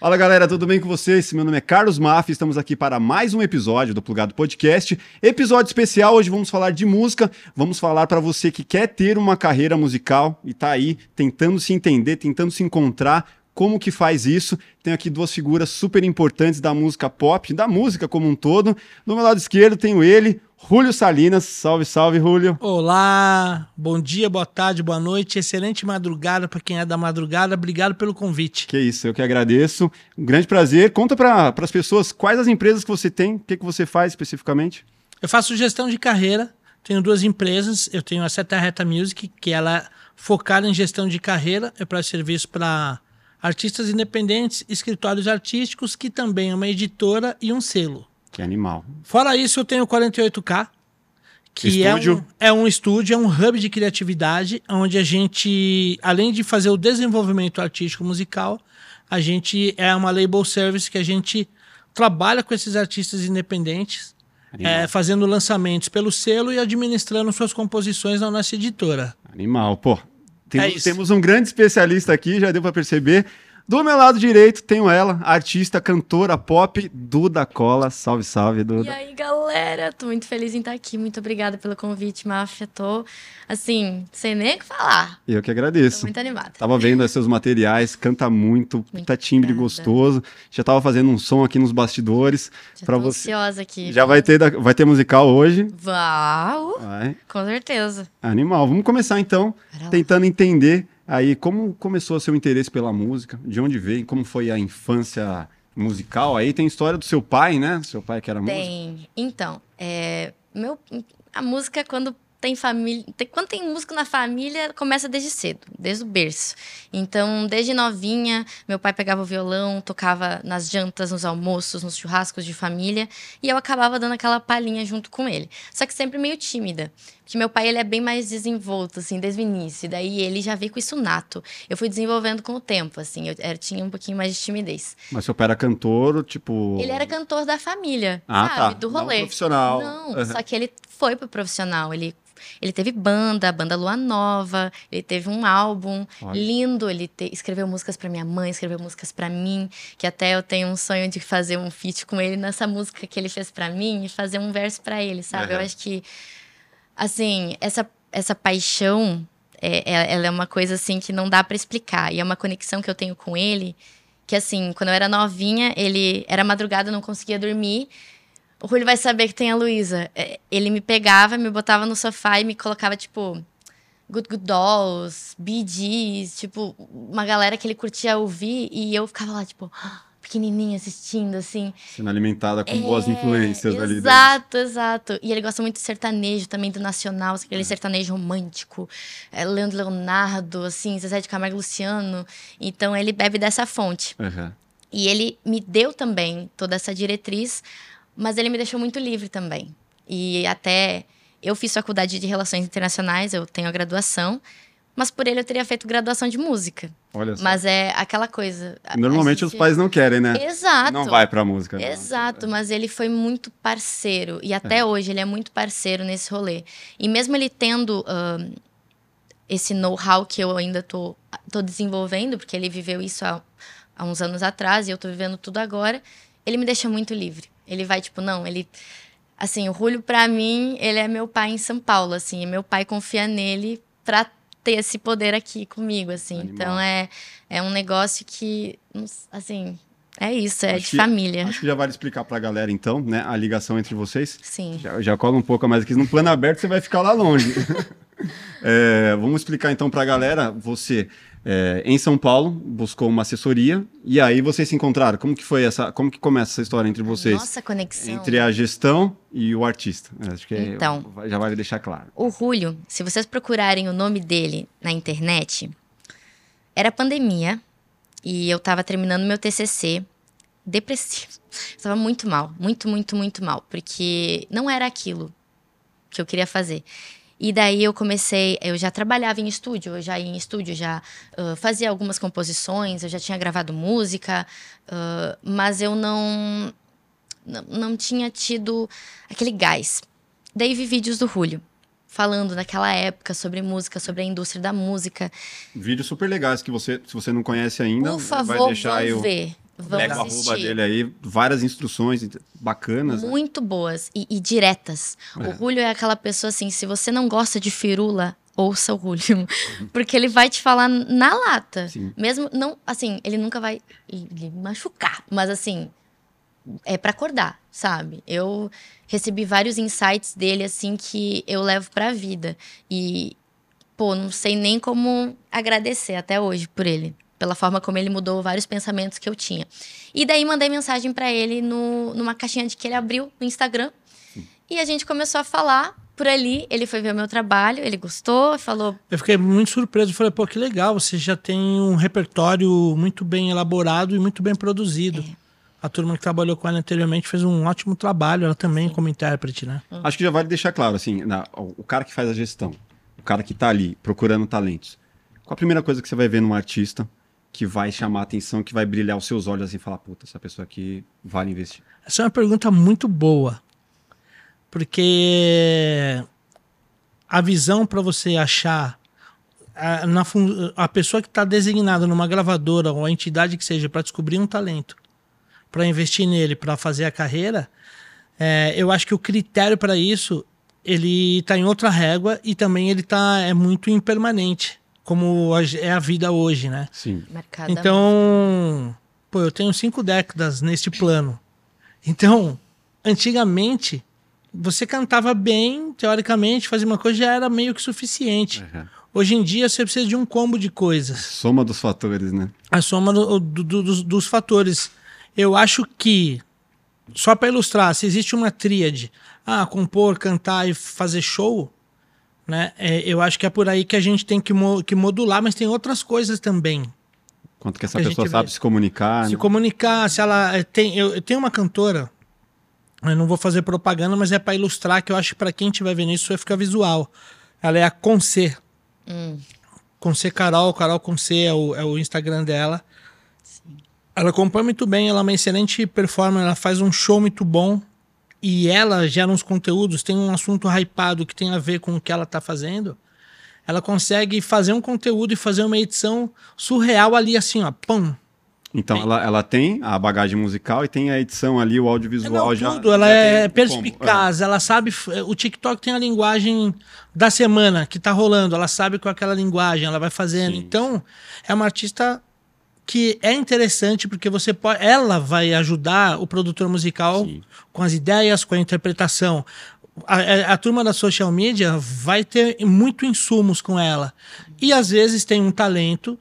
Fala galera, tudo bem com vocês? Meu nome é Carlos Maff, estamos aqui para mais um episódio do Plugado Podcast. Episódio especial, hoje vamos falar de música, vamos falar para você que quer ter uma carreira musical e tá aí tentando se entender, tentando se encontrar, como que faz isso. Tenho aqui duas figuras super importantes da música pop, da música como um todo. Do meu lado esquerdo tenho ele, Rúlio Salinas. Salve, salve, Rúlio. Olá, bom dia, boa tarde, boa noite, excelente madrugada para quem é da madrugada. Obrigado pelo convite. Que isso, eu que agradeço. Um grande prazer. Conta para as pessoas quais as empresas que você tem, o que, que você faz especificamente. Eu faço gestão de carreira, tenho duas empresas. Eu tenho a Seta Reta Music, que ela é focada em gestão de carreira, eu presto serviço para artistas independentes, escritórios artísticos, que também é uma editora e um selo. Que animal. Fora isso, eu tenho 48K, que é um, é um estúdio, é um hub de criatividade, onde a gente, além de fazer o desenvolvimento artístico musical, a gente é uma label service que a gente trabalha com esses artistas independentes, é, fazendo lançamentos pelo selo e administrando suas composições na nossa editora. Animal, pô. Temos, é temos um grande especialista aqui, já deu para perceber. Do meu lado direito tenho ela, artista, cantora pop, Duda Cola. Salve, salve, Duda. E aí, galera? Tô muito feliz em estar aqui. Muito obrigada pelo convite, Máfia. Tô, assim, sem nem o que falar. Eu que agradeço. Tô muito animada. Tava vendo seus materiais, canta muito, muito tá timbre obrigada. gostoso. Já tava fazendo um som aqui nos bastidores. Já pra tô você. ansiosa aqui. Já vai ter, vai ter musical hoje? Uau! Vai. Com certeza. Animal. Vamos começar então, tentando entender Aí, como começou o seu interesse pela música? De onde veio? Como foi a infância musical? Aí tem história do seu pai, né? Seu pai que era músico. Tem. Então, é, meu, a música, quando tem família. Quando tem músico na família, começa desde cedo, desde o berço. Então, desde novinha, meu pai pegava o violão, tocava nas jantas, nos almoços, nos churrascos de família, e eu acabava dando aquela palhinha junto com ele. Só que sempre meio tímida. Porque meu pai ele é bem mais desenvolto, assim, desde o início. Daí ele já veio com isso nato. Eu fui desenvolvendo com o tempo, assim. Eu, eu tinha um pouquinho mais de timidez. Mas seu pai era cantor, tipo. Ele era cantor da família, ah, sabe? Tá. Do rolê. Não profissional. Não, uhum. só que ele foi pro profissional. Ele ele teve banda, a banda Lua Nova, ele teve um álbum Olha. lindo, ele te, escreveu músicas para minha mãe, escreveu músicas para mim, que até eu tenho um sonho de fazer um feat com ele nessa música que ele fez para mim e fazer um verso para ele, sabe? Uhum. Eu acho que assim, essa essa paixão é, é, ela é uma coisa assim que não dá para explicar. E é uma conexão que eu tenho com ele, que assim, quando eu era novinha, ele era madrugada, não conseguia dormir. O Julio vai saber que tem a Luísa. É, ele me pegava, me botava no sofá e me colocava, tipo, Good Good Dolls, Gees, tipo, uma galera que ele curtia ouvir e eu ficava lá, tipo, pequenininha assistindo, assim. Sendo alimentada com é, boas influências exato, ali. Exato, exato. E ele gosta muito de sertanejo também, do nacional, aquele é. sertanejo romântico. É, Leandro Leonardo, assim, Zezé de Camargo Luciano. Então ele bebe dessa fonte. Uhum. E ele me deu também toda essa diretriz mas ele me deixou muito livre também. E até eu fiz faculdade de Relações Internacionais, eu tenho a graduação, mas por ele eu teria feito graduação de música. Olha só. Mas é aquela coisa. Normalmente gente... os pais não querem, né? Exato. Não vai pra música. Não. Exato, mas ele foi muito parceiro. E até é. hoje ele é muito parceiro nesse rolê. E mesmo ele tendo uh, esse know-how que eu ainda tô, tô desenvolvendo, porque ele viveu isso há, há uns anos atrás e eu tô vivendo tudo agora, ele me deixa muito livre. Ele vai, tipo, não, ele. Assim, o Julio, pra mim, ele é meu pai em São Paulo, assim. E meu pai confia nele pra ter esse poder aqui comigo, assim. Animal. Então é, é um negócio que, assim, é isso, é acho de que, família. Acho que já vale explicar pra galera, então, né, a ligação entre vocês. Sim. Já, já cola um pouco mais aqui. No plano aberto você vai ficar lá longe. é, vamos explicar então pra galera. Você é, em São Paulo, buscou uma assessoria e aí vocês se encontraram. Como que foi essa? Como que começa essa história entre vocês? Nossa conexão. Entre a gestão e o artista. Acho que então, já vale deixar claro. O Julio, se vocês procurarem o nome dele na internet, era pandemia e eu estava terminando meu TCC, depressivo. Estava muito mal, muito, muito, muito mal, porque não era aquilo que eu queria fazer. E daí eu comecei, eu já trabalhava em estúdio, eu já ia em estúdio, já uh, fazia algumas composições, eu já tinha gravado música, uh, mas eu não, não, não tinha tido aquele gás. Daí vi vídeos do Julio falando naquela época sobre música, sobre a indústria da música. Vídeos super legais que você, se você não conhece ainda, Por favor, vai deixar eu ver. Pega o arroba dele aí, várias instruções bacanas. Né? Muito né? boas e, e diretas. É. O Julio é aquela pessoa assim, se você não gosta de firula, ouça o Julio. Porque ele vai te falar na lata. Sim. Mesmo, não, assim, ele nunca vai lhe machucar. Mas assim, é para acordar, sabe? Eu recebi vários insights dele, assim, que eu levo pra vida. E, pô, não sei nem como agradecer até hoje por ele pela forma como ele mudou vários pensamentos que eu tinha. E daí mandei mensagem para ele no, numa caixinha de que ele abriu no Instagram. E a gente começou a falar por ali. Ele foi ver o meu trabalho, ele gostou, falou. Eu fiquei muito surpreso. Falei, pô, que legal, você já tem um repertório muito bem elaborado e muito bem produzido. É. A turma que trabalhou com ela anteriormente fez um ótimo trabalho, ela também Sim. como intérprete, né? Hum. Acho que já vale deixar claro, assim, na, o cara que faz a gestão, o cara que tá ali procurando talentos. Qual a primeira coisa que você vai ver num artista? Que vai chamar a atenção, que vai brilhar os seus olhos e falar, puta, essa pessoa aqui vale investir? Essa é uma pergunta muito boa. Porque a visão para você achar a, na, a pessoa que está designada numa gravadora ou a entidade que seja para descobrir um talento, para investir nele, para fazer a carreira, é, eu acho que o critério para isso ele está em outra régua e também ele tá, é muito impermanente como é a vida hoje, né? Sim. Mercado então, pô, eu tenho cinco décadas neste plano. Então, antigamente, você cantava bem, teoricamente, fazia uma coisa já era meio que suficiente. Uhum. Hoje em dia, você precisa de um combo de coisas. A soma dos fatores, né? A soma do, do, do, dos, dos fatores. Eu acho que, só para ilustrar, se existe uma tríade, ah, compor, cantar e fazer show, né? É, eu acho que é por aí que a gente tem que, mo que modular, mas tem outras coisas também. Quanto que essa que pessoa sabe se comunicar. Se né? comunicar, se ela é, tem. Eu, eu tenho uma cantora, eu não vou fazer propaganda, mas é para ilustrar que eu acho que para quem estiver vendo isso vai ficar visual. Ela é a Conce. Hum. Conce Carol, Carol Conce é o, é o Instagram dela. Sim. Ela compõe muito bem, ela é uma excelente performance, ela faz um show muito bom e ela gera uns conteúdos, tem um assunto hypado que tem a ver com o que ela está fazendo, ela consegue fazer um conteúdo e fazer uma edição surreal ali, assim, ó, pum. Então, ela, ela tem a bagagem musical e tem a edição ali, o audiovisual Não, já. Tudo, ela já é perspicaz, é. ela sabe. O TikTok tem a linguagem da semana que tá rolando, ela sabe com aquela linguagem, ela vai fazendo. Sim. Então, é uma artista que é interessante porque você pode, ela vai ajudar o produtor musical Sim. com as ideias, com a interpretação. A, a, a, turma da social media vai ter muito insumos com ela. E às vezes tem um talento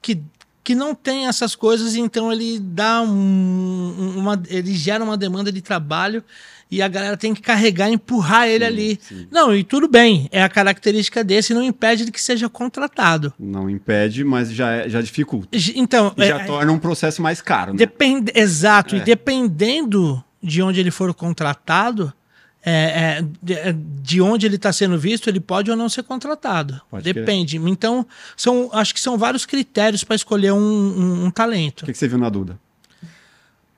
que, que não tem essas coisas, então ele dá um, uma. ele gera uma demanda de trabalho e a galera tem que carregar empurrar ele sim, ali. Sim. Não, e tudo bem, é a característica desse, não impede de que seja contratado. Não impede, mas já, é, já dificulta. Então, e já é, torna um processo mais caro. Né? Depend, exato, é. e dependendo de onde ele for contratado, é, é, é de onde ele está sendo visto, ele pode ou não ser contratado. Pode Depende. Então, são, acho que são vários critérios para escolher um, um, um talento. O que, que, você viu na Duda?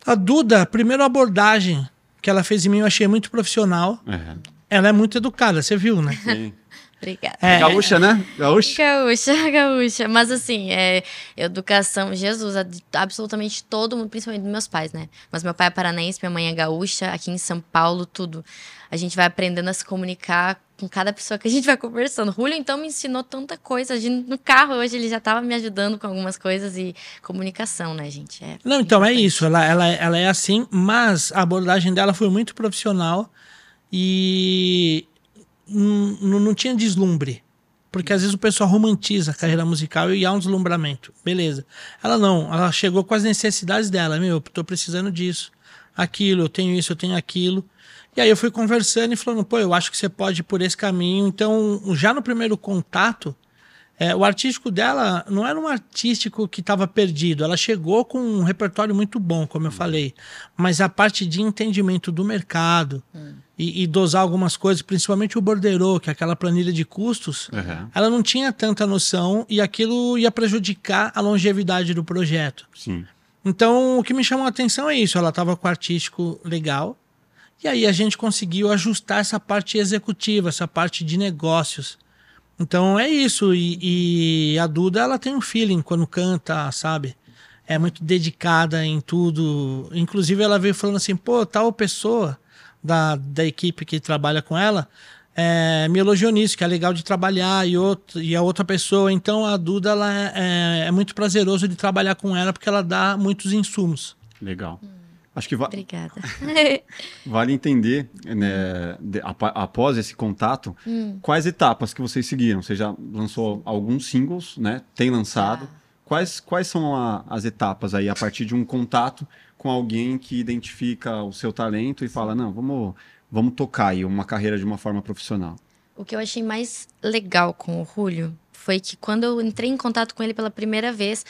A Duda, primeiro a abordagem que ela fez em mim eu achei muito profissional. Uhum. Ela é muito educada, você viu, né? Sim. Obrigada. É, gaúcha, né? Gaúcha? Gaúcha, gaúcha. Mas assim, é, educação, Jesus, absolutamente todo mundo, principalmente dos meus pais, né? Mas meu pai é paranaense, minha mãe é gaúcha, aqui em São Paulo, tudo. A gente vai aprendendo a se comunicar com cada pessoa que a gente vai conversando. Julio, então, me ensinou tanta coisa. Gente, no carro hoje ele já estava me ajudando com algumas coisas e comunicação, né, gente? É Não, então é importante. é isso. Ela, ela, ela é assim, mas a abordagem dela foi muito profissional e não, não tinha deslumbre. Porque às vezes o pessoal romantiza a carreira musical e há um deslumbramento. Beleza. Ela não, ela chegou com as necessidades dela. Meu, eu tô precisando disso, aquilo, eu tenho isso, eu tenho aquilo. E aí eu fui conversando e falando, pô, eu acho que você pode ir por esse caminho. Então, já no primeiro contato, é, o artístico dela não era um artístico que estava perdido. Ela chegou com um repertório muito bom, como eu falei. Mas a parte de entendimento do mercado hum. e, e, dosar algumas coisas, principalmente o borderô, que é aquela planilha de custos, uhum. ela não tinha tanta noção e aquilo ia prejudicar a longevidade do projeto. Sim. Então, o que me chamou a atenção é isso. Ela estava com o artístico legal. E aí a gente conseguiu ajustar essa parte executiva, essa parte de negócios. Então é isso. E, e, a Duda, ela tem um feeling quando canta, sabe? é muito dedicada em tudo. Inclusive, ela veio falando assim: pô, tal pessoa da, da equipe que trabalha com ela é, me elogiou nisso, que é legal de trabalhar, e, outro, e a outra pessoa. Então, a Duda ela é, é, é muito prazeroso de trabalhar com ela, porque ela dá muitos insumos. Legal. Acho que va Obrigada. vale entender, né, de, ap após esse contato, hum. quais etapas que vocês seguiram. Você já lançou alguns singles, né? Tem lançado. Ah. Quais, quais são a, as etapas aí a partir de um contato com alguém que identifica o seu talento e fala, não, vamos, vamos tocar aí uma carreira de uma forma profissional? O que eu achei mais legal com o Julio foi que quando eu entrei em contato com ele pela primeira vez,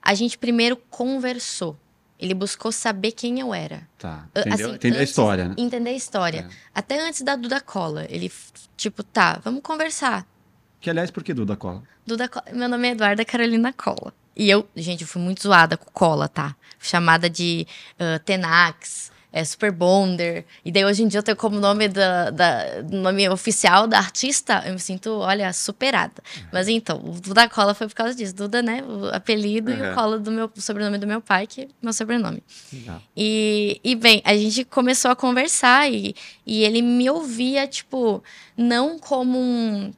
a gente primeiro conversou. Ele buscou saber quem eu era. Tá. Entendeu? Assim, entender a história, né? Entender a história. É. Até antes da Duda Cola. Ele, tipo, tá, vamos conversar. Que, aliás, por que Duda Cola? Duda Cola. Meu nome é Eduarda Carolina Cola. E eu, gente, eu fui muito zoada com cola, tá? Chamada de uh, Tenax, é, Super Bonder. E daí hoje em dia eu tenho como nome da, da nome oficial da artista, eu me sinto, olha, superada. Uhum. Mas então, o Duda Cola foi por causa disso. Duda, né? O apelido uhum. e o Cola do meu o sobrenome do meu pai, que é meu sobrenome. Uhum. E, e bem, a gente começou a conversar e, e ele me ouvia, tipo, não como um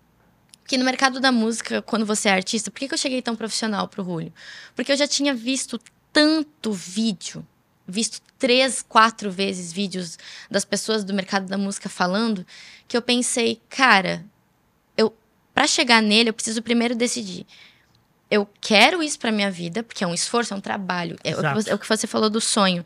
que no mercado da música, quando você é artista, por que, que eu cheguei tão profissional pro Julio? Porque eu já tinha visto tanto vídeo visto três, quatro vezes vídeos das pessoas do mercado da música falando, que eu pensei, cara, eu para chegar nele eu preciso primeiro decidir. Eu quero isso para minha vida, porque é um esforço, é um trabalho. É, é o que você falou do sonho.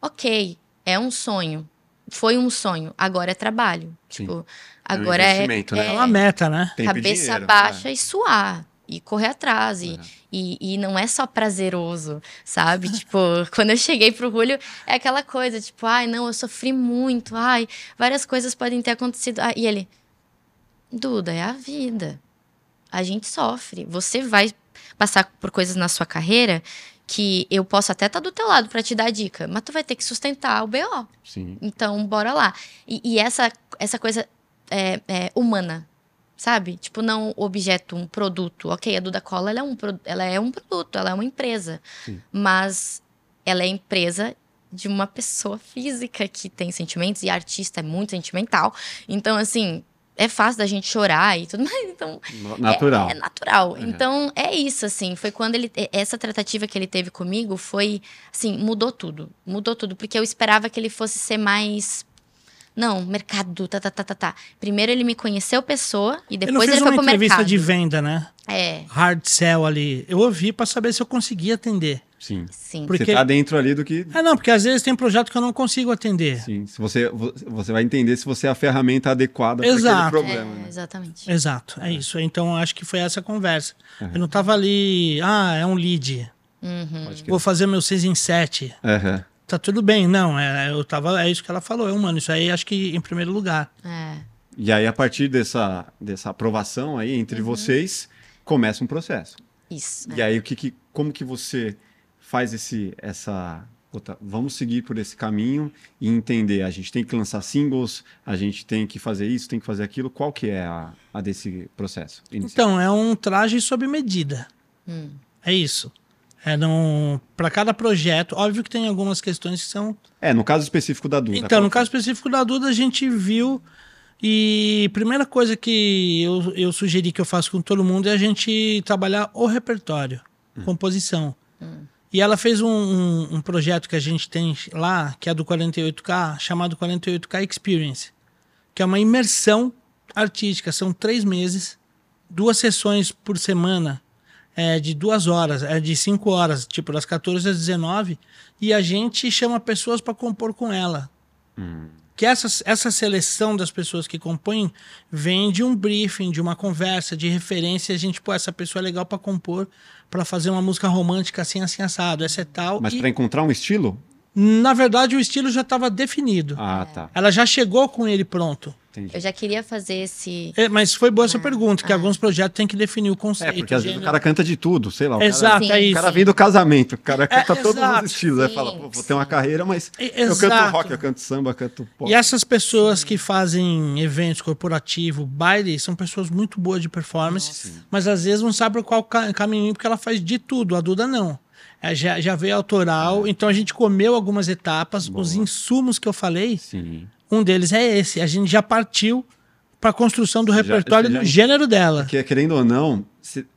Ok, é um sonho. Foi um sonho, agora é trabalho. Sim. Tipo, agora é, um é, né? é, uma meta, né? Tempo cabeça dinheiro, baixa é. e suar e correr atrás. E, e, e, não é só prazeroso, sabe? tipo, quando eu cheguei pro Julio, é aquela coisa, tipo, ai, não, eu sofri muito, ai, várias coisas podem ter acontecido. Ah, e ele, Duda, é a vida. A gente sofre. Você vai passar por coisas na sua carreira que eu posso até estar tá do teu lado para te dar dica, mas tu vai ter que sustentar o BO. Sim. Então, bora lá. E, e essa, essa coisa é, é, humana, sabe? Tipo, não objeto, um produto. Ok, a Duda Cola ela é, um, ela é um produto, ela é uma empresa. Sim. Mas ela é empresa de uma pessoa física que tem sentimentos e artista é muito sentimental. Então, assim, é fácil da gente chorar e tudo mais. Então, natural. É, é natural. Uhum. Então, é isso, assim. Foi quando ele. Essa tratativa que ele teve comigo foi. Assim, mudou tudo. Mudou tudo. Porque eu esperava que ele fosse ser mais não, mercado, tá, tá, tá, tá, tá. Primeiro ele me conheceu pessoa e depois ele, ele foi pro mercado. uma entrevista de venda, né? É. Hard sell ali. Eu ouvi para saber se eu conseguia atender. Sim. Sim. Porque... Você tá dentro ali do que. É, não, porque às vezes tem projeto que eu não consigo atender. Sim. Se você, você vai entender se você é a ferramenta adequada para aquele problema. É, né? Exatamente. Exato. É, é, isso. Então acho que foi essa conversa. Uhum. Eu não tava ali, ah, é um lead. Uhum. Vou fazer meu 6 em 7. Uhum tá tudo bem. Não, é, eu tava, é isso que ela falou, é humano. Isso aí acho que em primeiro lugar. É. E aí, a partir dessa, dessa aprovação aí entre uhum. vocês, começa um processo. Isso. E é. aí, o que, que, como que você faz esse, essa. Puta, vamos seguir por esse caminho e entender. A gente tem que lançar singles, a gente tem que fazer isso, tem que fazer aquilo. Qual que é a, a desse processo? Inicial? Então, é um traje sob medida. Hum. É isso. É para cada projeto, óbvio que tem algumas questões que são. É, no caso específico da Duda. Então, no caso específico da Duda, a gente viu. E primeira coisa que eu, eu sugeri que eu faço com todo mundo é a gente trabalhar o repertório, hum. composição. Hum. E ela fez um, um, um, projeto que a gente tem lá, que é do 48K, chamado 48K Experience, que é uma imersão artística. São três meses, duas sessões por semana é, de duas horas, é de cinco horas, tipo das 14 às 19, e a gente chama pessoas para compor com ela. Hum. Que essa, essa seleção das pessoas que compõem vem de um briefing, de uma conversa, de referência. A gente, pô, essa pessoa é legal para compor, para fazer uma música romântica assim, assim, assado. Essa é tal. Mas e... para encontrar um estilo? Na verdade, o estilo já estava definido. Ah, tá. Ela já chegou com ele pronto. Entendi. Eu já queria fazer esse. É, mas foi boa essa ah, pergunta, que ah. alguns projetos têm que definir o conceito. É, porque às vezes o cara canta de tudo, sei lá. exato, cara, é isso. O cara vem do casamento, o cara é, canta é, todos exato. os estilos. Aí fala, vou ter uma carreira, mas eu canto rock, eu canto samba, eu canto pop. E essas pessoas sim. que fazem eventos corporativos, baile, são pessoas muito boas de performance, Nossa, mas às vezes não sabem qual caminho, porque ela faz de tudo. A Duda não. É, já, já veio autoral, então a gente comeu algumas etapas, Boa. os insumos que eu falei, Sim. um deles é esse. A gente já partiu para a construção do repertório já, do gênero dela. Que, querendo ou não,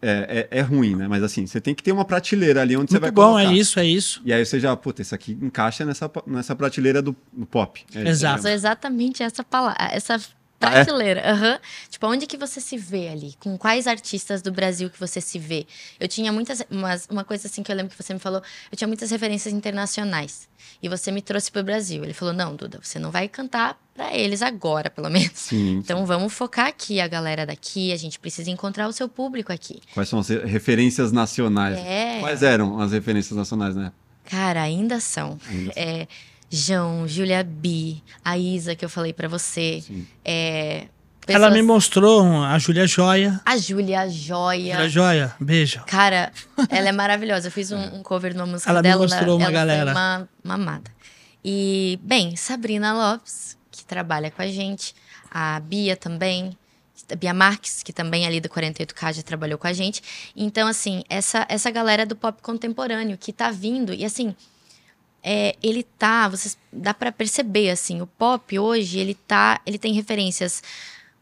é, é, é, ruim, né? Mas assim, você tem que ter uma prateleira ali onde você vai bom, colocar. é isso, é isso. E aí você já, puta, isso aqui encaixa nessa, nessa prateleira do, do pop. É Exato. exatamente essa palavra, essa Prateleira, ah, é? uhum. Tipo, onde que você se vê ali? Com quais artistas do Brasil que você se vê? Eu tinha muitas. Umas, uma coisa assim que eu lembro que você me falou, eu tinha muitas referências internacionais. E você me trouxe para o Brasil. Ele falou: não, Duda, você não vai cantar para eles agora, pelo menos. Sim, então vamos focar aqui, a galera daqui. A gente precisa encontrar o seu público aqui. Quais são as referências nacionais? É. Quais eram as referências nacionais, né? Cara, ainda são. Ainda são. É, João, Julia B, a Isa, que eu falei para você. É, pessoas... Ela me mostrou a Júlia Joia. A Júlia Joia. Júlia Joia, beijo. Cara, ela é maravilhosa. Eu fiz um, um cover de uma música ela dela. Ela me mostrou uma ela galera. Uma mamada. E, bem, Sabrina Lopes, que trabalha com a gente. A Bia também. A Bia Marques, que também é ali do 48K já trabalhou com a gente. Então, assim, essa, essa galera do pop contemporâneo que tá vindo. E, assim, é, ele tá, vocês dá para perceber assim, o pop hoje ele tá, ele tem referências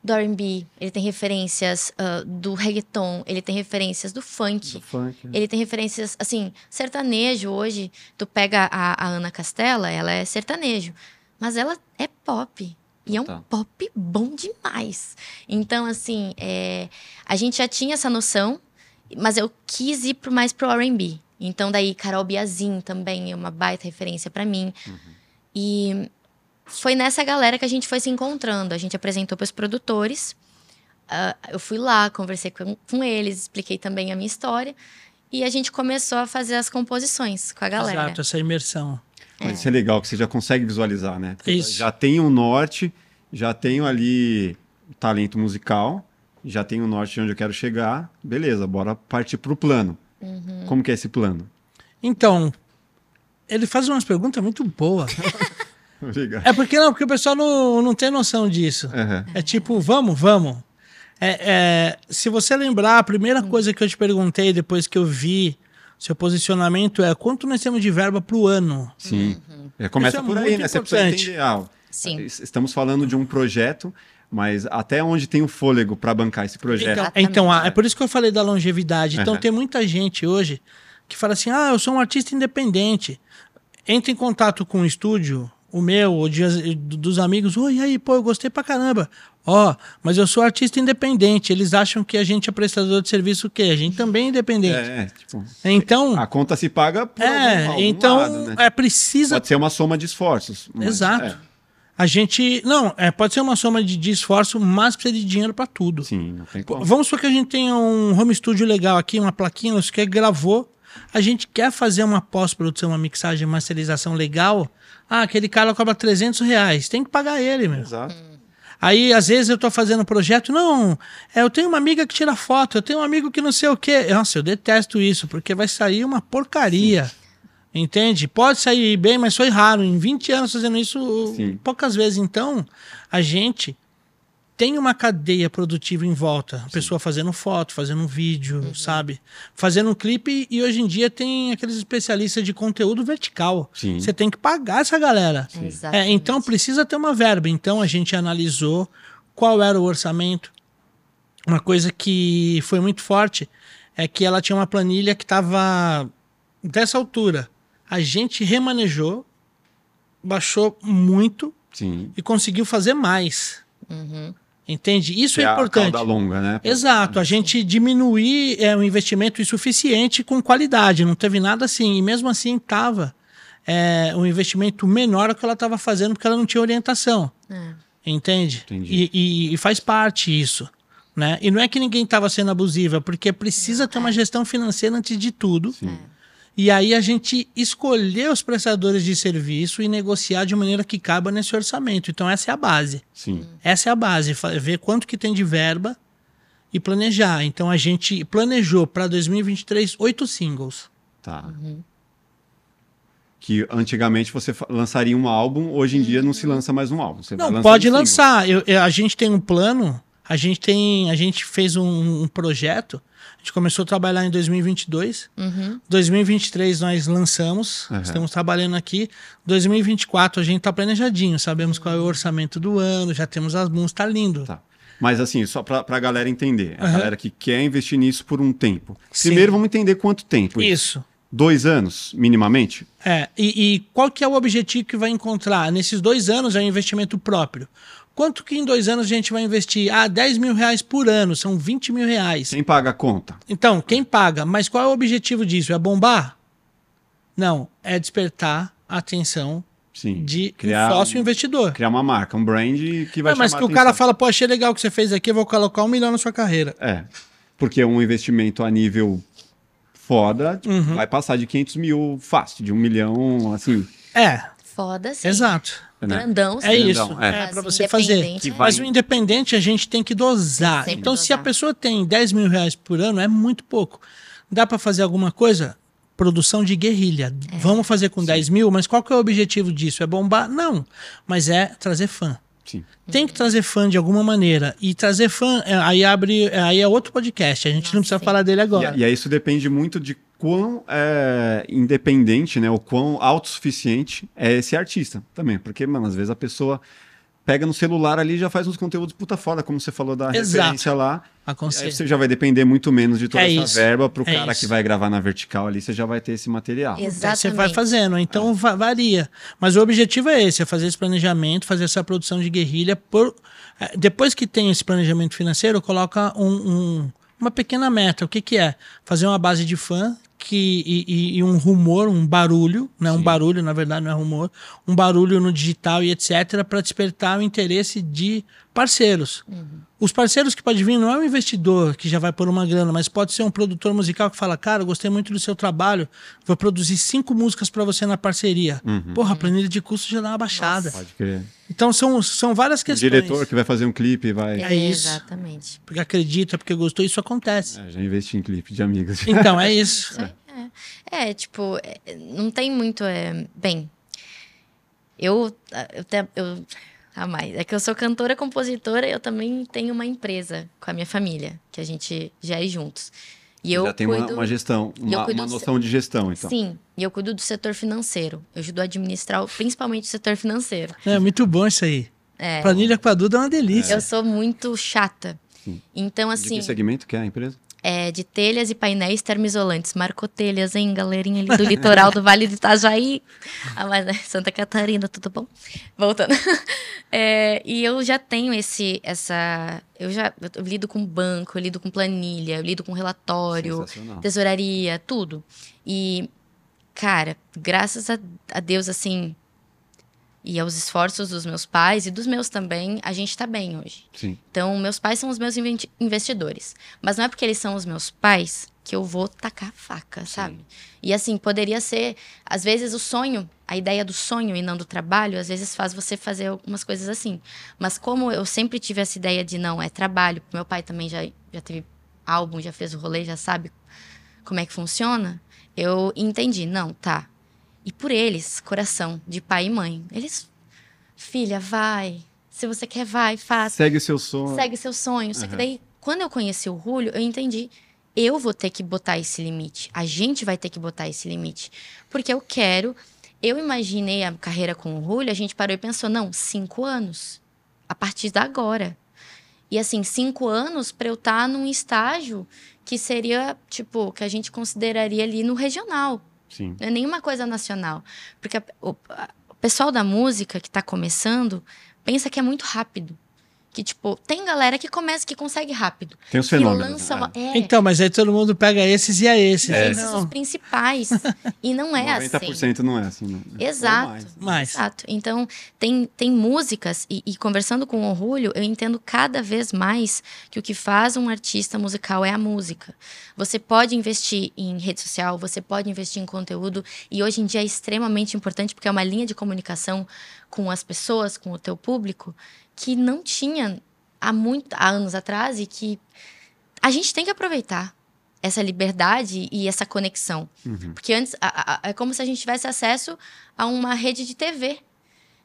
do R&B, ele tem referências uh, do reggaeton, ele tem referências do funk, do funk né? ele tem referências assim, sertanejo hoje, tu pega a, a, Ana Castela, ela é sertanejo, mas ela é pop. E é um tá. pop bom demais. Então, assim, é, a gente já tinha essa noção, mas eu quis ir pro, mais pro R&B. Então, daí, Carol Biazin também é uma baita referência para mim. Uhum. E foi nessa galera que a gente foi se encontrando. A gente apresentou para os produtores. Uh, eu fui lá, conversei com, com, eles, expliquei também a minha história. E a gente começou a fazer as composições com a galera. Exato, essa imersão. Mas é. isso é legal, que você já consegue visualizar, né? Isso. Já tem um norte, já tenho ali talento musical, já tenho o norte de onde eu quero chegar. Beleza, bora partir para o plano. Uhum. Como que é esse plano? Então, ele faz umas perguntas muito boas. Obrigado. É porque não, porque o pessoal não, não tem noção disso. Uhum. É tipo, vamos, vamos. É, é, se você lembrar, a primeira coisa que eu te perguntei depois que eu vi seu posicionamento é quanto nós temos de verba para o ano. Sim. Uhum. É, começa é por aí, né? Você precisa entender. Ah, Sim. Estamos falando de um projeto mas até onde tem o fôlego para bancar esse projeto. Então, então é por isso que eu falei da longevidade. Então, uhum. tem muita gente hoje que fala assim: ah, eu sou um artista independente. Entra em contato com o estúdio, o meu, o de, dos amigos. Oi, aí, pô, eu gostei pra caramba. Ó, oh, mas eu sou artista independente. Eles acham que a gente é prestador de serviço o quê? A gente também é independente. É, tipo, então. A conta se paga por é, algum, algum então lado, né? é precisa. Pode ser uma soma de esforços. Mas, Exato. É a gente. Não, é, pode ser uma soma de, de esforço, mas precisa de dinheiro para tudo. Sim, não tem como. Vamos supor que a gente tenha um home studio legal aqui, uma plaquinha, você quer gravou. A gente quer fazer uma pós-produção, uma mixagem, masterização legal. Ah, aquele cara cobra 300 reais. Tem que pagar ele, meu. Exato. Aí, às vezes, eu tô fazendo um projeto. Não, é, eu tenho uma amiga que tira foto, eu tenho um amigo que não sei o quê. Nossa, eu detesto isso, porque vai sair uma porcaria. Sim. Entende? Pode sair bem, mas foi raro. Em 20 anos fazendo isso, Sim. poucas vezes. Então, a gente tem uma cadeia produtiva em volta. A Sim. pessoa fazendo foto, fazendo vídeo, uhum. sabe? Fazendo um clipe e hoje em dia tem aqueles especialistas de conteúdo vertical. Sim. Você tem que pagar essa galera. É, então precisa ter uma verba. Então a gente analisou qual era o orçamento. Uma coisa que foi muito forte é que ela tinha uma planilha que estava dessa altura a gente remanejou, baixou muito Sim. e conseguiu fazer mais. Uhum. Entende? Isso é, é importante. A longa, né? Exato. A gente diminuir é, um investimento insuficiente com qualidade. Não teve nada assim. E mesmo assim estava é, um investimento menor do que ela estava fazendo porque ela não tinha orientação. É. Entende? E, e, e, faz parte isso. Né? E não é que ninguém estava sendo abusiva, porque precisa ter uma é. gestão financeira antes de tudo. Sim. E aí a gente escolher os prestadores de serviço e negociar de maneira que caiba nesse orçamento. Então essa é a base. Sim. Essa é a base, ver quanto que tem de verba e planejar. Então a gente planejou para 2023 oito singles. Tá. Uhum. Que antigamente você lançaria um álbum, hoje em dia não se lança mais um álbum. Você não, pode lançar. Eu, eu, a gente tem um plano A gente tem, a gente fez um, um projeto, gente começou a trabalhar em 2022. Uhum. 2023 nós lançamos, Uhum. estamos trabalhando aqui. 2024 a gente tá planejadinho, sabemos qual é o orçamento do ano, já temos as músicas, tá lindo. Tá. Mas assim, só pra, pra galera entender. A Aham. galera que quer investir nisso por um tempo. Sim. Primeiro vamos entender quanto tempo. Isso. Dois anos, minimamente? É, e, e qual que é o objetivo que vai encontrar? Nesses dois anos é um investimento próprio. Quanto que em dois anos a gente vai investir? Ah, 10 mil reais por ano, são 20 mil reais. Quem paga a conta? Então, quem paga? Mas qual é o objetivo disso? É bombar? Não, é despertar a atenção Sim. de Criar- um sócio investidor. Criar uma marca, um brand que vai É, mas que o cara fala, pô, achei legal o que você fez aqui, eu vou colocar um milhão na sua carreira. É. Porque um investimento a nível foda Uhum. vai passar de 500 mil fácil, de um milhão, assim. É, Foda, sim. exato. Né? Grandão, sim. É isso. Grandão, é. É, Mas pra você fazer. é- vai- Mas o independente a gente tem que dosar. Sempre então, se a dosar. pessoa tem 10 mil reais por ano, é muito pouco. Dá pra fazer alguma coisa? Produção de guerrilha. É. Vamos fazer com 10 mil, mas qual que é o objetivo disso? É bombar? Não. Mas é trazer fã. Sim. Tem que trazer fã de alguma maneira. E trazer fã, é, aí abre. é, Aí é outro podcast. A gente não precisa sim. falar dele E, agora. e aí isso depende muito de quão é, independente, né? O quão autossuficiente é esse artista também. Porque, mano, às vezes a pessoa pega no celular ali e já faz uns conteúdos puta foda, como você falou da Exato. referência lá. Aí Aconselho. você já vai depender muito menos de toda É essa isso. verba pro É cara isso. que vai gravar na vertical ali, você já vai ter esse material. Exatamente. Você vai fazendo, então va- varia. Mas o objetivo é esse, é fazer esse planejamento, fazer essa produção de guerrilha. Por, eh, depois que tem esse planejamento financeiro, coloca um- um- uma pequena meta. O que, que é? Fazer uma base de fã que, e, e- e um rumor, um barulho, né? um barulho, na verdade não é rumor, um barulho no digital e etc., para despertar o interesse de parceiros. Os parceiros que pode vir não é um investidor que já vai pôr uma grana, mas pode ser um produtor musical que fala: Cara, eu gostei muito do seu trabalho, vou produzir cinco músicas para você na parceria. Porra, a planilha de custo já dá uma baixada. Pode crer. Então são, são várias O questões. diretor que vai fazer um clipe vai. É isso. Exatamente. Porque acredita, porque gostou, isso acontece. É, já investi em clipe de amigos. Então, é isso. É, tipo, é, não tem muito. É, bem, eu. Eu, eu a mais. É que eu sou cantora, compositora, eu também tenho uma empresa com a minha família, que a gente gere juntos. E eu já tem cuido, uma, uma gestão, e eu uma, uma do noção de gestão, então. Sim, e eu cuido do setor financeiro. Eu ajudo a administrar principalmente o setor financeiro. É muito bom isso aí. É. Planilha com a Duda é uma delícia. Eu sou muito chata. Então, De assim, que segmento que é a empresa? É de telhas e painéis termoisolantes. Marcou telhas, hein, galerinha ali do litoral do Vale do Itajaí. Ah, mas, né, Santa Catarina, tudo bom? Voltando. É, e eu já tenho esse, essa... Eu já eu lido com banco, eu lido com planilha, eu lido com relatório, tesouraria, tudo. E, cara, graças a, a Deus, assim, e aos esforços dos meus pais e dos meus também, a gente tá bem hoje. Sim. Então, meus pais são os meus investidores. Mas não é porque eles são os meus pais que eu vou tacar a faca, sabe? E assim, poderia ser, às vezes, o sonho, a ideia do sonho e não do trabalho, às vezes faz você fazer algumas coisas assim. Mas como eu sempre tive essa ideia de não, é trabalho, meu pai também já, já teve álbum, já fez o rolê, já sabe como é que funciona, eu entendi, não, tá. E por eles, coração de pai e mãe, eles, filha, vai. Se você quer, vai, faça Segue seu sonho. segue seu sonho. Só que daí, quando eu conheci o Julio, eu entendi. Eu vou ter que botar esse limite. A gente vai ter que botar esse limite. Porque eu quero. Eu imaginei a carreira com o Julio, a gente parou e pensou, não, cinco anos. A partir da agora. E assim, cinco anos para eu estar num estágio que seria, tipo, que a gente consideraria ali no regional. Sim. Não é nenhuma coisa nacional. Porque a- o, a- o pessoal da música que tá começando pensa que é muito rápido. Que, tipo, tem galera que começa, que consegue rápido. Tem os fenômenos. lança né? é, Então, mas aí todo mundo pega esses e a esses. É. esses Não. os principais. e não é assim. 90% não é assim, né? Ou Exato. mais. Mais. Exato. Então, tem, tem músicas, e, e conversando com o Orgulho, eu entendo cada vez mais que o que faz um artista musical é a música. Você pode investir em rede social, você pode investir em conteúdo, e hoje em dia é extremamente importante, porque é uma linha de comunicação com as pessoas, com o teu público, que não tinha há, muito, há anos atrás, e que a gente tem que aproveitar essa liberdade e essa conexão. Uhum. Porque antes a- a- é como se a gente tivesse acesso a uma rede de TV.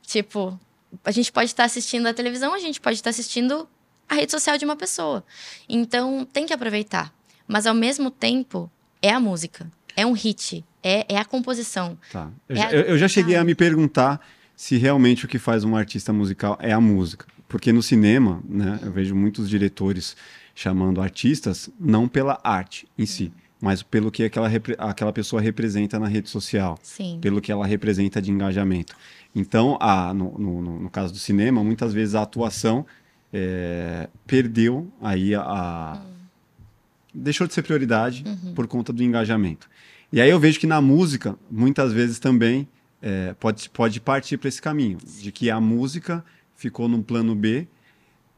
Tipo, a gente pode estar assistindo a televisão, a gente pode estar assistindo a rede social de uma pessoa. Então, tem que aproveitar. Mas, ao mesmo tempo, é a música. É um hit. É, é a composição. Tá. É Eu, já, a- eu- eu já cheguei Ah. a me perguntar se realmente o que faz um artista musical é a música. Porque no cinema, né, eu vejo muitos diretores chamando artistas não pela arte em si, mas pelo que aquela, aquela pessoa representa na rede social, Sim. pelo que ela representa de engajamento. Então, a, no, no- no- caso do cinema, muitas vezes a atuação é, perdeu aí a, a- deixou de ser prioridade por conta do engajamento. E aí eu vejo que na música, muitas vezes também é, pode, pode partir para esse caminho, de que a música ficou num plano B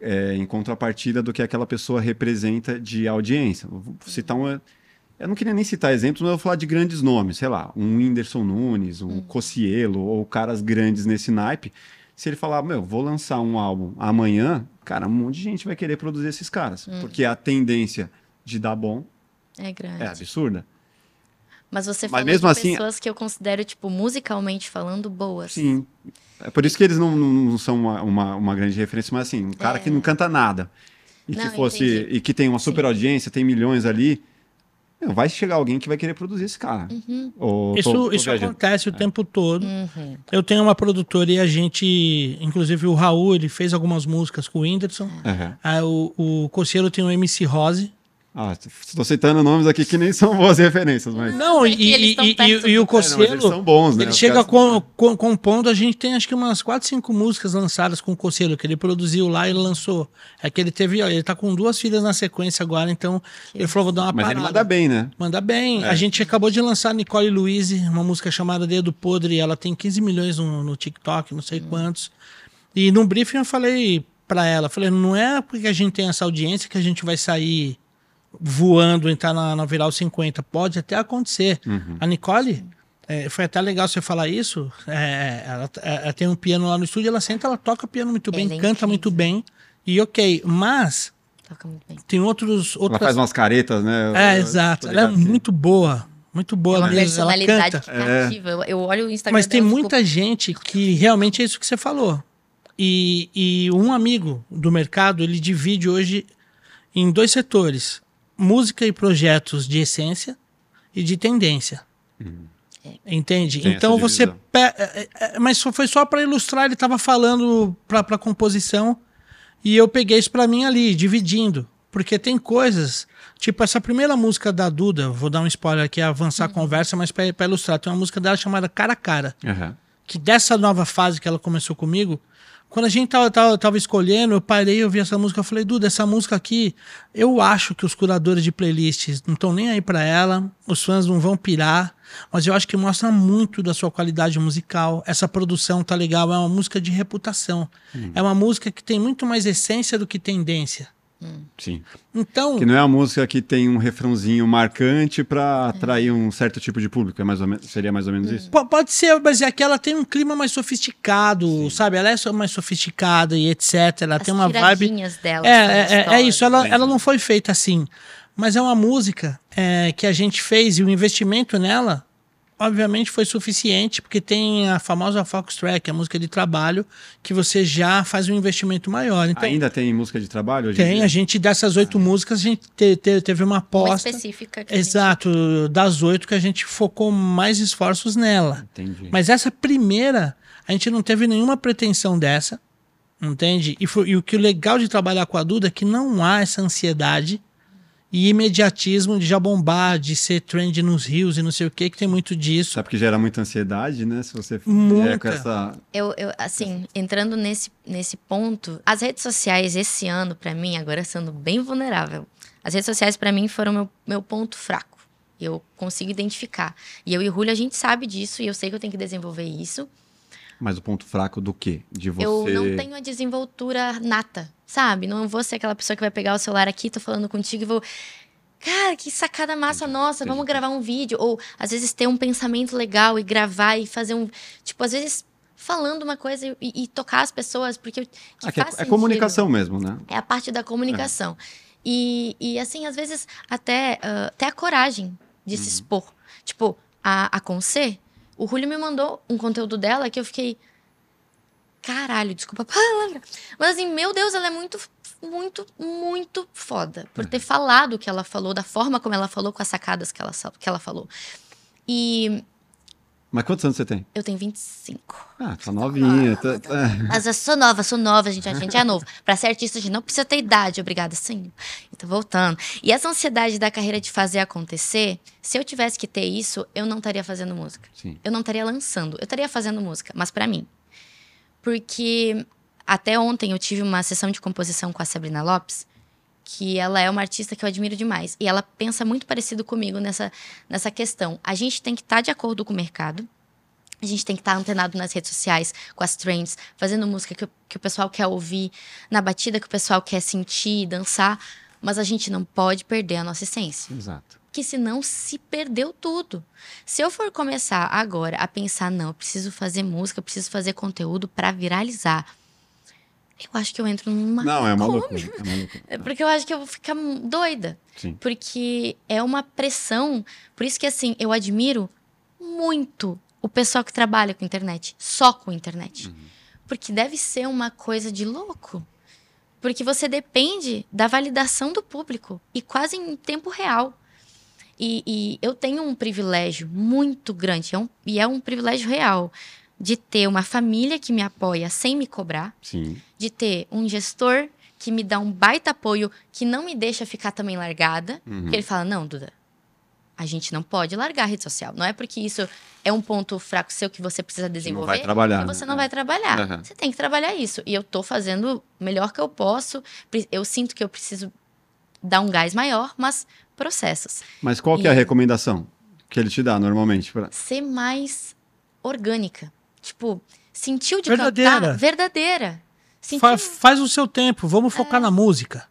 é, em contrapartida do que aquela pessoa representa de audiência. Vou citar um. Eu não queria nem citar exemplos, mas eu vou falar de grandes nomes, sei lá, um Whindersson Nunes, um Cocielo, ou caras grandes nesse naipe. Se ele falar, meu, vou lançar um álbum amanhã, cara, um monte de gente vai querer produzir esses caras. Porque a tendência de dar bom É grande. é absurda. Mas você falou mesmo de assim- pessoas que eu considero, tipo, musicalmente falando, boas. Sim. É por isso que eles não, não- não são uma, uma, uma grande referência, mas assim, um cara que não canta nada. E Não, que fosse. entendi. E que tem uma super Sim. audiência, tem milhões ali. vai chegar alguém que vai querer produzir esse cara. Ou Isso, tô- tô isso viajando. acontece o tempo todo. Uhum. Eu tenho uma produtora e a gente, inclusive o Raul, ele fez algumas músicas com o Whindersson. Aí o, o Coceiro tem o MC Rose. Ah, estou citando nomes aqui que nem são boas referências, mas. Não, e, eles e, e, e, e o É, mas Coceiro, eles são bons, né? ele chega com, com- compondo, a gente tem acho que umas 4, 5 músicas lançadas com o Coceiro, que ele produziu lá e lançou. É que ele teve, ó, ele tá com duas filhas na sequência agora, então ele falou, vou dar uma Mas parada. ele manda bem, né? Manda bem. É. A gente acabou de lançar Nicole Louise, uma música chamada Dedo Podre. Ela tem 15 milhões no, no TikTok, não sei quantos. E no briefing eu falei pra ela, falei, não é porque a gente tem essa audiência que a gente vai sair voando, entrar na, na viral 50. Pode até acontecer. Uhum. A Nicole, é, foi até legal você falar isso. é, ela, ela tem um piano lá no estúdio, ela senta, ela toca piano muito bem, Ela é canta muito incrível. bem. E ok, mas Toca muito bem. tem outros, Ela outras faz umas caretas, né? é, Eu- exato. Ela é que- muito boa. Muito boa É uma mesmo. Ela canta. que cativa. Eu, eu olho o Instagram Mas tem muita gente que realmente é isso que você falou. E, e um amigo do mercado, ele divide hoje em dois setores: música e projetos de essência e de tendência. Entende? Tem então você. pe- é, é, Mas foi só para ilustrar, ele estava falando para composição e eu peguei isso para mim ali, dividindo. Porque tem coisas, tipo essa primeira música da Duda, vou dar um spoiler aqui, avançar a conversa, mas para ilustrar, tem uma música dela chamada Cara a Cara Aham. que dessa nova fase que ela começou comigo, quando a gente tava, tava, tava escolhendo, eu parei, eu vi essa música, eu falei, Duda, essa música aqui, eu acho que os curadores de playlists não estão nem aí pra ela, os fãs não vão pirar, mas eu acho que mostra muito da sua qualidade musical. Essa produção tá legal, é uma música de reputação. É uma música que tem muito mais essência do que tendência. Sim. Então, Que não é a música que tem um refrãozinho marcante pra atrair um certo tipo de público. É mais ou menos, seria mais ou menos isso? Po- Pode ser, mas é que ela tem um clima mais sofisticado, sabe? Ela é só mais sofisticada e etc. Ela As tem uma vibe. dela. É, são é, é, é isso. Ela, ela não foi feita assim. Mas é uma música é, que a gente fez e o investimento nela, obviamente, foi suficiente, porque tem a famosa Fox Track, a música de trabalho, que você já faz um investimento maior. Então, Ainda tem música de trabalho hoje em tem, dia? a gente, dessas oito músicas, a gente te- te- teve uma Uma aposta. específica. que a gente- Exato, das oito que a gente focou mais esforços nela. Entendi. Mas essa primeira, a gente não teve nenhuma pretensão dessa, entende? E, foi- e o que o legal de trabalhar com a Duda é que não há essa ansiedade e imediatismo de já bombar, de ser trend nos rios e não sei o que, que tem muito disso. Sabe que gera muita ansiedade, né? Se você Muita. com essa. Eu, eu, assim, entrando nesse, nesse ponto, as redes sociais esse ano, pra mim, agora sendo bem vulnerável, as redes sociais pra mim foram meu, meu ponto fraco. Eu consigo identificar. E eu e o Julio, a gente sabe disso e eu sei que eu tenho que desenvolver isso. Mas o ponto fraco do quê? De você. Eu não tenho a desenvoltura nata, sabe? Não vou ser aquela pessoa que vai pegar o celular aqui, tô falando contigo e vou. Cara, que sacada massa, nossa, vamos gravar um vídeo. Ou às vezes ter um pensamento legal e gravar e fazer um. Tipo, às vezes falando uma coisa e, e tocar as pessoas, porque. que Ah, é, é comunicação mesmo, né? É a parte da comunicação. E, e, assim, às vezes, até, ah, até a coragem de se expor. Tipo, a, a Conce, o Julio me mandou um conteúdo dela que eu fiquei. Caralho, desculpa a palavra. Mas assim, meu Deus, ela é muito, muito, muito foda. Por ter falado o que ela falou, da forma como ela falou, com as sacadas que ela, que ela falou. E mas quantos anos você tem? Eu tenho 25. Ah, tá novinha. Tá, tá... Mas eu sou nova, sou nova, gente. A gente é novo. Pra ser artista, a gente não precisa ter idade. Obrigada, sim. Então, voltando. E essa ansiedade da carreira de fazer acontecer, se eu tivesse que ter isso, eu não estaria fazendo música. Sim. Eu não estaria lançando. Eu estaria fazendo música, mas para mim. Porque até ontem eu tive uma sessão de composição com a Sabrina Lopes que ela é uma artista que eu admiro demais. E ela pensa muito parecido comigo nessa, nessa questão. A gente tem que estar tá de acordo com o mercado. A gente tem que estar tá antenado nas redes sociais, com as trends, fazendo música que, que o pessoal quer ouvir, na batida que o pessoal quer sentir, dançar. Mas a gente não pode perder a nossa essência. Exato. Que senão se perdeu tudo. Se eu for começar agora a pensar, não, eu preciso fazer música, eu preciso fazer conteúdo para viralizar eu acho que eu entro numa. Não, é uma loucura. É uma loucura. É porque eu acho que eu vou ficar doida. Sim. Porque é uma pressão. Por isso que, assim, eu admiro muito o pessoal que trabalha com internet, só com internet. Uhum. Porque deve ser uma coisa de louco. Porque você depende da validação do público e quase em tempo real. E, e eu tenho um privilégio muito grande, é um, e é um privilégio real de ter uma família que me apoia sem me cobrar, Sim. de ter um gestor que me dá um baita apoio, que não me deixa ficar também largada, uhum. que ele fala: "Não, Duda, a gente não pode largar a rede social. Não é porque isso é um ponto fraco seu que você precisa desenvolver. Não vai trabalhar. Que você não vai trabalhar. Uhum. Você tem que trabalhar isso. E eu tô fazendo o melhor que eu posso. Eu sinto que eu preciso dar um gás maior, mas processos. Mas qual que é a recomendação que ele te dá normalmente? Pra... Ser mais orgânica. Tipo, sentiu de verdadeira. cantar verdadeira. Sentiu... Fa faz o seu tempo, vamos focar é. na música.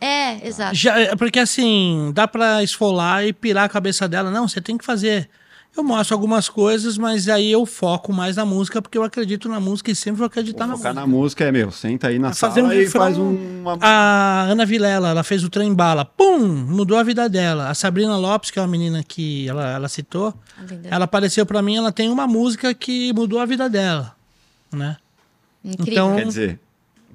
É, exato. Já, é, porque assim, dá pra esfolar e pirar a cabeça dela. Não, você tem que fazer. Eu mostro algumas coisas, mas aí eu foco mais na música, porque eu acredito na música e sempre vou acreditar vou na música. na música é, meu, senta aí na sala um e faz um... Uma... A Ana Vilela, ela fez o Trem Bala, pum, mudou a vida dela. A Sabrina Lopes, que é uma menina que ela, ela citou, ela apareceu para mim, ela tem uma música que mudou a vida dela, né? Incrível. Então, Quer dizer,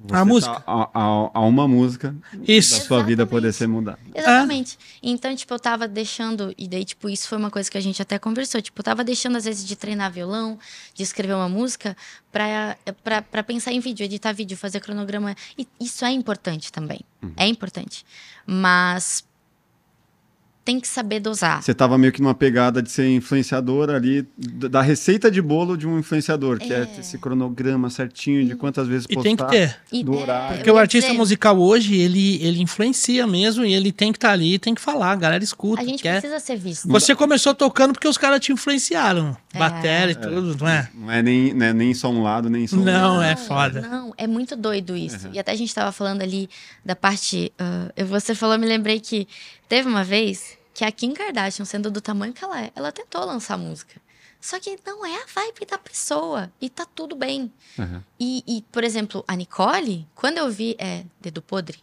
você a música. Tá a, a, a, uma música isso. da sua Exatamente. vida poder ser mudada. Exatamente. É. Então, tipo, eu tava deixando. E daí, tipo, isso foi uma coisa que a gente até conversou. Tipo, eu tava deixando, às vezes, de treinar violão, de escrever uma música, pra, pra, pra pensar em vídeo, editar vídeo, fazer cronograma. E isso é importante também. Uhum. É importante. Mas tem que saber dosar. Você estava meio que numa pegada de ser influenciadora ali, da receita de bolo de um influenciador, que é, é esse cronograma certinho de quantas vezes postar. E tem que ter. Do horário. Porque o artista dizer... musical hoje, ele, ele influencia mesmo e ele tem que estar tá ali tem que falar, a galera escuta. A gente quer. precisa ser visto. Você começou tocando porque os caras te influenciaram. É. Bateria e tudo, não é? Não é nem, não é nem só um lado, nem só um Não, é foda. Não, é muito doido isso. Uhum. E até a gente estava falando ali da parte... Uh, você falou, me lembrei que Teve uma vez que a Kim Kardashian, sendo do tamanho que ela é, ela tentou lançar música. Só que não é a vibe da pessoa. E tá tudo bem. Uhum. E, e, por exemplo, a Nicole, quando eu vi é, Dedo Podre,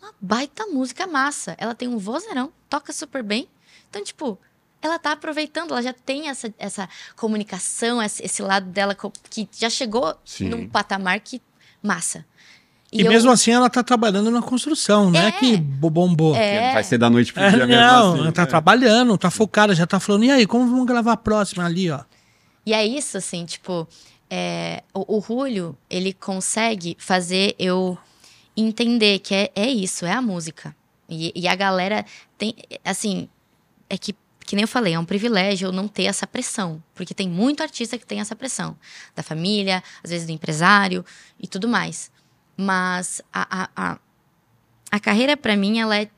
uma baita música massa. Ela tem um vozeirão, toca super bem. Então, tipo, ela tá aproveitando, ela já tem essa, essa comunicação, esse lado dela que já chegou Sim. num patamar que massa. E, e eu... mesmo assim ela tá trabalhando na construção, né? Que bombou. É. Vai ser da noite pro dia é, mesmo Não, assim, ela tá é. trabalhando, tá focada, já tá falando, e aí, como vamos gravar a próxima ali, ó? E é isso, assim, tipo, é, o, o Julio, ele consegue fazer eu entender que é, é isso, é a música. E, e a galera tem, assim, é que que nem eu falei, é um privilégio eu não ter essa pressão, porque tem muito artista que tem essa pressão da família, às vezes do empresário e tudo mais. Mas a, a, a, a carreira, para mim, ela é.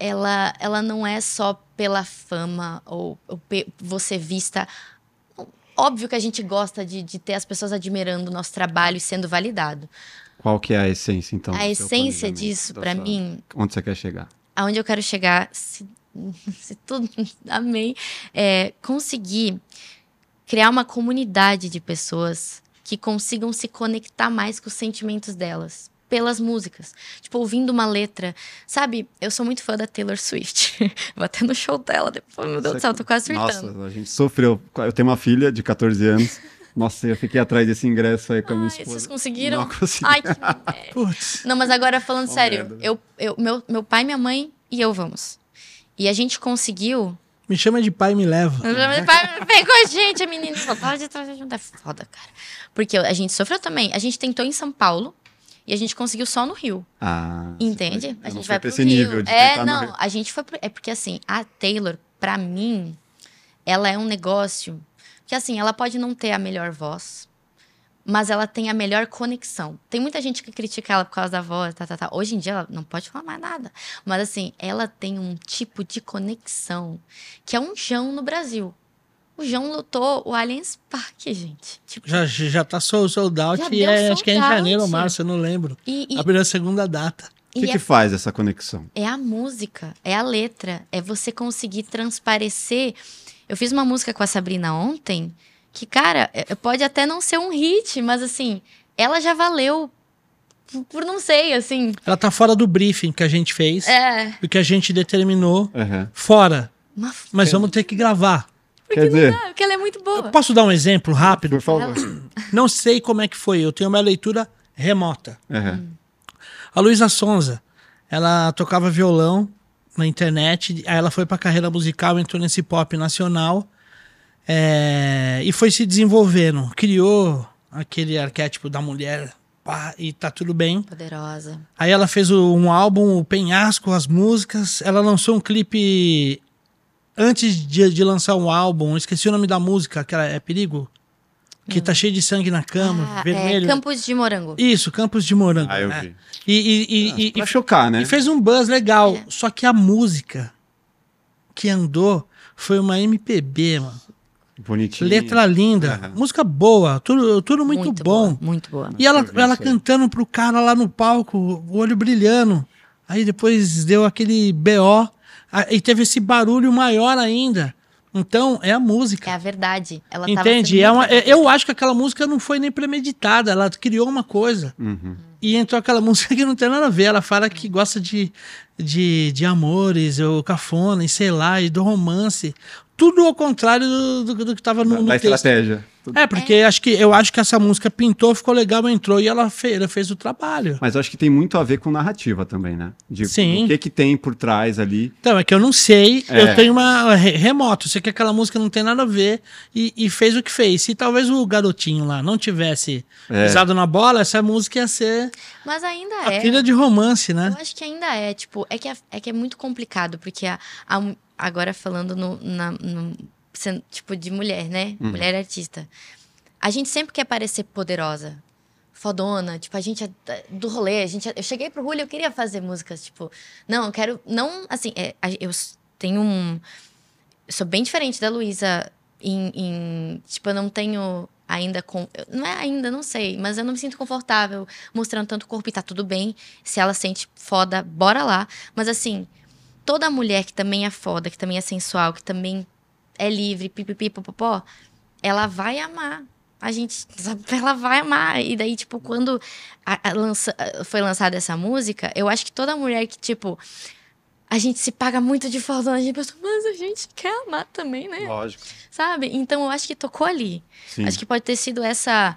Ela, ela não é só pela fama ou, ou você vista. Óbvio que a gente gosta de, de ter as pessoas admirando o nosso trabalho e sendo validado. Qual que é a essência, então? A essência disso, para sua... mim. Onde você quer chegar? Aonde eu quero chegar, se, se tudo. Amém. É conseguir criar uma comunidade de pessoas que consigam se conectar mais com os sentimentos delas pelas músicas. Tipo, ouvindo uma letra. Sabe, eu sou muito fã da Taylor Swift. Vou até no show dela depois. Meu Deus do céu, tô quase surtando. Nossa, a gente sofreu. Eu tenho uma filha de 14 anos. Nossa, eu fiquei atrás desse ingresso aí com a minha esposa. vocês conseguiram? Não consegui. Ai, que. Putz. Não, mas agora falando Ó, sério, merda. eu, eu, meu, meu pai, minha mãe e eu vamos. E a gente conseguiu. Me chama de pai e me leva. Meu pai pegou a gente, a menina. Falou, de trás junto. É foda, cara. Porque a gente sofreu também. A gente tentou em São Paulo e a gente conseguiu só no Rio. Ah, Entende? foi- A não gente vai pro esse Rio. nível de é, tentar no não, Rio. a gente foi pro, é porque assim, a Taylor, pra mim, ela é um negócio que assim, ela pode não ter a melhor voz, mas ela tem a melhor conexão. Tem muita gente que critica ela por causa da voz, tá, tá, tá. Hoje em dia ela não pode falar mais nada, mas assim, ela tem um tipo de conexão que é um João no Brasil. O João lutou o Allianz Parque, gente. Tipo, Já, já tá sold, sold out Já e é, acho que é em sold janeiro ou março, eu não lembro. e, e, Abriu a segunda data. O que, e que é faz essa conexão? É a música, é a letra, é você conseguir transparecer. Eu fiz uma música com a Sabrina ontem, que, cara, é- pode até não ser um hit, mas assim, ela já valeu por, não sei, assim. Ela tá fora do briefing que a gente fez, É. o que a gente determinou Aham. fora. Uma Mas vamos ter que gravar. Quer dizer, f- porque ela é muito boa. Posso dar um exemplo rápido? por favor. Não sei como é que foi, eu tenho uma leitura remota. Aham. A Luísa Sonza, ela tocava violão na internet, aí ela foi pra carreira musical, entrou nesse pop nacional é, e foi se desenvolvendo. Criou aquele arquétipo da mulher pá, e tá tudo bem. Poderosa. Aí ela fez um álbum, o Penhasco, as músicas. Ela lançou um clipe antes de, de lançar um álbum. Esqueci o nome da música, que é Perigo. Que tá cheio de sangue na cama, Ah, vermelho. é, Campos de Morango. Isso, Campos de Morango. Ah, eu é. vi. E, e, e, e- Pra e chocar, né? e fez um buzz legal. É. Só que a música que andou foi uma MPB, mano. Bonitinho. Letra linda, Aham. música boa, tudo, tudo muito, bom. boa, muito boa. E ela, ela cantando pro cara lá no palco, o olho brilhando. Aí depois deu aquele BO. E teve esse barulho maior ainda. Então, é a É música. a verdade. Ela Entende? É muito uma, é- eu acho que aquela música não foi nem premeditada. Ela criou uma coisa. Uhum. E entrou aquela música que não tem nada a ver. Ela fala que gosta de, de, de amores, ou cafona, e sei lá, e do romance. Tudo ao contrário do, do, do que estava no, Da, no da estratégia. É, porque Acho que, eu acho que essa música pintou, ficou legal, entrou e ela fez, ela fez o trabalho. Mas eu acho que tem muito a ver com narrativa também, né? De, Sim. O que que tem por trás ali. Então, é que eu não sei, É. eu tenho uma re- remoto, eu sei que aquela música não tem nada a ver e, e fez o que fez. Se talvez o garotinho lá não tivesse É. pisado na bola, essa música ia ser Mas ainda a é. trilha de romance, né? Eu acho que ainda é, tipo, é que é, é que é muito complicado, porque a, a- agora falando no, na- no- tipo, de mulher, né? Uhum. Mulher artista. A gente sempre quer parecer poderosa, fodona, tipo, a gente é do rolê, a gente, é- eu cheguei pro Julio, eu queria fazer músicas, tipo, não, eu quero, não, assim, é, eu tenho um, eu sou bem diferente da Luísa em, em, tipo, eu não tenho ainda com, não é ainda, não sei, mas eu não me sinto confortável mostrando tanto corpo e tá tudo bem. Se ela sente foda, bora lá. Mas assim, toda mulher que também é foda, que também é sensual, que também é livre, pipipi, popopó, ela vai amar. A gente, sabe, ela vai amar. E daí, tipo, quando a- a lança- foi lançada essa música, eu acho que toda mulher que, tipo, a gente se paga muito de fodona, a gente pensa, mas a gente quer amar também, né? Lógico. Sabe? Então eu acho que tocou ali. Sim. Acho que pode ter sido essa.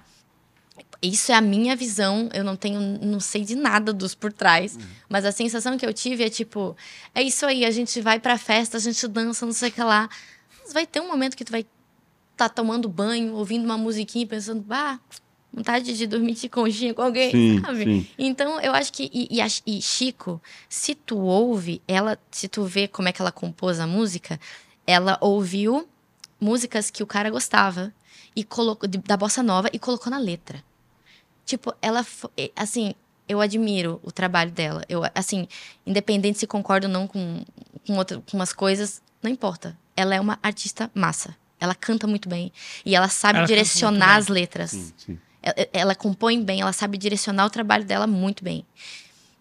Isso é a minha visão. Eu não tenho, não sei de nada dos por trás. Mas a sensação que eu tive é tipo, é isso aí, a gente vai pra festa, a gente dança, não sei o que lá. Mas vai ter um momento que tu vai tá tomando banho, ouvindo uma musiquinha, pensando, bah, vontade de dormir de conchinha com alguém, Sim, sabe? sim. Então, eu acho que. E, e a- e Chico, se tu ouve, ela, se tu vê como é que ela compôs a música, ela ouviu músicas que o cara gostava e colocou da bossa nova e colocou na letra. Tipo, ela assim, eu admiro o trabalho dela. Eu assim, independente se concordo ou não com com, outra, com umas coisas, não importa. Ela é uma artista massa. Ela canta muito bem e ela sabe Ela direcionar as letras. Sim, sim. Ela, ela compõe bem, ela sabe direcionar o trabalho dela muito bem.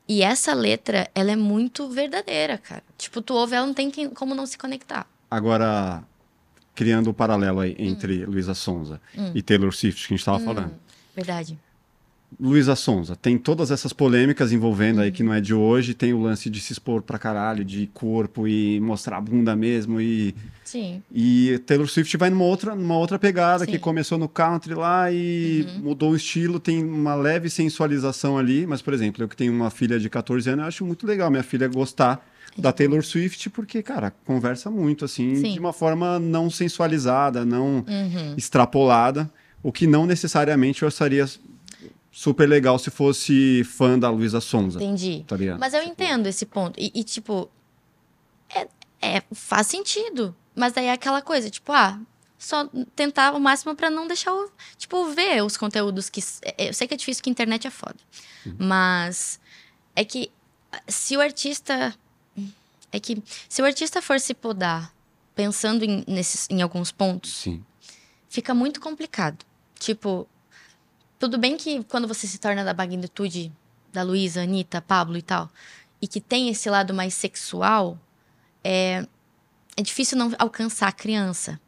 E essa letra, ela é muito verdadeira, cara. Tipo, tu ouve ela, não tem quem- como não se conectar. Agora, criando o paralelo aí Hum. entre Luísa Sonza e Taylor Swift, que a gente estava falando. Verdade. Luísa Sonza, tem todas essas polêmicas envolvendo aí que não é de hoje, tem o lance de se expor pra caralho, de corpo e mostrar a bunda mesmo e Sim. e Taylor Swift vai numa outra, numa outra pegada Sim. que começou no country lá e mudou o estilo, tem uma leve sensualização ali, mas por exemplo, eu que tenho uma filha de 14 anos, eu acho muito legal minha filha gostar da Taylor Swift porque, cara, conversa muito assim, Sim. de uma forma não sensualizada, não Uhum. extrapolada, o que não necessariamente eu acharia super legal se fosse fã da Luísa Sonza. Entendi. Tá? Mas eu entendo esse ponto. E, e, tipo, é, é- faz sentido. Mas daí é aquela coisa, tipo, ah, só tentar o máximo pra não deixar o. Tipo, ver os conteúdos que. é, Eu sei que é difícil que a internet é foda. Mas é que se o artista. É que se o artista for se podar pensando em, nesses, em alguns pontos, Sim. fica muito complicado. Tipo, tudo bem que quando você se torna da magnitude da Luísa, Anitta, Pablo e tal, e que tem esse lado mais sexual, é, é difícil não alcançar a criança.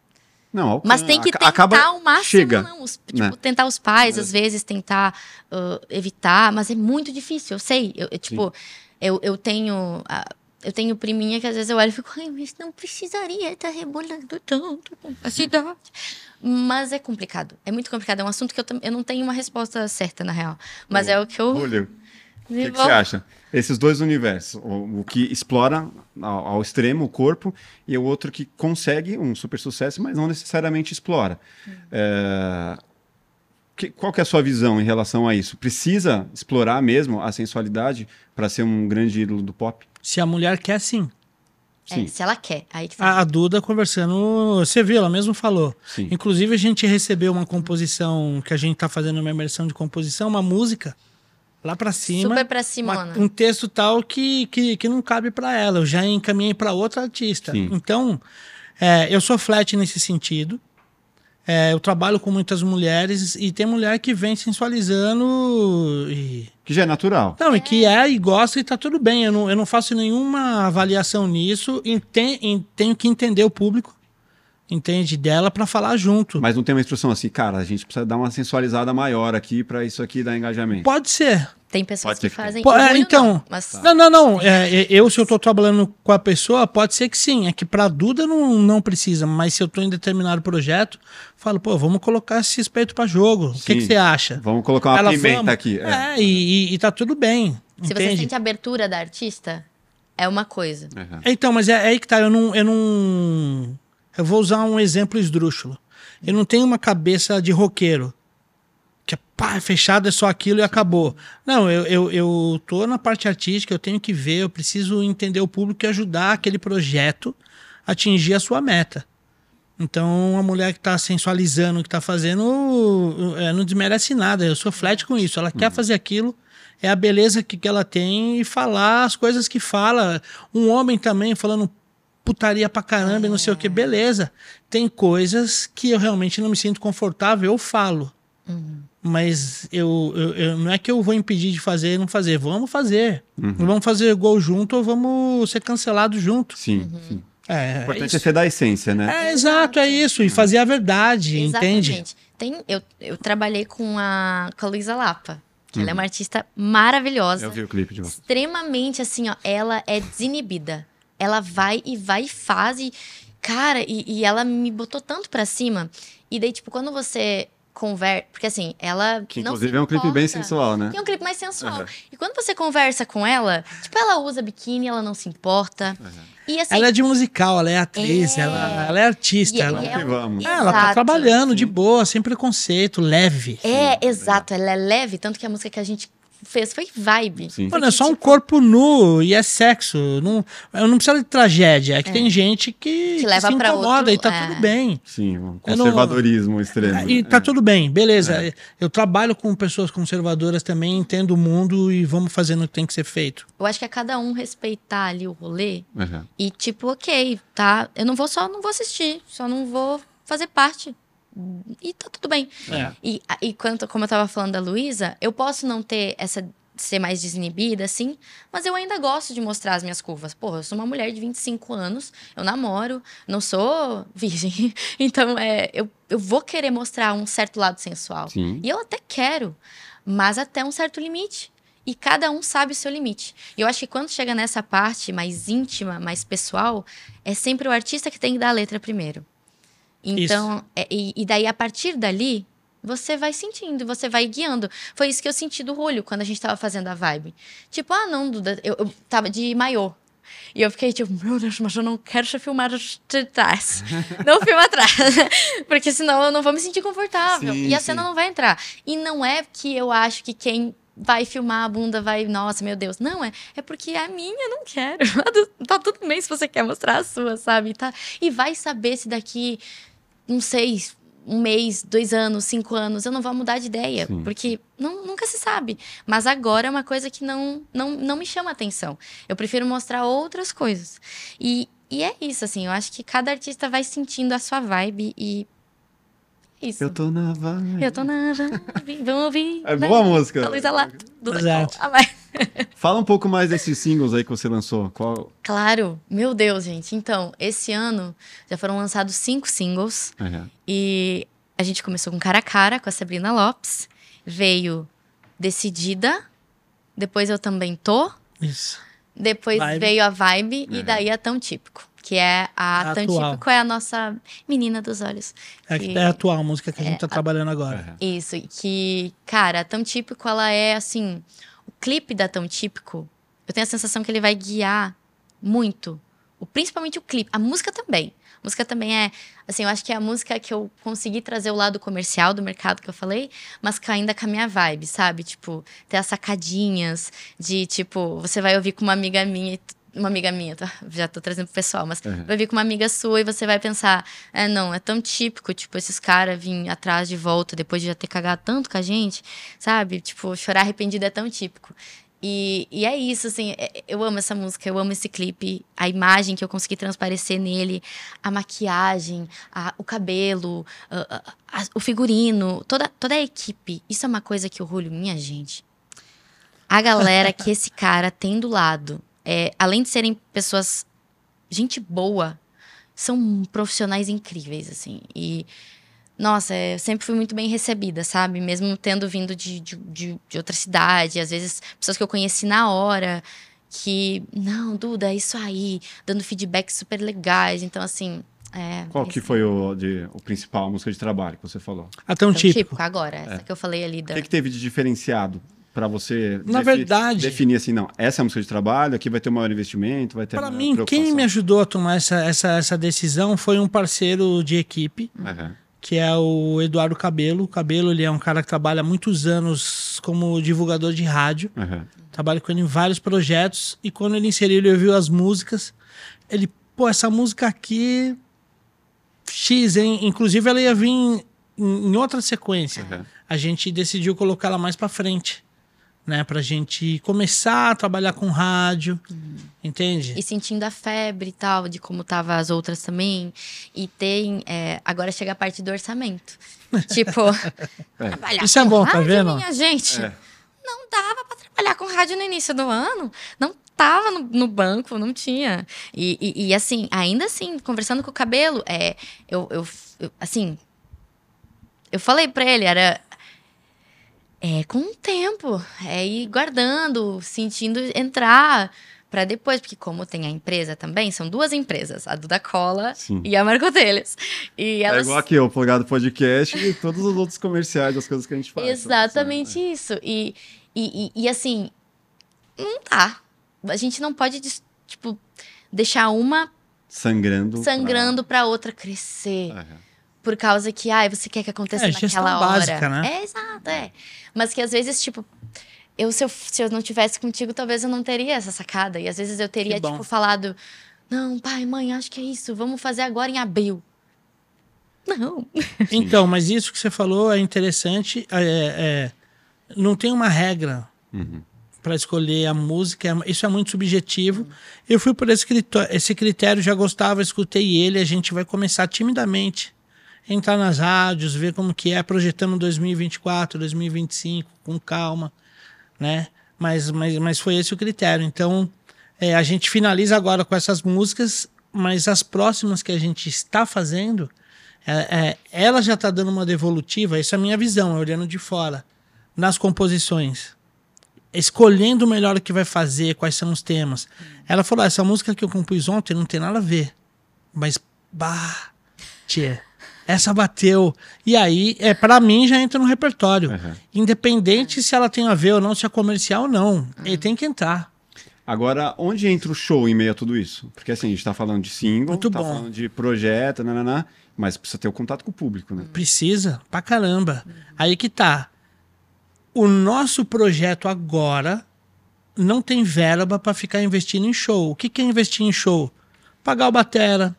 Não, Mas tem que tentar acaba, ao máximo, chega, não. Os- tipo, né? tentar os pais, É. às vezes, tentar ah, evitar, mas é muito difícil, eu sei. Eu, eu, tipo, eu, eu tenho. ah, eu tenho priminha que às vezes eu olho e fico, ai, mas não precisaria estar rebolando tanto a cidade. Mas é complicado. É muito complicado. É um assunto que eu, eu não tenho uma resposta certa, na real. Mas é o que eu. Julio, o que, que você acha? Esses dois universos, o, o que explora ao, ao extremo o corpo e o outro que consegue um super sucesso, mas não necessariamente explora. É, que- qual que é a sua visão em relação a isso? Precisa explorar mesmo a sensualidade para ser um grande ídolo do pop? Se a mulher quer, sim. É, Sim. se ela quer. Aí que tá. A, a Duda conversando, você viu, ela mesmo falou. Sim. Inclusive, a gente recebeu uma composição que a gente tá fazendo uma imersão de composição, uma música lá pra cima. Super pra uma- Simona. um texto tal que, que, que não cabe pra ela. Eu já encaminhei pra outra artista. Sim. Então, é, eu sou flat nesse sentido. É, eu trabalho com muitas mulheres e tem mulher que vem sensualizando e Que já é natural. não, e que é e gosta e tá tudo bem. Eu não, eu não faço nenhuma avaliação nisso e tem- e tenho que entender o público, entende, dela pra falar junto. Mas não tem uma instrução assim, cara, a gente precisa dar uma sensualizada maior aqui para isso aqui dar engajamento. Pode ser. Tem pessoas que que fazem. Po- é, orgulho então, não, mas Não, não, não. É, é, eu, se eu tô trabalhando com a pessoa, pode ser que sim. É que pra Duda não, não precisa. Mas se eu tô em determinado projeto, falo, pô, vamos colocar esse respeito pra jogo. O que, que você acha? Vamos colocar uma Ela pimenta vamos- aqui. é. É, e, e- e tá tudo bem. se você entende? sente a abertura da artista, é uma coisa. Uhum. Então, mas é, é aí que tá. Eu não, eu não. Eu vou usar um exemplo esdrúxulo. Eu não tenho uma cabeça de roqueiro. Que é pá, fechado, é só aquilo e acabou. Não, eu, eu, eu tô na parte artística, eu tenho que ver, eu preciso entender o público e ajudar aquele projeto a atingir a sua meta. Então, a mulher que tá sensualizando o que tá fazendo é, não desmerece nada. Eu sou flat com isso. Ela quer fazer aquilo, é a beleza que, que ela tem e falar as coisas que fala. Um homem também falando putaria pra caramba e não sei o que, beleza. Tem coisas que eu realmente não me sinto confortável, eu falo. Mas eu, eu- eu- não é que eu vou impedir de fazer e não fazer. Vamos fazer. Vamos fazer gol junto ou vamos ser cancelados junto. Sim, sim. É, O é importante isso. é ser da essência, né? É, exato, é isso. E fazer a verdade, entende? Exatamente. Tem, eu, eu trabalhei com a, com a Luísa Lapa, que ela é uma artista maravilhosa. Eu vi o clipe de você. extremamente assim, ó, ela é desinibida. Ela vai e vai e faz e cara, e, e ela me botou tanto pra cima. E daí tipo, quando você conversa, porque assim, ela Que não inclusive se é um clipe bem sensual, né? Tem um clipe mais sensual. Aham. E quando você conversa com ela, tipo, ela usa biquíni, ela não se importa. E assim, Ela é de musical, ela é atriz, É. ela, ela é artista. E- ela, e Vamos que vamos. É, ela tá trabalhando de boa, sem preconceito, leve. é, exato, ela é leve, tanto que a música que a gente fez foi vibe. Sim. Mano, é só um tipo- corpo nu e é sexo. Não, eu não precisa de tragédia. É que tem gente que, que leva se pra incomoda outro- e tá é. tudo bem. Sim, um Eu não- conservadorismo extremo. E tá É. tudo bem, beleza. Eu trabalho com pessoas conservadoras também, entendo o mundo e vamos fazendo o que tem que ser feito. Eu acho que é cada um respeitar ali o rolê Uhum. E tipo, ok, tá? Eu não vou só, não vou assistir, só não vou fazer parte. E tá tudo bem. É. E, e quanto, como eu tava falando da Luísa, eu posso não ter essa ser mais desinibida, assim, mas eu ainda gosto de mostrar as minhas curvas. Porra, eu sou uma mulher de 25 anos, eu namoro, não sou virgem, então é, eu, eu vou querer mostrar um certo lado sensual. Sim. E eu até quero, mas até um certo limite. E cada um sabe o seu limite. E eu acho que quando chega nessa parte mais íntima, mais pessoal, é sempre o artista que tem que dar a letra primeiro. Então, é, e, e daí a partir dali, você vai sentindo, você vai guiando. Foi isso que eu senti do Julio quando a gente tava fazendo a vibe. Tipo, ah, não, Duda, eu, eu tava de maiô. E eu fiquei tipo, meu Deus, mas eu não quero filmar de trás. não filma atrás. Porque senão eu não vou me sentir confortável. Sim, e a sim. cena não vai entrar. E não é que eu acho que quem vai filmar a bunda vai, nossa, meu Deus. Não, é, é porque a minha não quero. tá tudo bem se você quer mostrar a sua, sabe? Tá, e vai saber se daqui, não sei, um mês, dois anos, cinco anos, eu não vou mudar de ideia, Sim. porque não, nunca se sabe. Mas agora é uma coisa que não, não, não me chama atenção. Eu prefiro mostrar outras coisas. E, e é isso, assim, eu acho que cada artista vai sentindo a sua vibe e. É isso. Eu tô na vibe. Eu tô na vibe. Vamos ouvir. É né? boa música. A Luísa lá. Do Exato. Fala um pouco mais desses singles aí que você lançou. Qual... Claro, meu Deus, gente. Então, esse ano já foram lançados cinco singles. Uhum. E a gente começou com Cara a Cara, com a Sabrina Lopes. Veio Decidida. Depois eu também tô. Isso. Depois vibe. veio a Vibe. Uhum. E daí a Tão Típico. Que é a, a Tão. Típico, é a nossa menina dos olhos. É, que é a atual, música que a gente tá a... trabalhando agora. Uhum. Isso. Que, cara, a Tão Típico, ela é assim clipe da Tão Típico, eu tenho a sensação que ele vai guiar muito. O, principalmente o clipe. A música também. A música também é. Assim, eu acho que é a música que eu consegui trazer o lado comercial do mercado que eu falei, mas ainda com a minha vibe, sabe? Tipo, ter as sacadinhas de, tipo, você vai ouvir com uma amiga minha uma amiga minha, tá? já tô trazendo pro pessoal, mas uhum. vai vir com uma amiga sua e você vai pensar, é, não, é tão típico, tipo, esses caras virem atrás de volta depois de já ter cagado tanto com a gente, sabe? Tipo, chorar arrependido é tão típico. E, e é isso, assim, é, eu amo essa música, eu amo esse clipe, a imagem que eu consegui transparecer nele, a maquiagem, a, o cabelo, a, a, o figurino, toda, toda a equipe. Isso é uma coisa que o Julio, minha gente. A galera que esse cara tem do lado é, além de serem pessoas, gente boa, são profissionais incríveis, assim. E, nossa, eu sempre fui muito bem recebida, sabe? Mesmo tendo vindo de, de, de, de outra cidade, às vezes pessoas que eu conheci na hora, que, não, Duda, é isso aí, dando feedbacks super legais. Então, assim, é, Qual que foi o, de, o principal música de trabalho que você falou? Até um típico. típico. agora, essa é. que eu falei ali. Da... O que, que teve de diferenciado para você Na defi verdade, definir assim, não, essa é a música de trabalho, aqui vai ter um maior investimento, vai ter Para mim, quem me ajudou a tomar essa, essa, essa decisão foi um parceiro de equipe, uhum. que é o Eduardo Cabelo. O Cabelo, ele é um cara que trabalha há muitos anos como divulgador de rádio. Uhum. Trabalho com ele em vários projetos e quando ele inseriu, ele ouviu as músicas, ele, pô, essa música aqui X, hein? Inclusive ela ia vir em, em outra sequência. Uhum. A gente decidiu colocar ela mais para frente né? Pra gente começar a trabalhar com rádio, uhum. entende? E sentindo a febre e tal, de como tava as outras também. E tem. É, agora chega a parte do orçamento. tipo, é. trabalhar Isso é bom, tá rádio, tá vendo? Minha gente. É. Não dava para trabalhar com rádio no início do ano. Não tava no, no banco, não tinha. E, e, e, assim, ainda assim, conversando com o cabelo, é, eu, eu, eu assim. Eu falei para ele, era é com o tempo, é ir guardando, sentindo entrar para depois, porque como tem a empresa também, são duas empresas, a Duda Cola Sim. e a Marcotelhas. E é elas... É igual aqui, o Plugado Podcast e todos os outros comerciais, as coisas que a gente faz. Exatamente isso. E, e, e, e, assim, não dá. A gente não pode, tipo, deixar uma sangrando sangrando para outra crescer. Uhum por causa que, ai, você quer que aconteça é, naquela hora. Básica, né? É, exato, é. Mas que às vezes, tipo, eu se, eu se eu não tivesse contigo, talvez eu não teria essa sacada. E às vezes eu teria, tipo, falado: Não, pai, mãe, acho que é isso, vamos fazer agora em abril. Não. Então, mas isso que você falou é interessante. É, é, não tem uma regra uhum. para escolher a música, é, isso é muito subjetivo. Eu fui por esse critério, esse critério, já gostava, escutei ele, a gente vai começar timidamente entrar nas rádios, ver como que é, projetando 2024, 2025, com calma, né? Mas, mas, mas foi esse o critério. Então, é, a gente finaliza agora com essas músicas, mas as próximas que a gente está fazendo, é, é, ela já está dando uma devolutiva, isso é a minha visão, olhando de fora, nas composições. Escolhendo melhor o que vai fazer, quais são os temas. Ela falou: ah, essa música que eu compus ontem não tem nada a ver. Mas, bah, tia, essa bateu. E aí, é, para mim, já entra no repertório. Uhum. Independente se ela tem a ver ou não, se é comercial ou não. Uhum. Ele tem que entrar. Agora, onde entra o show em meio a tudo isso? Porque assim, a gente tá falando de single, Muito tá bom. falando de projeto, nananá, mas precisa ter o contato com o público, né? Precisa, pra caramba. Aí que tá. O nosso projeto agora não tem verba para ficar investindo em show. O que, que é investir em show? Pagar o batera,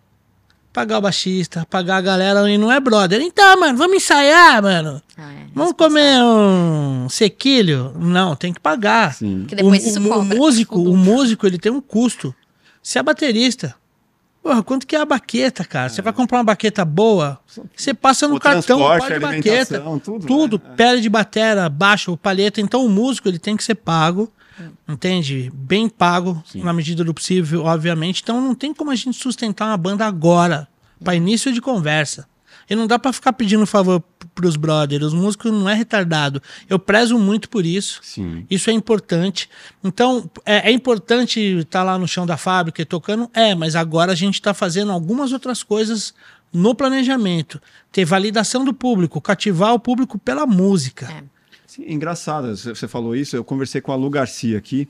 pagar o baixista, pagar a galera e não é brother. Então, mano, vamos ensaiar, mano. Ah, é, vamos comer um sequilho? Não, tem que pagar. Sim. Que depois o, isso o, o músico, o músico, ele tem um custo. Se é baterista, Porra, quanto que é a baqueta, cara? É. Você vai comprar uma baqueta boa, você passa no o cartão, pode baqueta, tudo, tudo né? pele de batera, baixo, palheta. Então o músico ele tem que ser pago, entende? Bem pago Sim. na medida do possível, obviamente. Então não tem como a gente sustentar uma banda agora, para início de conversa. E não dá para ficar pedindo favor pros brothers. Os músicos não é retardado. Eu prezo muito por isso. Sim. Isso é importante. Então, é, é importante estar tá lá no chão da fábrica e tocando? É, mas agora a gente está fazendo algumas outras coisas no planejamento. Ter validação do público, cativar o público pela música. É. Sim, engraçado, você falou isso. Eu conversei com a Lu Garcia aqui.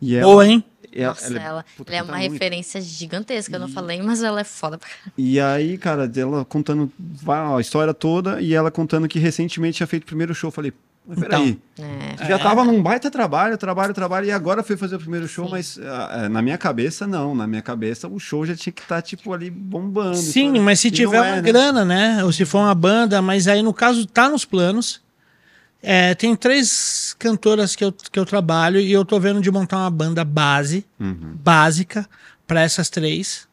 E ela, Boa, hein? Nossa, ela, ela, ela é uma referência gigantesca, eu não falei, mas ela é foda pra. E aí, cara, ela contando a história toda e ela contando que recentemente tinha feito o primeiro show. Eu falei, mas peraí, então, é. já tava num baita trabalho, trabalho, trabalho, e agora foi fazer o primeiro show, Sim. mas uh, na minha cabeça, não. Na minha cabeça, o show já tinha que estar, tá, tipo, ali bombando. Sim, mas se e tiver é, uma né? grana, né? Ou se for uma banda, mas aí no caso tá nos planos. É, tem três cantoras que eu, que eu trabalho e eu tô vendo de montar uma banda base, uhum. básica, para essas três.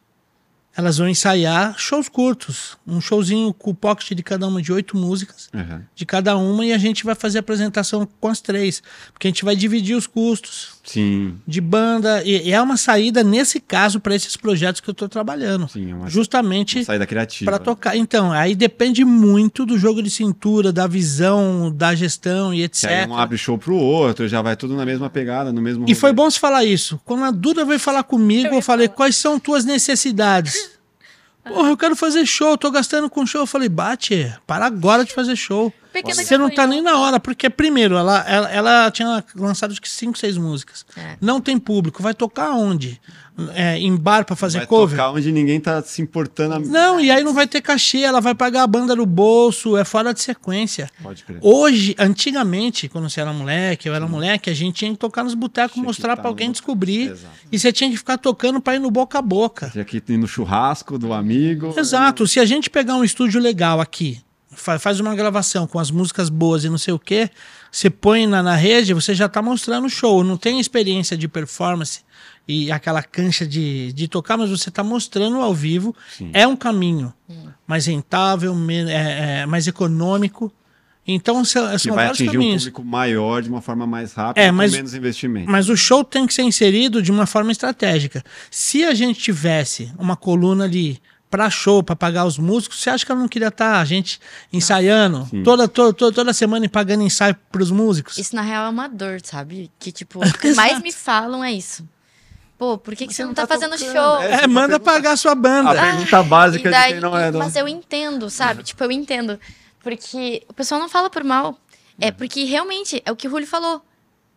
Elas vão ensaiar shows curtos, um showzinho com o pocket de cada uma de oito músicas, uhum. de cada uma, e a gente vai fazer a apresentação com as três, porque a gente vai dividir os custos Sim. de banda, e, e é uma saída, nesse caso, para esses projetos que eu estou trabalhando. Sim, é uma, justamente saída criativa. Para tocar. Então, aí depende muito do jogo de cintura, da visão, da gestão e etc. Que aí um abre show pro outro, já vai tudo na mesma pegada, no mesmo. E foi bom você falar isso. Quando a Duda veio falar comigo, eu, eu falei: quais são tuas necessidades? Porra, eu quero fazer show, tô gastando com show. Eu falei, bate, para agora de fazer show. Pequena Você não tá nem na hora, porque primeiro, ela, ela, ela tinha lançado acho que 5, 6 músicas. É. Não tem público, vai tocar onde? É, em bar para fazer vai cover? Tocar onde ninguém tá se importando. A... Não, e aí não vai ter cachê, ela vai pagar a banda no bolso, é fora de sequência. Pode crer. Hoje, antigamente, quando você era moleque, eu era moleque, a gente tinha que tocar nos botecos, mostrar para alguém no... descobrir. Exato. E você tinha que ficar tocando para ir no boca a boca. Tinha que ir no churrasco do amigo. Exato. Se a gente pegar um estúdio legal aqui, faz uma gravação com as músicas boas e não sei o que, você põe na, na rede, você já está mostrando o show. Não tem experiência de performance e aquela cancha de, de tocar, mas você está mostrando ao vivo. Sim. É um caminho hum. mais rentável, é, é, mais econômico. Então, são que vai atingir caminhos. um público maior de uma forma mais rápida, é, mas, com menos investimento. Mas o show tem que ser inserido de uma forma estratégica. Se a gente tivesse uma coluna ali para show, para pagar os músicos, você acha que ela não queria estar tá, a gente ensaiando toda, toda, toda, toda semana e pagando ensaio para os músicos? Isso na real é uma dor, sabe? Que tipo, o que mais me falam é isso. Pô, por que, que você, não tá, tá fazendo tocando? show? É, manda pergunta... pagar a sua banda. A pergunta básica daí, de quem não é. Mas eu entendo, sabe? tipo, eu entendo. Porque o pessoal não fala por mal. É porque realmente, é o que o Julio falou.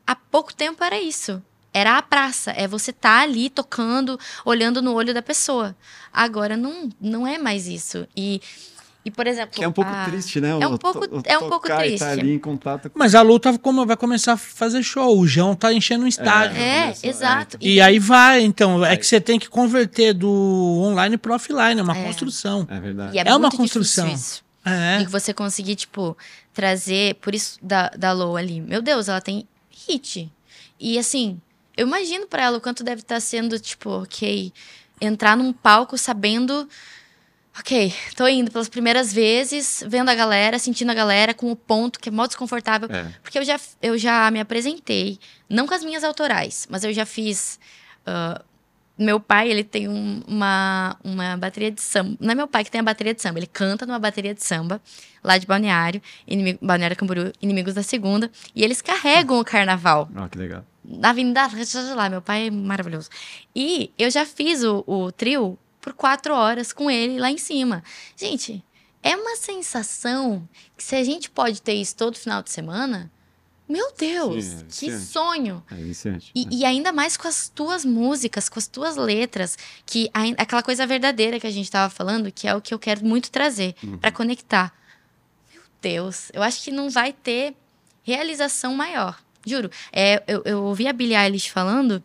Há pouco tempo era isso era a praça, é você tá ali tocando, olhando no olho da pessoa. Agora não, não é mais isso. E e, por exemplo. Que é um pouco a... triste, né? É um pouco, é um pouco triste. Tá ali em contato com... Mas a Lu tá como, vai começar a fazer show. O João tá enchendo um estádio. É, é exato. É. E, aí vai, então. É que você tem que converter do online pro offline. É uma é. construção. É verdade. é, é uma construção. Isso. É. E você conseguir, tipo, trazer. Por isso, da, da Lu ali. Meu Deus, ela tem hit. E assim, eu imagino para ela o quanto deve estar tá sendo, tipo, ok, entrar num palco sabendo Ok, tô indo pelas primeiras vezes, vendo a galera, sentindo a galera com o ponto que é mó desconfortável. É. Porque eu já, eu já me apresentei, não com as minhas autorais, mas eu já fiz. ah, meu pai, ele tem um- uma, uma bateria de samba. Não é meu pai que tem a bateria de samba, ele canta numa bateria de samba, lá de Balneário, inimigo, Balneário Camboriú, Inimigos da Segunda, e eles carregam o carnaval Ó, que legal. na Avenida lá, meu pai é maravilhoso. E eu já fiz o, o trio por quatro horas com ele lá em cima. Gente, é uma sensação que se a gente pode ter isso todo final de semana, meu Deus, Sim, é que sonho! É viciante. E, e ainda mais com as tuas músicas, com as tuas letras, que ai- aquela coisa verdadeira que a gente tava falando, que é o que eu quero muito trazer Uhum. pra conectar. Meu Deus, eu acho que não vai ter realização maior. Juro. É, eu, eu ouvi a Billie Eilish falando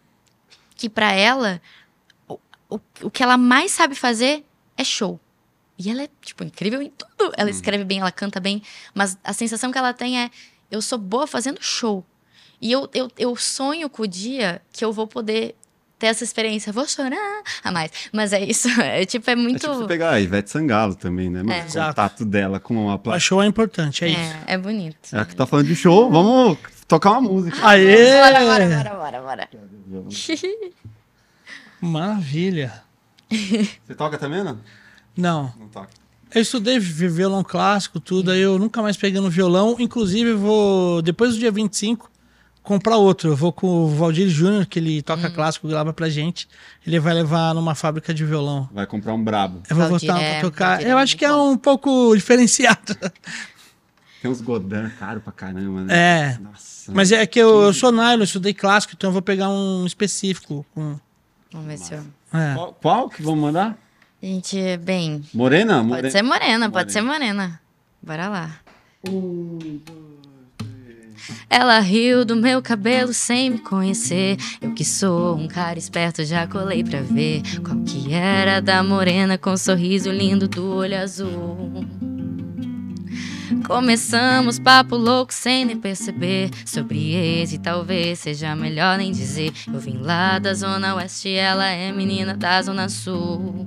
que pra ela o, o, que ela mais sabe fazer é show. E ela é, tipo, incrível em tudo. Ela escreve bem, ela canta bem, mas a sensação que ela tem é: eu sou boa fazendo show. E eu, eu, eu sonho com o dia que eu vou poder ter essa experiência. Vou chorar a mais. Mas é isso. É tipo, é É muito. tipo você pegar a Ivete Sangalo também, né? É. O contato dela com a plateia. show é importante, é, isso. é, é bonito. É que tá falando de show, vamos tocar uma música. Aê! Bora, bora, bora, bora, bora. Maravilha. Você toca também, não? Não. Não toca. Eu estudei vi- violão clássico, tudo, aí eu nunca mais peguei no violão. Inclusive, eu vou, depois do dia 25, comprar outro. Eu vou com o Valdir Júnior, que ele toca clássico, grava pra gente. Ele vai levar numa fábrica de violão. Vai comprar um brabo. Eu vou Valdir botar é- pra tocar. Valdir é Eu acho muito que é bom. um pouco diferenciado. Tem uns Godin caro pra caramba, né? É. Nossa. Mas é que eu, eu sou nylon, eu estudei clássico, então eu vou pegar um específico. Com, Vamos ver se eu. é. Qual, qual que vamos mandar? Gente, bem. Morena? Pode Morena. ser morena, Morena. pode ser morena. Bora lá. Ela riu do meu cabelo sem me conhecer. Eu que sou um cara esperto, já colei pra ver qual que era da morena com o sorriso lindo do olho azul. Começamos papo louco sem nem perceber sobre ex e talvez seja melhor nem dizer. Eu vim lá da zona oeste, ela é menina da zona sul.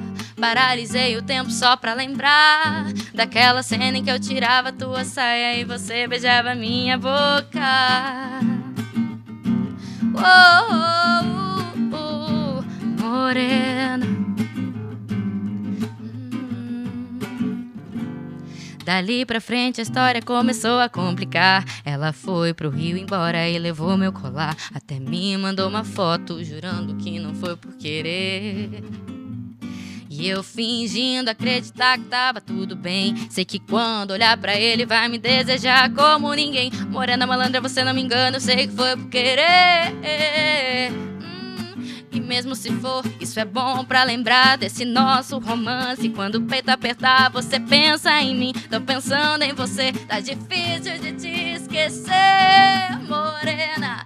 Paralisei o tempo só pra lembrar daquela cena em que eu tirava tua saia e você beijava minha boca. Oh, oh, oh, oh, morena. Hum. Dali pra frente a história começou a complicar. Ela foi pro Rio embora e levou meu colar. Até me mandou uma foto, jurando que não foi por querer. E eu fingindo acreditar que tava tudo bem. Sei que quando olhar pra ele vai me desejar como ninguém. Morena malandra, você não me engana, eu sei que foi por querer. Hum, E mesmo se for, isso é bom pra lembrar desse nosso romance. Quando o peito apertar, você pensa em mim. Tô pensando em você, tá difícil de te esquecer, morena.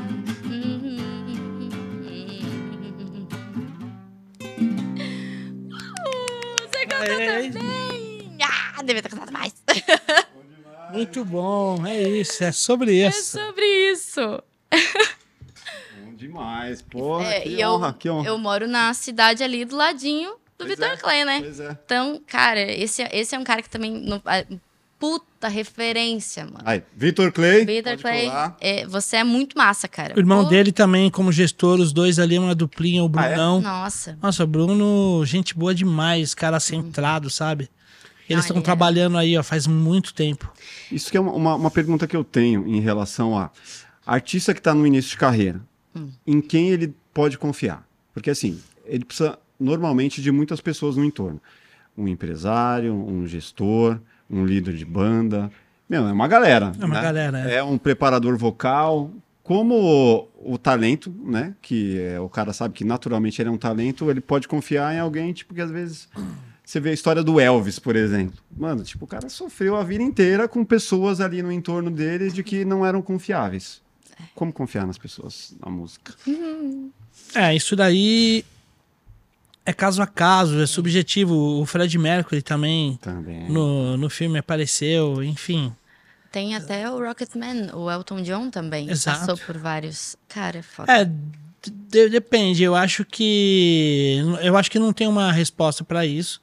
É. também! Ah, devia ter cantado mais. Muito bom, é isso, é sobre É isso. sobre isso. Bom demais. Porra, É, que e eu, honra, que honra. eu moro na cidade ali do ladinho do Pois Vitor é, Clay, né? Pois é. Então, cara, esse, esse é um cara que também. Puta referência, mano. Aí, Vitor Clay. Vitor Clay, é, você é muito massa, cara. O irmão Pô, dele também, como gestor, os dois ali, uma duplinha, o Ah, é? Brunão. Nossa. Nossa, Bruno, gente boa demais, cara centrado, sabe? Eles estão trabalhando aí, ó, faz muito tempo. Isso que é uma, uma pergunta que eu tenho em relação a artista que está no início de carreira. Hum. Em quem ele pode confiar? Porque assim, ele precisa normalmente de muitas pessoas no entorno. Um empresário, um gestor, um líder de banda. Meu, é uma galera. É uma né? galera. É. é um preparador vocal. Como o, o, talento, né? Que é, o cara sabe que naturalmente ele é um talento, ele pode confiar em alguém, tipo, que às vezes. Você vê a história do Elvis, por exemplo. Mano, tipo, o cara sofreu a vida inteira com pessoas ali no entorno dele de que não eram confiáveis. Como confiar nas pessoas na música? É, isso daí é caso a caso, é subjetivo. O Fred Mercury também, também. No, no filme apareceu, enfim. Tem até o Rocketman, o Elton John também. Exato. Passou por vários. Cara, é foda. É, de, depende. Eu acho que. Eu acho que não tem uma resposta para isso.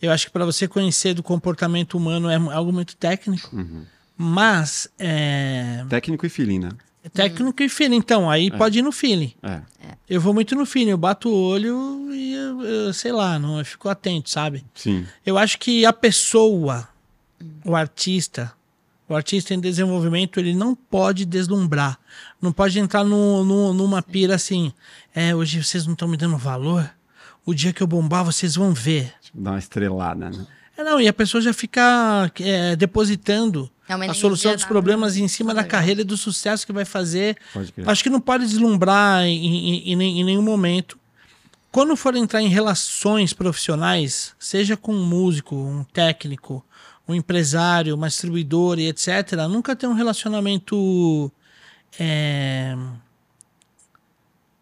Eu acho que para você conhecer do comportamento humano é algo muito técnico. Uhum. Mas. É... Técnico e feeling, né? Técnico e feeling. Então, aí é. pode ir no feeling. É. Eu vou muito no feeling. Eu bato o olho e, eu, eu, sei lá, não, eu fico atento, sabe? Sim. Eu acho que a pessoa, o artista, o artista em desenvolvimento, ele não pode deslumbrar. Não pode entrar no, no, numa pira assim. É, hoje vocês não estão me dando valor. O dia que eu bombar, vocês vão ver. Dá uma estrelada, né? É, não, e a pessoa já fica é, depositando é a solução dos problemas em cima da carreira e do sucesso que vai fazer. Acho que não pode deslumbrar em, em, em, nenhum momento. Quando for entrar em relações profissionais, seja com um músico, um técnico, um empresário, uma distribuidora e etc., nunca ter um relacionamento é,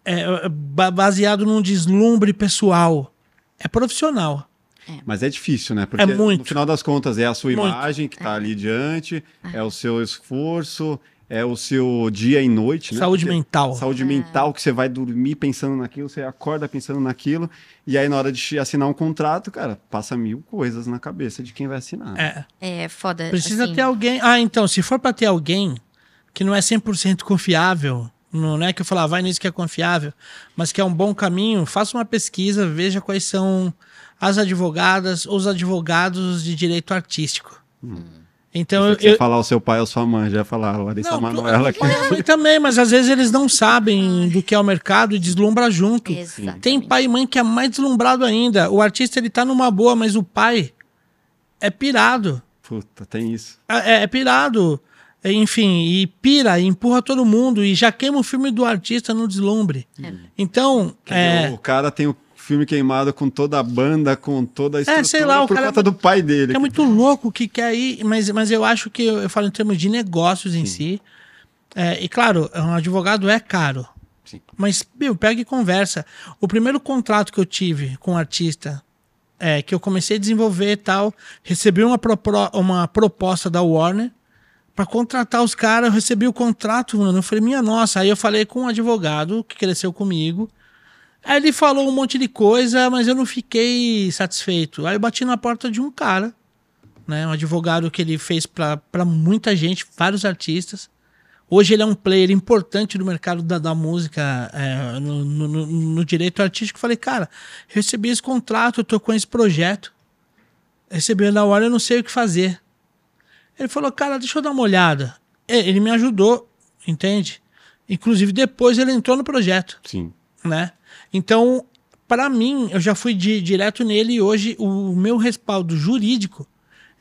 é, baseado num deslumbre pessoal. É profissional. É. Mas é difícil, né? Porque é muito. no final das contas é a sua muito. imagem que está é. ali diante, é. é. o seu esforço, é o seu dia e noite, né? Saúde Porque, mental. Saúde é. mental, que você vai dormir pensando naquilo, você acorda pensando naquilo, e aí na hora de assinar um contrato, cara, passa mil coisas na cabeça de quem vai assinar. É. É foda. Precisa assim... ter alguém. Ah, então, se for para ter alguém que não é 100% confiável, não é que eu falar, ah, vai nisso que é confiável, mas que é um bom caminho, faça uma pesquisa, veja quais são as advogadas, os advogados de direito artístico. Hum. Então eu, eu falar o seu pai ou sua mãe, já falar Larissa não, Manoela aqui. também, mas às vezes eles não sabem do que é o mercado e deslumbra junto. Exatamente. Tem pai e mãe que é mais deslumbrado ainda. O artista ele tá numa boa, mas o pai é pirado. Puta, tem isso. É, é pirado. Enfim, e pira, e empurra todo mundo e já queima o filme do artista no deslumbre. É. Então. É... O cara tem o filme queimado com toda a banda, com toda a estrutura, é, sei lá, por conta é, do pai dele. É muito louco que quer ir, mas, mas eu acho que eu, eu falo em termos de negócios em Sim. si. É, e claro, um advogado é caro. Sim. Mas, meu, pega e conversa. O primeiro contrato que eu tive com um artista, é, que eu comecei a desenvolver e tal, recebi uma, propro, uma proposta da Warner para contratar os caras, eu recebi o contrato, mano. Eu falei, minha nossa. Aí eu falei com um advogado que cresceu comigo. Aí ele falou um monte de coisa, mas eu não fiquei satisfeito. Aí eu bati na porta de um cara, né? Um advogado que ele fez para muita gente, vários artistas. Hoje ele é um player importante do mercado da, da música, é, no, no, no, direito artístico. Falei, cara, recebi esse contrato, eu tô com esse projeto. Recebi na hora, eu não sei o que fazer. Ele falou, cara, deixa eu dar uma olhada. Ele me ajudou, entende? Inclusive, depois ele entrou no projeto. Sim. Né? Então, para mim, eu já fui de, direto nele e hoje o meu respaldo jurídico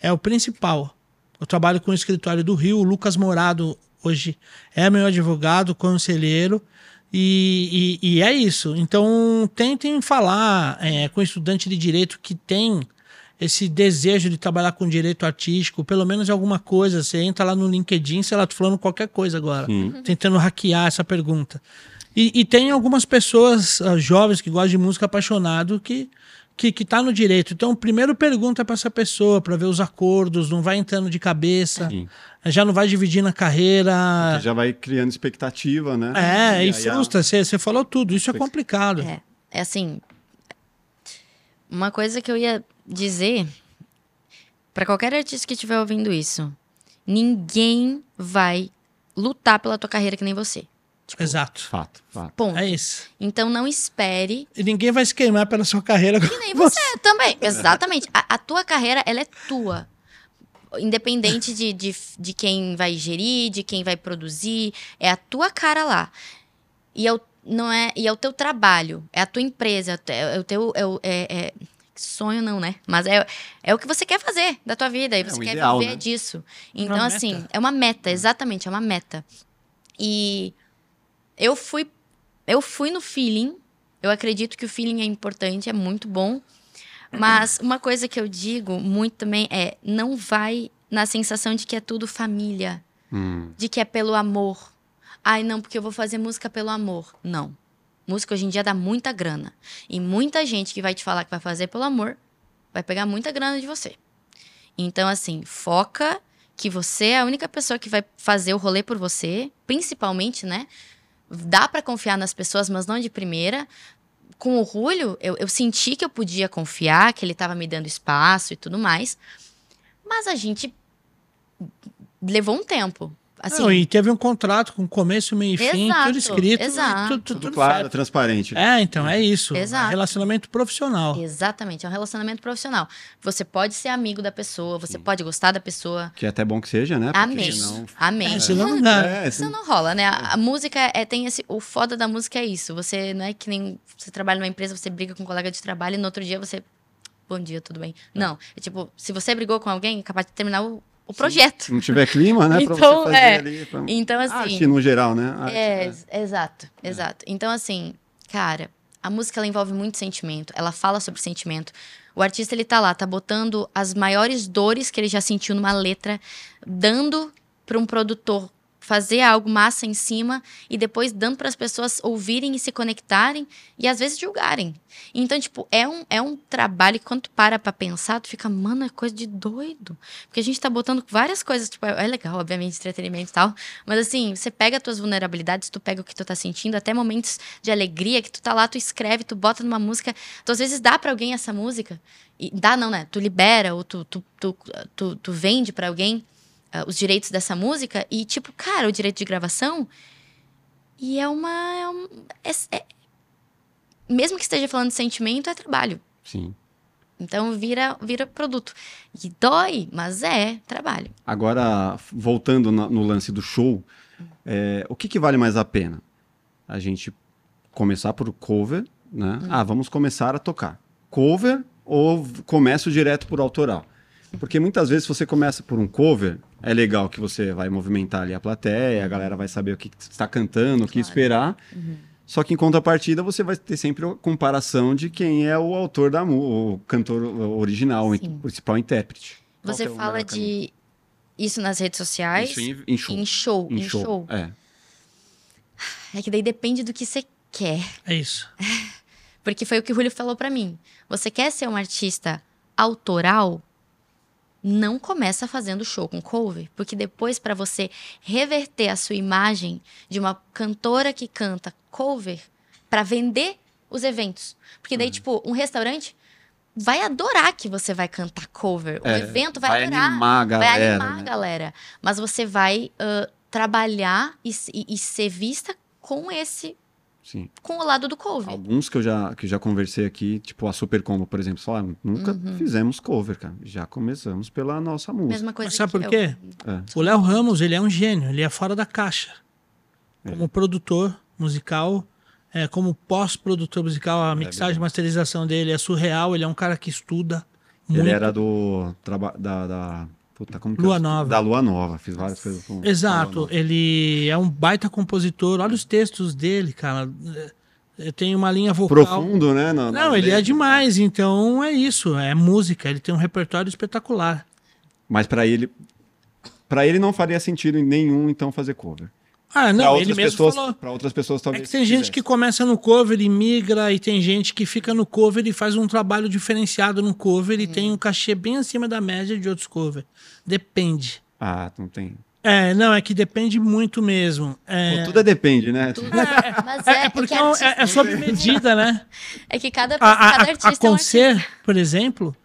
é o principal. Eu trabalho com o escritório do Rio, o Lucas Morado hoje é meu advogado, conselheiro, e, e, e é isso. Então, tentem falar é, com estudante de direito que tem esse desejo de trabalhar com direito artístico, pelo menos alguma coisa. Você entra lá no LinkedIn, sei lá, tô falando qualquer coisa agora, Sim. tentando hackear essa pergunta. E, e tem algumas pessoas uh, jovens que gostam de música apaixonado que que, que tá no direito. Então, primeiro pergunta para essa pessoa, para ver os acordos, não vai entrando de cabeça, Sim. já não vai dividindo a carreira. Porque já vai criando expectativa, né? É, e, e frustra. Você falou tudo, isso é complicado. É, é assim. Uma coisa que eu ia dizer para qualquer artista que estiver ouvindo isso: ninguém vai lutar pela tua carreira que nem você. Tipo, Exato. Fato, fato. Ponto. É isso. Então não espere. E ninguém vai se queimar pela sua carreira. E nem você também. Exatamente. A, a tua carreira, ela é tua. Independente de, de, de quem vai gerir, de quem vai produzir. É a tua cara lá. E é o, não é, e é o teu trabalho. É a tua empresa. É o teu. É, o teu- é, é- é- sonho não, né? Mas é, é o que você quer fazer da tua vida. E você um quer ideal, viver né? disso. Então, Uma assim, meta. é uma meta, exatamente, é uma meta. E eu fui eu fui no feeling. Eu acredito que o feeling é importante, é muito bom. Mas uma coisa que eu digo muito também é não vai na sensação de que é tudo família, Hum, de que é pelo amor. Ai, não, porque eu vou fazer música pelo amor. Não. Música hoje em dia dá muita grana. E muita gente que vai te falar que vai fazer pelo amor vai pegar muita grana de você. Então, assim, foca que você é a única pessoa que vai fazer o rolê por você, principalmente, né? Dá pra confiar nas pessoas, mas não de primeira. Com o Julio, eu, eu senti que eu podia confiar, que ele tava me dando espaço e tudo mais. Mas a gente levou um tempo. Assim, Não, e teve um contrato com começo, meio e fim, Exato, tudo escrito. exato. Tudo, tudo tudo claro, certo. transparente. É, então, é isso. Exato. Relacionamento profissional. Exatamente, é um relacionamento profissional. Você pode ser amigo da pessoa, você pode gostar da pessoa. Que é até bom que seja, né? Porque Amém. senão- Amém. É, senão não dá. É, Isso não rola, né? A, a música é tem esse. O foda da música é isso. Você não é que nem. Você trabalha numa empresa, você briga com um colega de trabalho e no outro dia você. Bom dia, tudo bem? Não. É tipo, se você brigou com alguém, é capaz de terminar o, o projeto. Se não tiver clima, né? pra Então, você fazer é. ali. Pra... Então, assim. Arte no geral, né? Arte, É, é. ex- exato, exato. Então, assim, cara, a música ela envolve muito sentimento, ela fala sobre sentimento. O artista, ele tá lá, tá botando as maiores dores que ele já sentiu numa letra, dando para um produtor fazer algo massa em cima e depois dando para as pessoas ouvirem e se conectarem e às vezes julgarem. Então, tipo, é um, é um trabalho que quando tu para pra pensar, tu fica, mano, é coisa de doido. Porque a gente tá botando várias coisas, tipo, é legal, obviamente, entretenimento e tal, mas assim, você pega as tuas vulnerabilidades, tu pega o que tu tá sentindo, até momentos de alegria que tu tá lá, tu escreve, tu bota numa música, tu às vezes dá pra alguém essa música, e dá não, né? Tu libera ou tu, tu, tu, tu, tu vende pra alguém ah, os direitos dessa música e tipo, cara, o direito de gravação e é uma é um- é- é- mesmo que esteja falando de sentimento, é trabalho. Sim. Então vira vira produto. E dói, mas é trabalho. Agora, voltando na- no lance do show, é, o que, que vale mais a pena? A gente começar por cover, né? Hum. Ah, vamos começar a tocar. Cover ou começo direto por autoral? Porque muitas vezes, você começa por um cover, é legal que você vai movimentar ali a plateia, a galera vai saber o que, está cantando, o que Claro. esperar. Só que em contrapartida, você vai ter sempre a comparação de quem é o autor da mu- o cantor original, o principal intérprete. Você é fala melhor caminho? de isso nas redes sociais, Isso em, em show. em show, Em em show. É. É que daí depende do que você quer. É isso. Porque foi o que o Julio falou pra mim. Você quer ser um artista autoral? Não começa fazendo show com cover, porque depois pra você reverter a sua imagem de uma cantora que canta cover pra vender os eventos. Porque Uhum. daí tipo, um restaurante vai adorar que você vai cantar cover. O É, evento vai, vai adorar. animar a galera, vai animar né? a galera. Mas você vai ãh, trabalhar e, e- e ser vista com esse Sim. com o lado do cover. Alguns que eu já, que já conversei aqui, tipo a Super Combo, por exemplo, falaram, nunca fizemos cover, cara. Já começamos pela nossa música. Mesma coisa Mas sabe que por eu- quê? É. O Léo Ramos, ele é um gênio, ele é fora da caixa. Como produtor musical, é, como pós-produtor musical, a mixagem e masterização dele é surreal, ele é um cara que estuda muito. Ele era do. traba- Da, da. Puta, como que Lua eu- Nova. Da Lua Nova. Fiz várias coisas com. Exato, ele é um baita compositor. Olha os textos dele, cara. Tem uma linha vocal. Profundo, né? Não, ele é demais, então é isso, é música, ele tem um repertório espetacular. Mas pra ele. Pra ele não faria sentido nenhum, então, fazer cover. Ah, Pra não, ele outras mesmo pessoas, falou. Pra outras pessoas, É talvez. que tem gente que começa no cover e migra, e tem gente que fica no cover e faz um trabalho diferenciado no cover e tem um cachê bem acima da média de outros covers. Depende. Ah, não tem. É, não, é que depende muito mesmo. Pô, É, tudo é depende, né? Mas é, é, é porque que é, um- artista- é, é sob medida, né? é que cada, A, a, cada a, artista a é um artista. Por exemplo,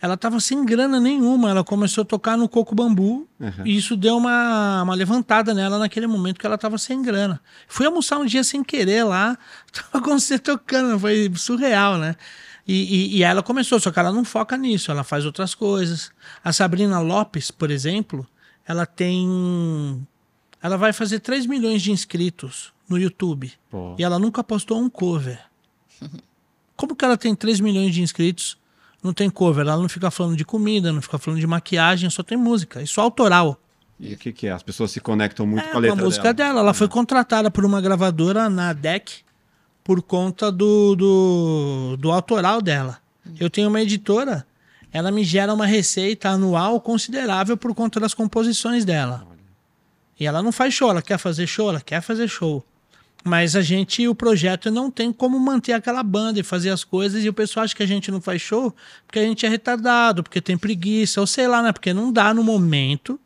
ela tava sem grana nenhuma. Ela começou a tocar no coco bambu uhum. e isso deu uma, uma levantada nela naquele momento que ela tava sem grana. Fui almoçar um dia sem querer lá, tava com você tocando, foi surreal, né? E, e, e, ela começou, só que ela não foca nisso, ela faz outras coisas. A Sabrina Lopes, por exemplo, ela tem. Ela vai fazer 3 milhões de inscritos no YouTube. Pô. E ela nunca postou um cover. Como que ela tem 3 milhões de inscritos? Não tem cover, ela não fica falando de comida, não fica falando de maquiagem, só tem música, isso é autoral. E o que, que, é? As pessoas se conectam muito é, com a letra com a música dela. dela. Ela é. foi contratada por uma gravadora na DEC por conta do, do, do autoral dela. Eu tenho uma editora, ela me gera uma receita anual considerável por conta das composições dela. E ela não faz show, ela quer fazer show, ela quer fazer show. Mas a gente, o projeto não tem como manter aquela banda e fazer as coisas. E o pessoal acha que a gente não faz show porque a gente é retardado, porque tem preguiça, ou sei lá, né? Porque não dá no momento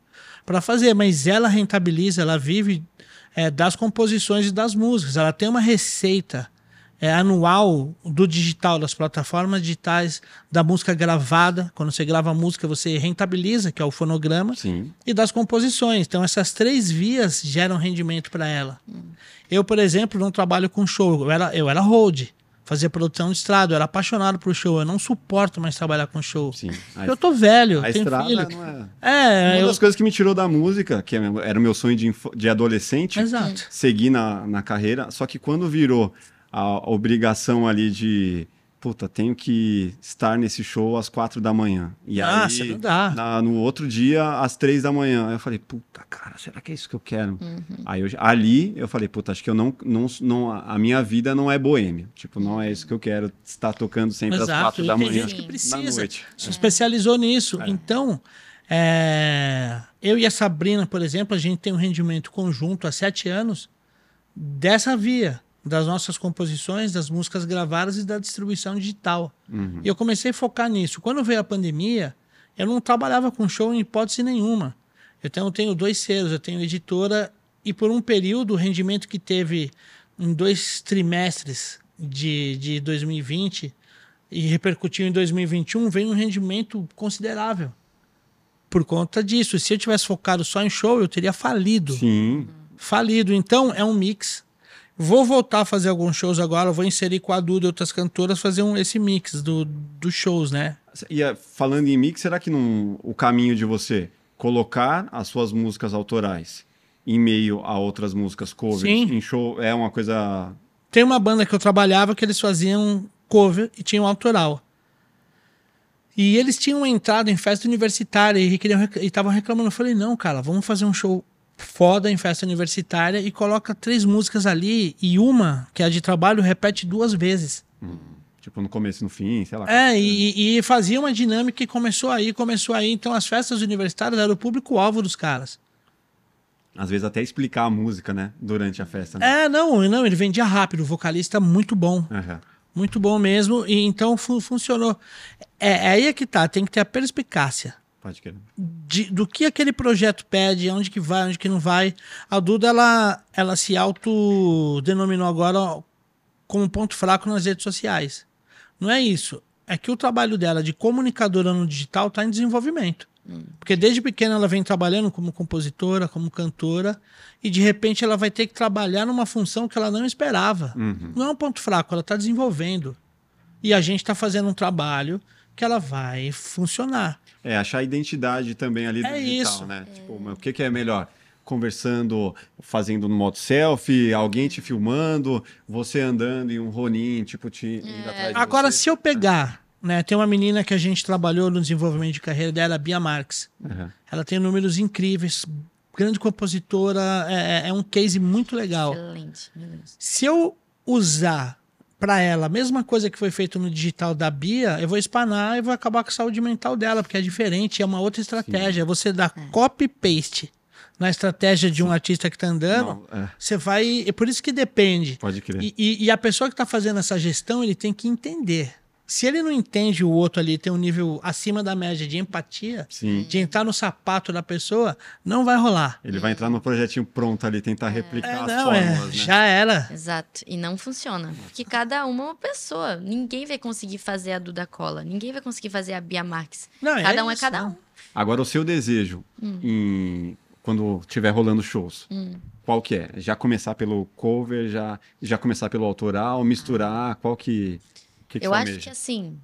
para fazer. Mas ela rentabiliza, ela vive é, das composições e das músicas. Ela tem uma receita é, anual do digital, das plataformas digitais, da música gravada. Quando você grava a música, você rentabiliza, que é o fonograma, Sim. e das composições. Então, essas três vias geram rendimento para ela. Eu, por exemplo, não trabalho com show. Eu era, eu era hold, fazia produção de estrada, eu era apaixonado por show. Eu não suporto mais trabalhar com show. Sim. eu tô velho, a tenho estrada filho. Não é... é Uma eu... das coisas que me tirou da música, que era o meu sonho de, de adolescente, Exato. seguir na, na carreira, só que quando virou a obrigação ali de puta, tenho que estar nesse show às quatro da manhã. E ah, aí, não dá. Na, no outro dia, às três da manhã. Aí eu falei, puta, cara, será que é isso que eu quero? Uhum. Aí eu, ali eu falei, puta, acho que eu não, não, não. A minha vida não é boêmia. Tipo, não é isso que eu quero estar tocando sempre Exato. às quatro da manhã. Tem gente que precisa. Se especializou nisso. É. Então. É... eu e a Sabrina, por exemplo, a gente tem um rendimento conjunto há sete anos dessa via das nossas composições, das músicas gravadas e da distribuição digital. Uhum. E eu comecei a focar nisso. Quando veio a pandemia, eu não trabalhava com show em hipótese nenhuma. Eu tenho, tenho dois selos, eu tenho editora e por um período o rendimento que teve em dois trimestres de, de 2020 e repercutiu em 2021 veio um rendimento considerável por conta disso. Se eu tivesse focado só em show, eu teria falido. Sim. Falido. Então é um mix Vou voltar a fazer alguns shows agora, vou inserir com a Duda e outras cantoras, fazer um, esse mix do, dos shows, né? E eh, falando em mix, será que não, o caminho de você colocar as suas músicas autorais em meio a outras músicas covers Sim. em show é uma coisa. Tem uma banda que eu trabalhava que eles faziam cover e tinham autoral. E eles tinham entrado em festa universitária e estavam reclamando. Eu falei, não, cara, vamos fazer um show foda em festa universitária e coloca três músicas ali e uma, que é a de trabalho, repete duas vezes. Hum, tipo no começo e no fim, sei lá. É, e, e, fazia uma dinâmica que começou aí, começou aí. Então as festas universitárias eram o público-alvo dos caras. Às vezes até explicar a música, né? Durante a festa. Né? É, não, não, ele vendia rápido, o vocalista muito bom. Uhum. Muito bom mesmo, e então fu funcionou. É, é aí é que tá, tem que ter a perspicácia. Pode querer. De, do que aquele projeto pede, onde que vai, onde que não vai. A Duda, ela, ela se autodenominou agora como ponto fraco nas redes sociais. Não é isso. É que o trabalho dela de comunicadora no digital está em desenvolvimento. Hum. Porque desde pequena ela vem trabalhando como compositora, como cantora, e de repente ela vai ter que trabalhar numa função que ela não esperava. Uhum. Não é um ponto fraco, ela está desenvolvendo. E a gente está fazendo um trabalho que ela vai funcionar. É, achar a identidade também ali do é digital, isso. né? É. Tipo, o que, que é melhor? Conversando, fazendo no modo selfie, alguém te filmando, você andando em um Ronin, tipo, te indo é. atrás de Agora, você. se eu pegar, né? Tem uma menina que a gente trabalhou no desenvolvimento de carreira dela, a Bia Marques. Uhum. Ela tem números incríveis, grande compositora, é, é, é um case muito legal. Excelente. Se eu usar para ela, a mesma coisa que foi feito no digital da Bia, eu vou espanar e vou acabar com a saúde mental dela, porque é diferente, é uma outra estratégia. Sim. Você dá é. copy-paste na estratégia de um artista que está andando, Não, é. você vai. É por isso que depende. Pode crer. E, e, e a pessoa que está fazendo essa gestão, ele tem que entender Se ele não entende o outro ali, tem um nível acima da média de empatia, Sim. de entrar no sapato da pessoa, não vai rolar. Ele vai entrar no projetinho pronto ali, tentar replicar É, as não, é, fórmulas, né? já era. Exato. E não funciona. Porque cada uma é uma pessoa. Ninguém vai conseguir fazer a Duda Cola. Ninguém vai conseguir fazer a Bia Marques. Não, cada um é isso, cada né? um. Agora, o seu desejo, Hum. em- quando tiver rolando shows, qual que é? Já começar pelo cover, já, já começar pelo autoral, misturar, qual que, que, que Eu acho que assim,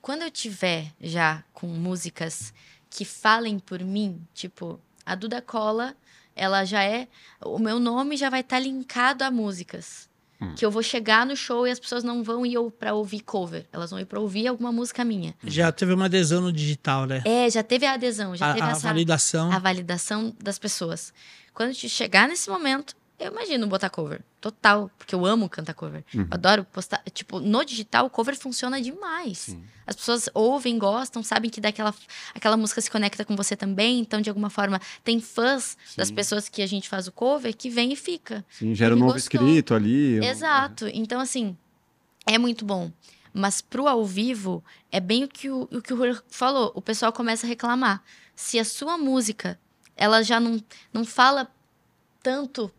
quando eu tiver já com músicas que falem por mim, tipo, a Duda Cola, ela já é. O meu nome já vai estar linkado a músicas. Hum. Que eu vou chegar no show e as pessoas não vão ir pra ouvir cover. Elas vão ir pra ouvir alguma música minha. Já teve uma adesão no digital, né? É, já teve a adesão, já a, teve a essa validação. a validação das pessoas. Quando a gente chegar nesse momento, eu imagino botar cover. Total, porque eu amo cantar cover. Uhum. Adoro postar. Tipo, no digital, o cover funciona demais. Sim. As pessoas ouvem, gostam, sabem que daquela aquela música se conecta com você também. Então, de alguma forma, tem fãs das Sim. pessoas que a gente faz o cover que vem e fica. Sim, gera um novo gostou. escrito ali. Exato. Então, assim, é muito bom. Mas pro ao vivo, é bem o que o, o que o Rui falou. O pessoal começa a reclamar. Se a sua música, ela já não, não fala tanto,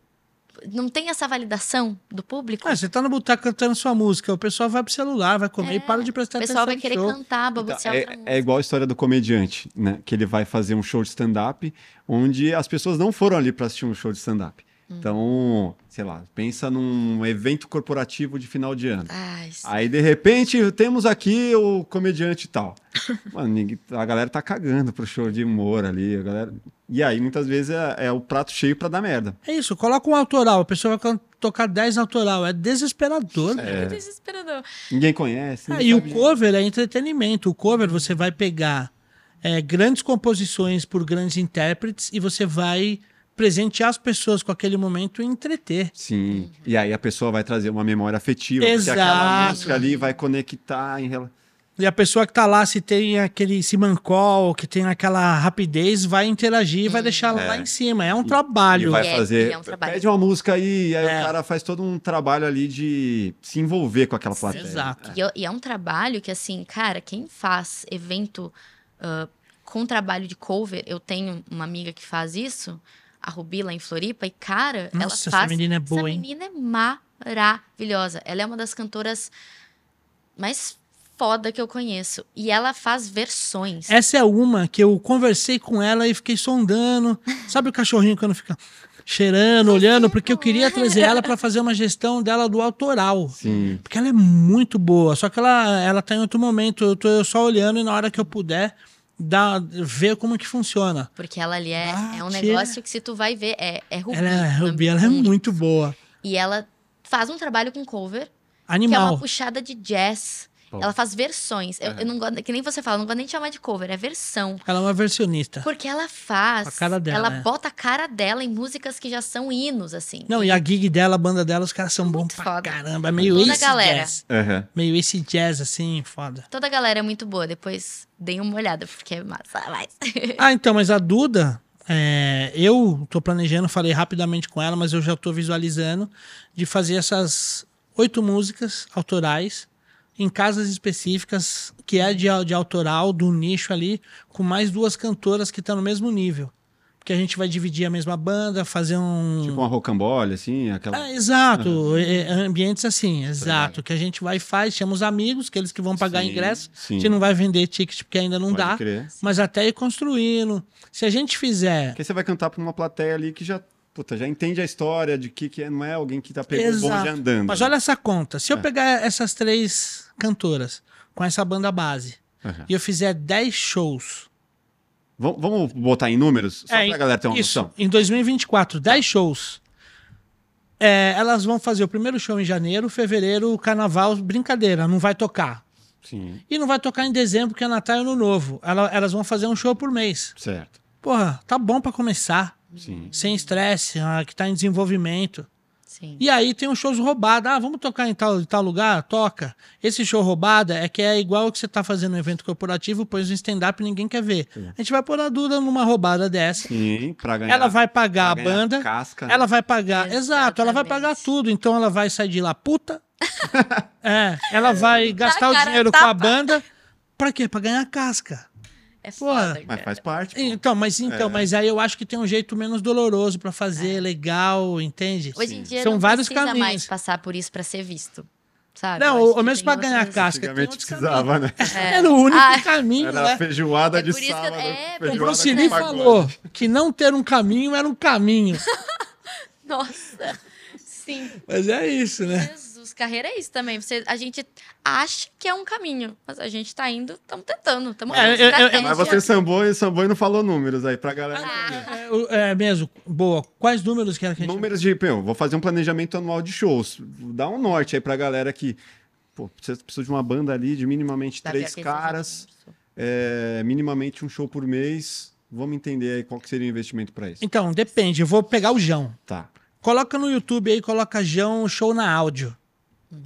não tem essa validação do público, Ah, você tá no boteco cantando sua música, o pessoal vai pro celular, vai comer É, e para de o prestar pessoal atenção vai querer show. cantar, Então, babosear outra é, música. é igual a história do comediante, né? Que ele vai fazer um show de stand-up, onde as pessoas não foram ali para assistir um show de stand-up. Hum. Então, sei lá, pensa num evento corporativo de final de ano. Ai, sim. Aí, de repente, temos aqui o comediante e tal. Mano, a galera tá cagando pro show de humor ali. A galera... E aí, muitas vezes, é, é o prato cheio pra dar merda. É isso, coloca um autoral, a pessoa vai tocar 10 autoral, é desesperador. É desesperador. Ninguém conhece. Ah, e o cover é entretenimento. O cover você vai pegar é, grandes composições por grandes intérpretes e você vai presentear as pessoas com aquele momento e entreter. Sim. E aí a pessoa vai trazer uma memória afetiva. Porque aquela Exato. música ali vai conectar em relação. E a pessoa que tá lá, se tem aquele simancol, que tem aquela rapidez, vai interagir, vai deixar ela É. lá em cima. É um E trabalho. vai E é- fazer. e é um trabalho. Pede uma música aí, e aí É. o cara faz todo um trabalho ali de se envolver com aquela plateia. Exato. E, é- e é um trabalho que, assim, cara, quem faz evento ah, com trabalho de cover, eu tenho uma amiga que faz isso, a Rubi lá em Floripa, e, cara, ela Nossa, faz. essa menina é boa, essa hein? menina é maravilhosa. Ela é uma das cantoras mais foda que eu conheço. E ela faz versões. Essa é uma que eu conversei com ela e fiquei sondando. Sabe o cachorrinho quando fica cheirando, olhando? Porque eu queria trazer ela para fazer uma gestão dela do autoral. Sim. Porque ela é muito boa. Só que ela, ela tá em outro momento. Eu tô só olhando e na hora que eu puder dar, ver como que funciona. Porque ela ali é, Ah, é um negócio que se tu vai ver, é, é Rubi. Ela é, Rubi, ela é muito boa. E ela faz um trabalho com cover, que é Animal. uma puxada de jazz. Ela faz versões. Eu, eu não gosto, que nem você fala, eu não gosto nem de chamar de cover, é versão. Ela é uma versionista. Porque ela faz. A cara dela, Ela né? bota a cara dela em músicas que já são hinos, assim. Não, e a gig dela, a banda dela, os caras são bons Muito pra foda. caramba. É meio Toda esse galera. jazz. Aham. Meio esse jazz, assim, foda. Toda a galera é muito boa. Depois deem uma olhada, porque é massa. Mas... Ah, então, mas a Duda, é, eu tô planejando, falei rapidamente com ela, mas eu já tô visualizando de fazer essas oito músicas autorais em casas específicas, que é de, de autoral, do nicho ali, com mais duas cantoras que estão no mesmo nível. Porque a gente vai dividir a mesma banda, fazer um. Tipo uma rocambole, assim, aquela. Ah, exato, é, é, ambientes assim, exato. Que a gente vai e faz, chama os amigos, aqueles que vão pagar Sim, ingresso. sim. A gente não vai vender ticket porque ainda não Pode dá. crer. Mas até ir construindo. Se a gente fizer. Porque você vai cantar pra uma plateia ali que já, puta, já entende a história de que, que é- não é alguém que tá pegando o bonde andando. Mas né? olha essa conta. Se eu É. pegar essas três cantoras com essa banda base Aham. e eu fizer 10 shows. Vam- Vamos botar em números? Só É, pra galera ter uma isso, noção. Em 2024, 10 shows. É, elas vão fazer o primeiro show em janeiro, fevereiro, carnaval, brincadeira, não vai tocar. Sim, E não vai tocar em dezembro, que é Natal e Ano Novo. Ela- elas vão fazer um show por mês. certo. Porra, tá bom pra começar. Sim. Sem estresse, ah, que tá em desenvolvimento. Sim. E aí tem os shows roubados. Ah, vamos tocar em tal, em tal lugar? Toca. Esse show roubada é que é igual o que você tá fazendo no evento corporativo, põe um stand-up e ninguém quer ver. A gente vai pôr a Duda numa roubada dessa. Sim, pra ganhar. Ela vai pagar a banda. Casca, né? Ela vai pagar. Exato, ela vai Exatamente. pagar tudo. Então ela vai sair de lá puta É, ela vai gastar o dinheiro tapa. com a banda. Pra quê? Pra ganhar casca. É Porra. foda. Mas faz parte. pô. Então, mas então, É. mas aí eu acho que tem um jeito menos doloroso pra fazer, legal, entende? Hoje em dia São não vários precisa caminhos. mais passar por isso pra ser visto. Sabe? Não, ou mesmo pra ganhar casca. Antigamente precisava, né? É. Era o único Ah, caminho, Era né? a feijoada É de por isso que- sábado. é, O pagode. falou que não ter um caminho era um caminho. Nossa. Sim. Mas é isso, né? Jesus, carreira é isso também. Você, a gente acha que é um caminho, mas a gente tá indo, estamos tentando, estamos É, eu- eu- Mas você sambou e sambou e não falou números aí pra galera. É, o- É, mesmo. Boa. Quais números que era que a gente... Números de, pô, vou fazer um planejamento anual de shows. Dá um norte aí pra galera que, pô, você precisa de uma banda ali de minimamente três caras, é, minimamente um show por mês. Vamos entender aí qual que seria o investimento pra isso. Então, depende. Eu vou pegar o Jão. Tá. Coloca no YouTube aí, coloca Jão Show na Áudio.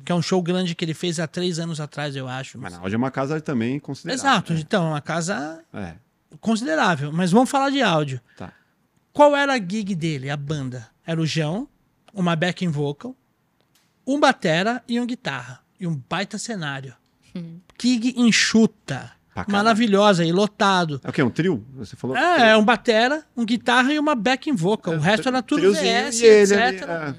Que é um show grande que ele fez há três anos atrás, eu acho. Mas na Áudio é uma casa também considerável. Exato. Então, é uma casa É, considerável. Mas vamos falar de áudio. tá. Qual era a gig dele, a banda? Era o Jão, uma backing vocal, um batera e um guitarra. E um baita cenário. Gig enxuta. Maravilhosa e lotado. É o quê? Um trio? Você falou? É, é um batera, um guitarra e uma backing vocal. o resto era tudo VS, ele etc. ali,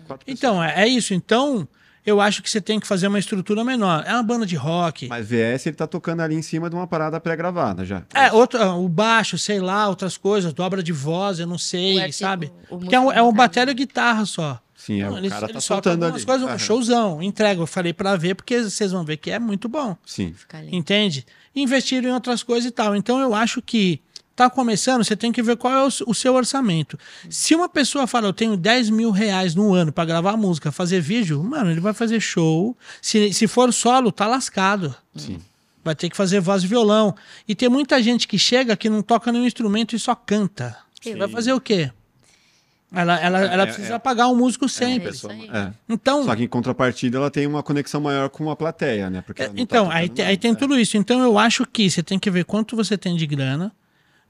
é. Então, é, é isso. Então, eu acho que você tem que fazer uma estrutura menor. É uma banda de rock. Mas VS ele tá tocando ali em cima de uma parada pré-gravada já. É, outro, ah, o baixo, sei lá, outras coisas, dobra de voz, eu não sei, O sabe? o Porque é um, é um e guitarra só. Sim, é, Não, o eles, cara tá eles soltando algumas ali. coisas, um Aham. showzão, entrega. Eu falei pra ver, porque vocês vão ver que é muito bom. Sim. Entende? Investiram em outras coisas e tal. Então eu acho que tá começando, você tem que ver qual é o, o seu orçamento. Se uma pessoa fala, eu tenho 10 mil reais no ano pra gravar música, fazer vídeo, mano, ele vai fazer show. Se, se for solo, tá lascado. Sim. Vai ter que fazer voz e violão. E tem muita gente que chega que não toca nenhum instrumento e só canta. Sim. Vai fazer o quê? Ela, ela, É, ela é, precisa é. pagar um músico É sempre. aí. É. Então, Só que em contrapartida ela tem uma conexão maior com a plateia, né? Porque não tá então aí, te- aí nada. tem tudo isso. Então eu acho que você tem que ver quanto você tem de grana,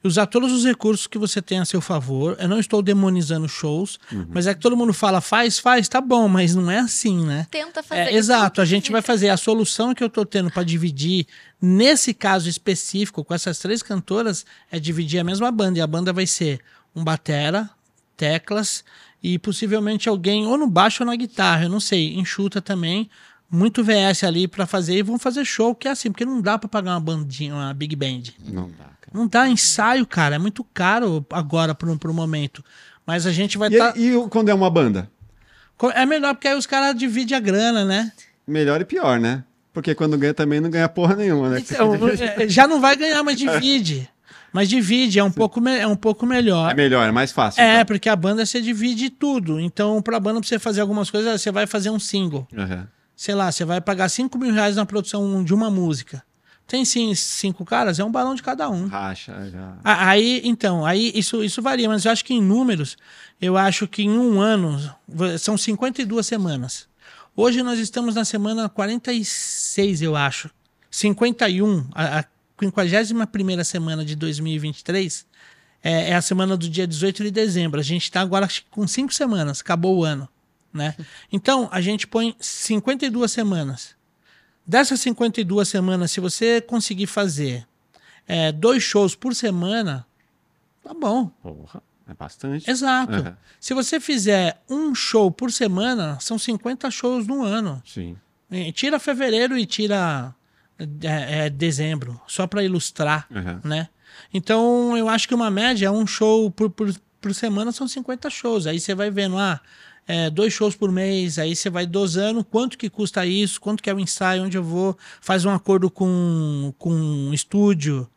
usar todos os recursos que você tem a seu favor. Eu não estou demonizando shows, Uhum. mas é que todo mundo fala, faz, faz, tá bom, mas não é assim, né? Tenta fazer. É, exato, a gente vai fazer a solução que eu tô tendo para dividir nesse caso específico com essas três cantoras é dividir a mesma banda e a banda vai ser um batera, teclas e possivelmente alguém ou no baixo ou na guitarra, eu não sei, enxuta também, muito VS ali para fazer e vão fazer show que é assim, porque não dá para pagar uma bandinha, uma big band. Não dá, cara. Não dá ensaio, cara, é muito caro agora pro, pro momento. Mas a gente vai E, estar e o- quando é uma banda? é melhor porque aí os caras dividem a grana, né? Melhor e pior, né? Porque quando ganha também não ganha porra nenhuma, né? Então, é, já não vai ganhar, mas divide. Mas divide, é um, pouco, é um pouco melhor. É melhor, é mais fácil. É, então. porque a banda você divide tudo. Então, pra banda, pra você fazer algumas coisas, você vai fazer um single. Aham. Sei lá, você vai pagar 5 mil reais na produção de uma música. Tem sim cinco caras, é um balão de cada um. Racha, já. Aí, então, aí isso, isso varia, mas eu acho que em números, eu acho que em um ano são 52 semanas. Hoje nós estamos na semana 46, eu acho. 51, a, a 51 semana de 2023 é, é a semana do dia 18 de dezembro. A gente está agora com cinco semanas, acabou o ano. Né? Então, a gente põe 52 semanas. Dessas 52 semanas, se você conseguir fazer é, dois shows por semana, tá bom. Porra, é bastante. Exato. Aham. Se você fizer um show por semana, são 50 shows no ano. Sim. E Tira fevereiro e tira é, é, dezembro, só para ilustrar, Aham. né? Então, eu acho que uma média, um show por, por, por semana são 50 shows. Aí você vai vendo, ah, é, dois shows por mês, aí você vai dosando quanto que custa isso, quanto que é o ensaio, onde eu vou, faz um acordo com, com um estúdio,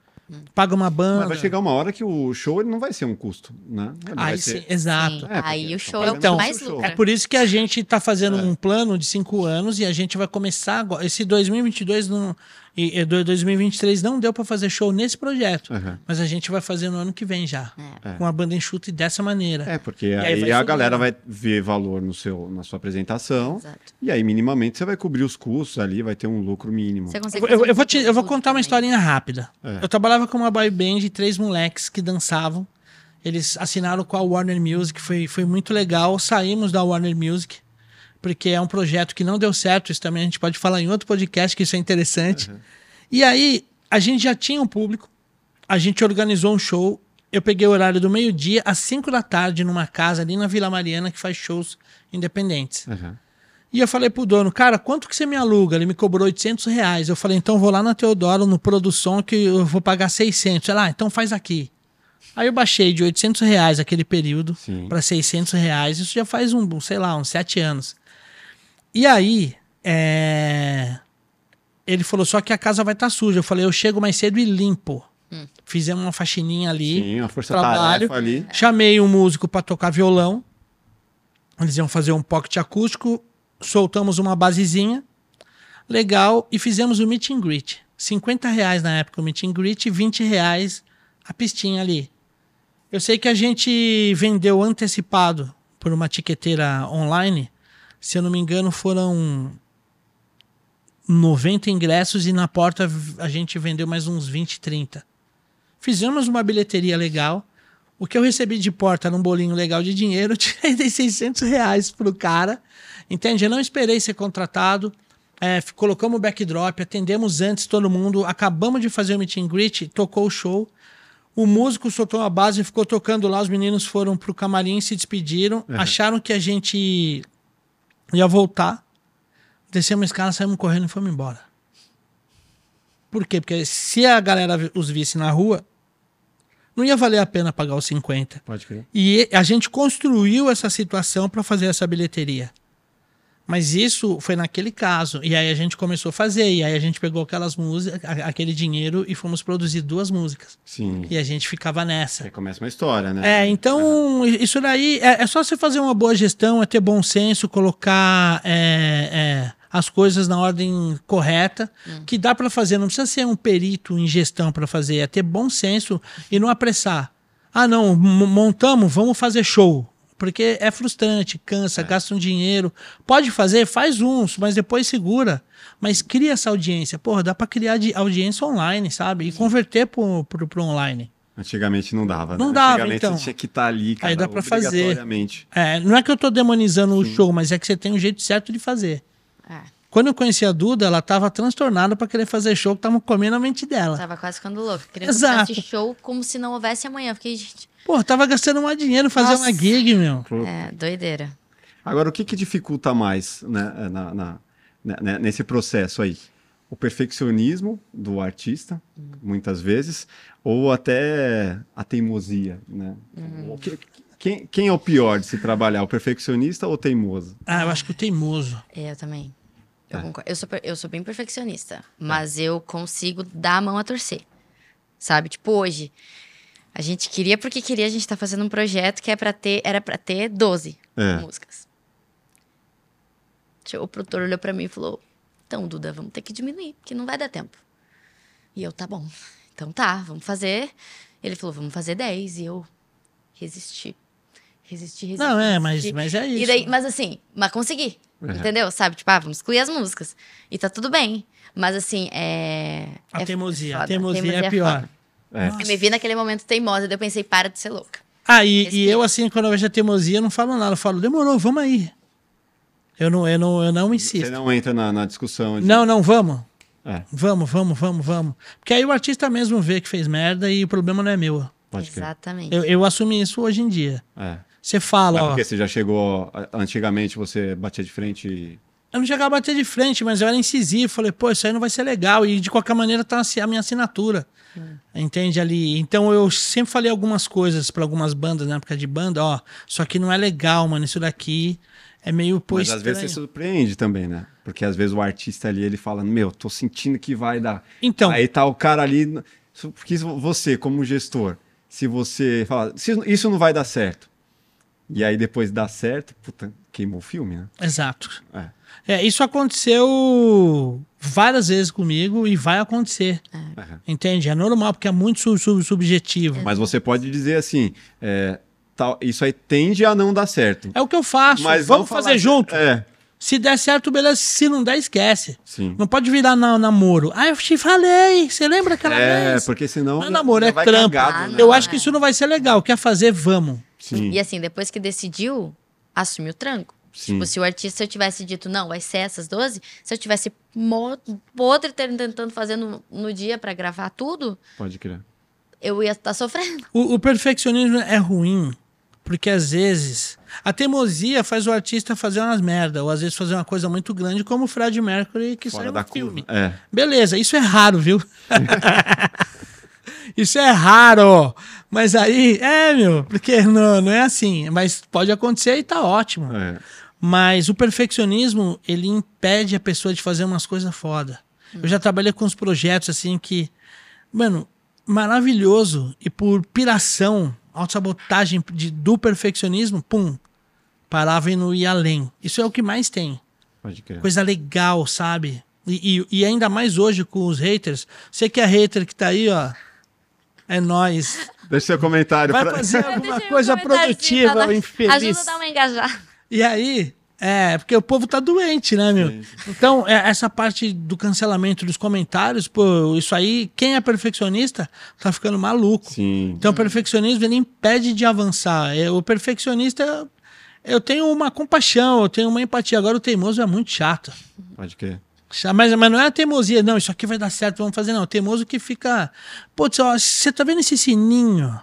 paga uma banda. Mas vai chegar uma hora que o show ele não vai ser um custo, né? Ele vai Aí ser... sim, exato. Sim, É, aí o show é o que pagando mais lucra. É por isso que a gente está fazendo um plano de cinco anos e a gente vai começar agora. Esse 2022 não, e, e do- 2023 não deu para fazer show nesse projeto, Aham. mas a gente vai fazer no ano que vem já, É. com a banda enxuta e dessa maneira. É, porque aí aí, vai a galera vai ver valor no seu, na sua apresentação. Exato. E aí, minimamente, você vai cobrir os custos ali, vai ter um lucro mínimo. Você Eu, eu fazer um vou te- eu vou contar uma historinha rápida. É. Eu trabalhava com uma boy band de três moleques que dançavam. Eles assinaram com a Warner Music, foi, foi muito legal. Saímos da Warner Music. Porque é um projeto que não deu certo. Isso também a gente pode falar em outro podcast, que isso é interessante. Uhum. E aí, a gente já tinha um público, a gente organizou um show. Eu peguei o horário do meio-dia às 5 da tarde numa casa ali na Vila Mariana que faz shows independentes. Uhum. E eu falei pro dono, cara, quanto que você me aluga? Ele me cobrou 800 reais. Eu falei, então vou lá na Teodoro, no Produção, que eu vou pagar 600. Ela, ah, então faz aqui. Aí eu baixei de 800 reais aquele período para 600 reais. Isso já faz um, sei lá, uns sete anos. E aí, é... ele falou só que a casa vai estar tá suja. Eu falei, eu chego mais cedo e limpo. Hum. Fizemos uma faxininha ali. Sim, uma força trabalho. ali. Chamei um músico para tocar violão. Eles iam fazer um pocket acústico soltamos uma basezinha legal e fizemos o meet and greet. 50 reais na época o meet and greet e 20 reais a pistinha ali. Eu sei que a gente vendeu antecipado por uma tiqueteira online. Se eu não me engano, foram 90 ingressos e na porta a gente vendeu mais uns 20, 30. Fizemos uma bilheteria legal. O que eu recebi de porta era um bolinho legal de dinheiro. Eu tirei 600 reais pro cara Entende? Eu não esperei ser contratado. É, colocamos o backdrop, atendemos antes todo mundo, acabamos de fazer o meet and greet, tocou o show. O músico soltou a base e ficou tocando lá. Os meninos foram pro camarim, se despediram, uhum. acharam que a gente ia voltar. Descemos a escada, saímos correndo e fomos embora. Por quê? Porque se a galera os visse na rua, não ia valer a pena pagar os 50. Pode crer. E a gente construiu essa situação para fazer essa bilheteria. Mas isso foi naquele caso. E aí a gente começou a fazer. E aí a gente pegou aquelas músicas, aquele dinheiro e fomos produzir duas músicas. Sim. E a gente ficava nessa. Aí começa uma história, né? É, então uhum. isso daí é, é, só você fazer uma boa gestão, é ter bom senso, colocar é, é, as coisas na ordem correta, hum. que dá para fazer. Não precisa ser um perito em gestão para fazer, é ter bom senso e não apressar. Ah, não, montamos, vamos fazer show. Porque é frustrante, cansa, é. gasta um dinheiro. Pode fazer, faz uns, mas depois segura. Mas cria essa audiência. Porra, dá para criar audiência online, sabe? E converter pro, pro, pro online. Antigamente não dava, né? Não dava, Antigamente então. você tinha que estar tá ali, cara, Aí dá pra fazer. É, não é que eu tô demonizando Sim. o show, mas é que você tem um jeito certo de fazer. É. Quando eu conheci a Duda, ela tava transtornada para querer fazer show que tava comendo a mente dela. Tava quase ficando louca. Querendo Exato. show como se não houvesse amanhã. Fiquei, gente, Pô, tava gastando mais dinheiro fazer Nossa. uma gig, meu. É, doideira. Agora, o que que dificulta mais né, na, na, na, né, nesse processo aí? O perfeccionismo do artista, uhum. muitas vezes, ou até a teimosia, né? Uhum. Que, quem, quem é o pior de se trabalhar, o perfeccionista ou o teimoso? Ah, eu acho que o teimoso. É, eu também. Eu, é. eu, sou, eu sou bem perfeccionista, mas é. eu consigo dar a mão a torcer. Sabe? Tipo, hoje, a gente queria porque queria, a gente tá fazendo um projeto que é para ter, era para ter 12 é. músicas. O produtor olhou para mim e falou: "Então, Duda, vamos ter que diminuir, porque não vai dar tempo". E eu, tá bom. Então tá, vamos fazer. Ele falou: "Vamos fazer 10". E eu resisti. Resisti, resisti. Não, é, mas, mas é isso. Daí, mas assim, mas consegui. Uhum. Entendeu? Sabe? Tipo, ah, vamos excluir as músicas. E tá tudo bem. Mas assim, é. A é teimosia. A teimosia, teimosia é pior. Foda. É. Eu me vi naquele momento teimosa, daí eu pensei, para de ser louca. Ah, e, e eu, assim, quando eu vejo a teimosia, não falo nada. Eu falo, demorou, vamos aí. Eu não, eu não, eu não insisto. Você não entra na, na discussão. De... Não, não, vamos. É. Vamos, vamos, vamos, vamos. Porque aí o artista mesmo vê que fez merda e o problema não é meu. Pode Exatamente. Eu, eu assumi isso hoje em dia. É. Você fala, Mas ó. Porque você já chegou. Antigamente você batia de frente e. Eu não chegava a bater de frente, mas eu era incisivo. Falei, pô, isso aí não vai ser legal. E de qualquer maneira tá a minha assinatura. Hum. Entende ali? Então eu sempre falei algumas coisas para algumas bandas, na época de banda, ó, só que não é legal, mano, isso daqui é meio pô, Mas às vezes você surpreende também, né? Porque às vezes o artista ali, ele fala, meu, tô sentindo que vai dar. Então. Aí tá o cara ali, porque você, como gestor, se você fala, isso não vai dar certo. E aí depois dá certo, puta, queimou o filme, né? Exato. É. É, isso aconteceu várias vezes comigo e vai acontecer. É. Entende? É normal, porque é muito sub sub subjetivo. Mas você pode dizer assim: é, tal, isso aí tende a não dar certo. É o que eu faço. Mas Vamos fazer falar, junto. É. Se der certo, beleza. Se não der, esquece. Sim. Não pode virar na, namoro. Ah, eu te falei. Você lembra aquela é, vez? É, porque senão. Não é namoro, é trampo. Cagado, ah, né? Eu acho que isso não vai ser legal. Quer fazer, vamos. Sim. E assim, depois que decidiu, assume o tranco. Sim. Tipo, se o artista, eu tivesse dito, não, vai ser essas 12, se eu tivesse podre tentando fazer no, no dia para gravar tudo. Pode crer. Eu ia estar tá sofrendo. O, o perfeccionismo é ruim, porque às vezes a teimosia faz o artista fazer umas merda, ou às vezes fazer uma coisa muito grande, como o Fred Mercury que Fora saiu da filme. É. Beleza, isso é raro, viu? isso é raro. Mas aí, é, meu, porque não, não é assim. Mas pode acontecer e tá ótimo. É. Mas o perfeccionismo, ele impede a pessoa de fazer umas coisas foda. Hum. Eu já trabalhei com uns projetos assim que, mano, maravilhoso. E por piração, autossabotagem de, do perfeccionismo, pum, parava e não ia além. Isso é o que mais tem. Pode crer. Coisa legal, sabe? E, e, e, ainda mais hoje com os haters. Você que é hater que tá aí, ó. É nós. Deixa seu comentário. Vai pra... fazer alguma coisa produtiva, infeliz. Ajuda a dar uma engajada. E aí, é, porque o povo tá doente, né, meu? Sim. Então, é, essa parte do cancelamento dos comentários, pô, isso aí, quem é perfeccionista tá ficando maluco. Sim. Então, o perfeccionismo, ele impede de avançar. É, o perfeccionista, eu tenho uma compaixão, eu tenho uma empatia. Agora, o teimoso é muito chato. Pode crer. Mas, mas não é a teimosia, não, isso aqui vai dar certo, vamos fazer, não. O teimoso que fica. Putz, você tá vendo esse sininho?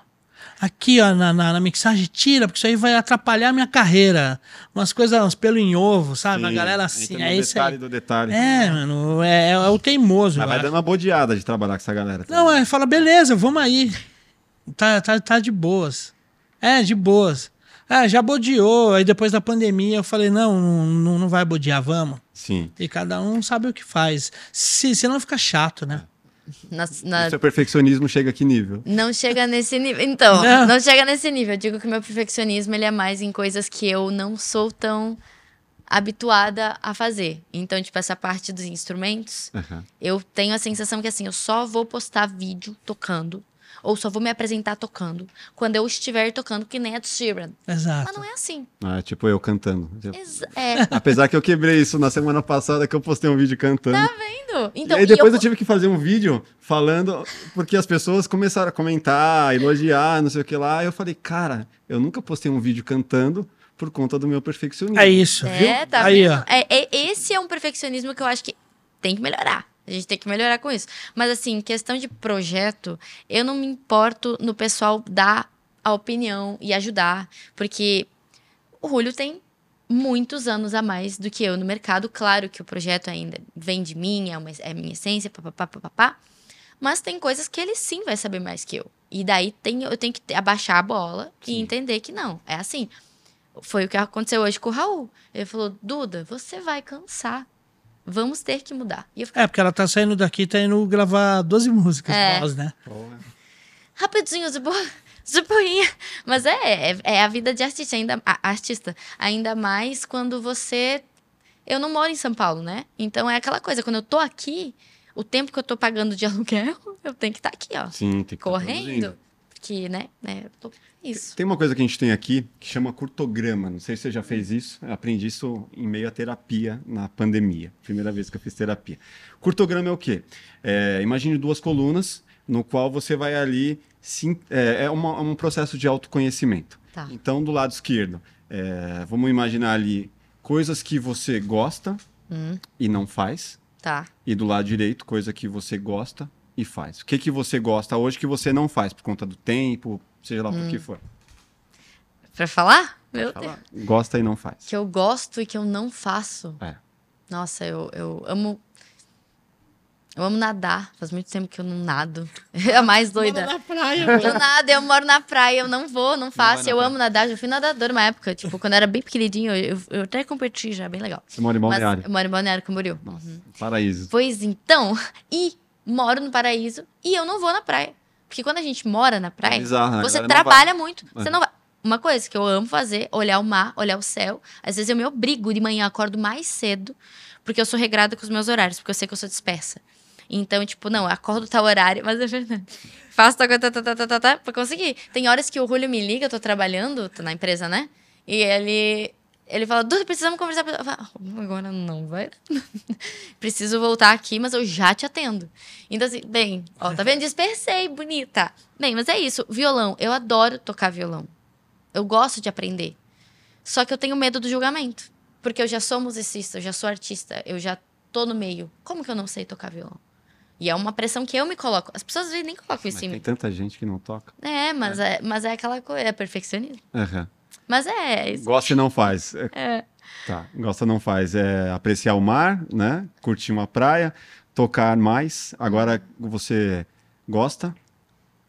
Aqui ó, na, na, na, mixagem, tira, porque isso aí vai atrapalhar a minha carreira. Umas coisas, uns pelo em ovo, sabe? Sim, a galera assim. É isso detalhe aí. do detalhe. É, mano, é, é o teimoso. Mas vai dando uma bodeada de trabalhar com essa galera. Também. Não, é, fala, beleza, vamos aí. Tá, tá, tá de boas. É, de boas. Ah, já bodeou. Aí depois da pandemia eu falei, não, não, não vai bodear, vamos. Sim. E cada um sabe o que faz. Se, senão fica chato, né? Na, na... O seu perfeccionismo chega a que nível? Não chega nesse nível. Então, não. não. chega nesse nível. Eu digo que o meu perfeccionismo ele é mais em coisas que eu não sou tão habituada a fazer. Então, tipo, essa parte dos instrumentos, uhum. eu tenho a sensação que assim, eu só vou postar vídeo tocando ou só vou me apresentar tocando quando eu estiver tocando, que nem a Sheeran. Exato. Mas não é assim. Ah, tipo eu cantando. Exa é. Apesar que eu quebrei isso na semana passada que eu postei um vídeo cantando. Tá vendo? Então, e aí depois eu... eu... tive que fazer um vídeo falando, porque as pessoas começaram a comentar, elogiar, não sei o que lá. Eu falei, cara, eu nunca postei um vídeo cantando por conta do meu perfeccionismo. É isso, é, viu? Tá aí, vendo? Ó. É, é, esse é um perfeccionismo que eu acho que tem que melhorar. A gente tem que melhorar com isso. Mas, assim, questão de projeto, eu não me importo no pessoal dar a opinião e ajudar, porque o Julio tem muitos anos a mais do que eu no mercado. Claro que o projeto ainda vem de mim, é, uma, é minha essência, papapá, papapá. Mas tem coisas que ele sim vai saber mais que eu. E daí tem, eu tenho que abaixar a bola sim. e entender que não. É assim. Foi o que aconteceu hoje com o Raul. Ele falou: Duda, você vai cansar. Vamos ter que mudar. Fiquei... É, porque ela tá saindo daqui, tá indo gravar 12 músicas é. Nós, né? Rapidinho, de boa. Zuboinha. Mas é, é, é, a vida de artista ainda, artista. Ainda mais quando você. Eu não moro em São Paulo, né? Então é aquela coisa, quando eu tô aqui, o tempo que eu tô pagando de aluguel, eu tenho que estar tá aqui, ó. Sim, tem que tá Correndo. Porque, né, né? Eu tô isso. Tem uma coisa que a gente tem aqui que chama curtograma. Não sei se você já fez isso. Eu aprendi isso em meio à terapia na pandemia. Primeira vez que eu fiz terapia. Curtograma é o quê? É, imagine duas colunas no qual você vai ali. Sim, é, é uma, um processo de autoconhecimento. Tá. Então, do lado esquerdo, é, vamos imaginar ali coisas que você gosta hum. e não faz. Tá. E do lado direito, coisa que você gosta e faz. O que, que você gosta hoje que você não faz por conta do tempo, seja lá hum. por que for. Pra falar? Meu falar. Deus. Gosta e não faz. Que eu gosto e que eu não faço. É. Nossa, eu, eu amo. Eu amo nadar. Faz muito tempo que eu não nado. É a mais doida. Moro na praia, Eu nado, eu moro na praia, eu não vou, não faço. Não eu amo nadar. Já fui nadador uma época. Tipo, quando eu era bem pequenininho, eu, eu até competi já, bem legal. Você mora em Balneário? Mas, eu moro em Balneário Camboriú. Nossa, uhum. Paraíso. Pois então, e moro no paraíso e eu não vou na praia. Porque quando a gente mora na praia, é bizarro, né? você trabalha muito. É. Você não vai. Uma coisa que eu amo fazer, olhar o mar, olhar o céu. Às vezes eu me obrigo de manhã, acordo mais cedo, porque eu sou regrada com os meus horários, porque eu sei que eu sou dispersa. Então, tipo, não, acordo tal horário, mas é verdade. Faço tá, tá, tá, tá, tá, tá, tá, pra conseguir. Tem horas que o Julio me liga, eu tô trabalhando, tô na empresa, né? E ele ele fala, Duda, precisamos conversar. Eu falo, agora não vai. Preciso voltar aqui, mas eu já te atendo. Então, assim, bem, ó, tá vendo? Dispersei, bonita. Bem, mas é isso. Violão, eu adoro tocar violão. Eu gosto de aprender. Só que eu tenho medo do julgamento. Porque eu já sou musicista, eu já sou artista, eu já tô no meio. Como que eu não sei tocar violão? E é uma pressão que eu me coloco. As pessoas nem colocam isso em Tem mim. tanta gente que não toca. É, mas é, mas é aquela coisa, é perfeccionismo. Aham. Mas é, isso. Gosta e não faz. É, é. Tá, gosta não faz. É apreciar o mar, né? Curtir uma praia, tocar mais. Agora você gosta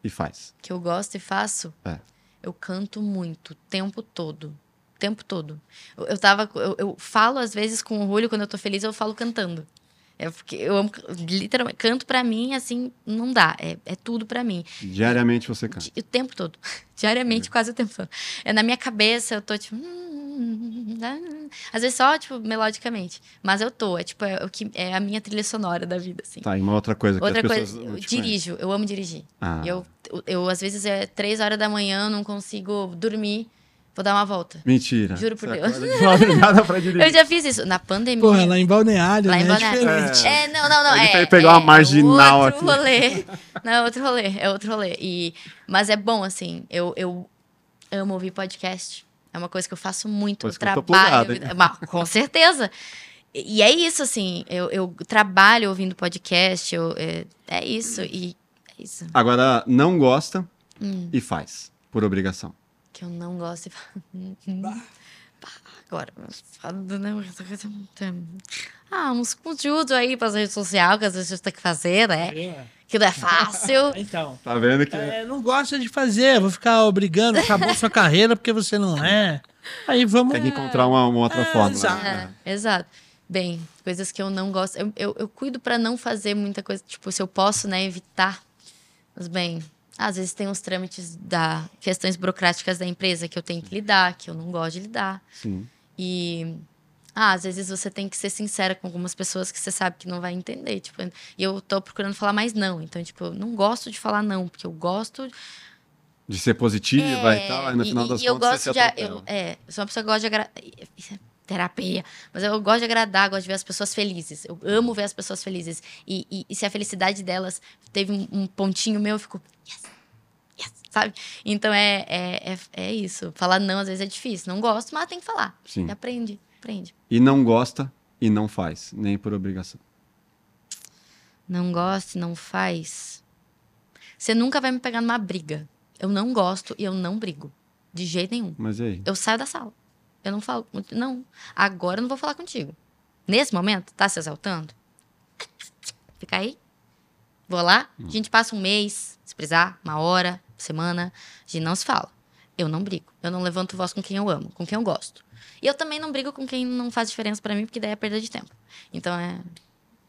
e faz. que eu gosto e faço, É. eu canto muito, o tempo todo. O tempo todo. Eu, eu tava. Eu, eu falo, às vezes, com orgulho, quando eu tô feliz, eu falo cantando. É porque eu amo, literalmente, canto pra mim, assim, não dá. É, é tudo pra mim. Diariamente você canta. O tempo todo. Diariamente, quase o tempo todo. É na minha cabeça, eu tô tipo. "Hum, ah", Às vezes só, tipo, melodicamente. Mas eu tô. É tipo, é, o que, é a minha trilha sonora da vida, assim. Tá, e uma outra coisa que Outra as coisa, pessoas eu não te dirijo, eu amo dirigir. Ah. Eu, eu, eu, às vezes, é três horas da manhã, eu não consigo dormir, vou dar uma volta. Mentira. Juro por Você Deus. de pra dirigir. Eu já fiz isso. Na pandemia. Porra, lá em Balneário, Lá em né? Balneário. É. É, não, não, não. Ele é, pegar uma é marginal outro aqui. rolê. Não, é outro rolê, é outro rolê. E, mas é bom, assim, eu, eu amo ouvir podcast. É uma coisa que eu faço muito. Eu trabalho. plugado, hein? Mas, com certeza. E e é isso, assim. Eu, eu trabalho ouvindo podcast. Eu, é, é isso. E é isso. Agora, não gosta Hum. e faz, por obrigação. Que eu não gosto de. Pá, Agora, falando, né, essa coisa muito- Ah, uns conteúdos aí para rede social que às vezes a gente tem que fazer, né? Que não é fácil. Então. Tá vendo que. É, não gosta de fazer, vou ficar obrigando, acabou sua carreira porque você não é. Aí vamos. Tem que encontrar uma, uma outra É, forma. exato. né? É, exato. Bem, coisas que eu não gosto. Eu, eu, eu cuido para não fazer muita coisa. Tipo, se eu posso, né, evitar. Mas, bem, às vezes tem os trâmites da questões burocráticas da empresa que eu tenho que lidar, que eu não gosto de lidar. Sim. E ah, às vezes você tem que ser sincera com algumas pessoas que você sabe que não vai entender, tipo, e eu tô procurando falar mais não. Então, tipo, eu não gosto de falar não, porque eu gosto De ser positiva e tal, aí no É, e- final e- das e eu contas gosto você de se eu, é, eu sou uma pessoa que gosta de agradar. Isso é terapia. Mas eu gosto de agradar, gosto de ver as pessoas felizes. Eu amo ver as pessoas felizes. E, e- e se a felicidade delas teve um, um pontinho meu, eu fico. Sabe? Então é, é, é, é isso. Falar não às vezes é difícil. Não gosto, mas tem que falar. Sim. E aprende, aprende. E não gosta e não faz, nem por obrigação. não gosta e não faz, você nunca vai me pegar numa briga. Eu não gosto e eu não brigo. De jeito nenhum. Mas e aí? Eu saio da sala. Eu não falo. Não. Agora eu não vou falar contigo. Nesse momento, tá se exaltando? Fica aí. Vou lá. A gente passa um mês, se precisar, uma hora, semana. A gente não se fala. Eu não brigo. Eu não levanto voz com quem eu amo, com quem eu gosto. E eu também não brigo com quem não faz diferença pra mim, porque daí é perda de tempo. Então é.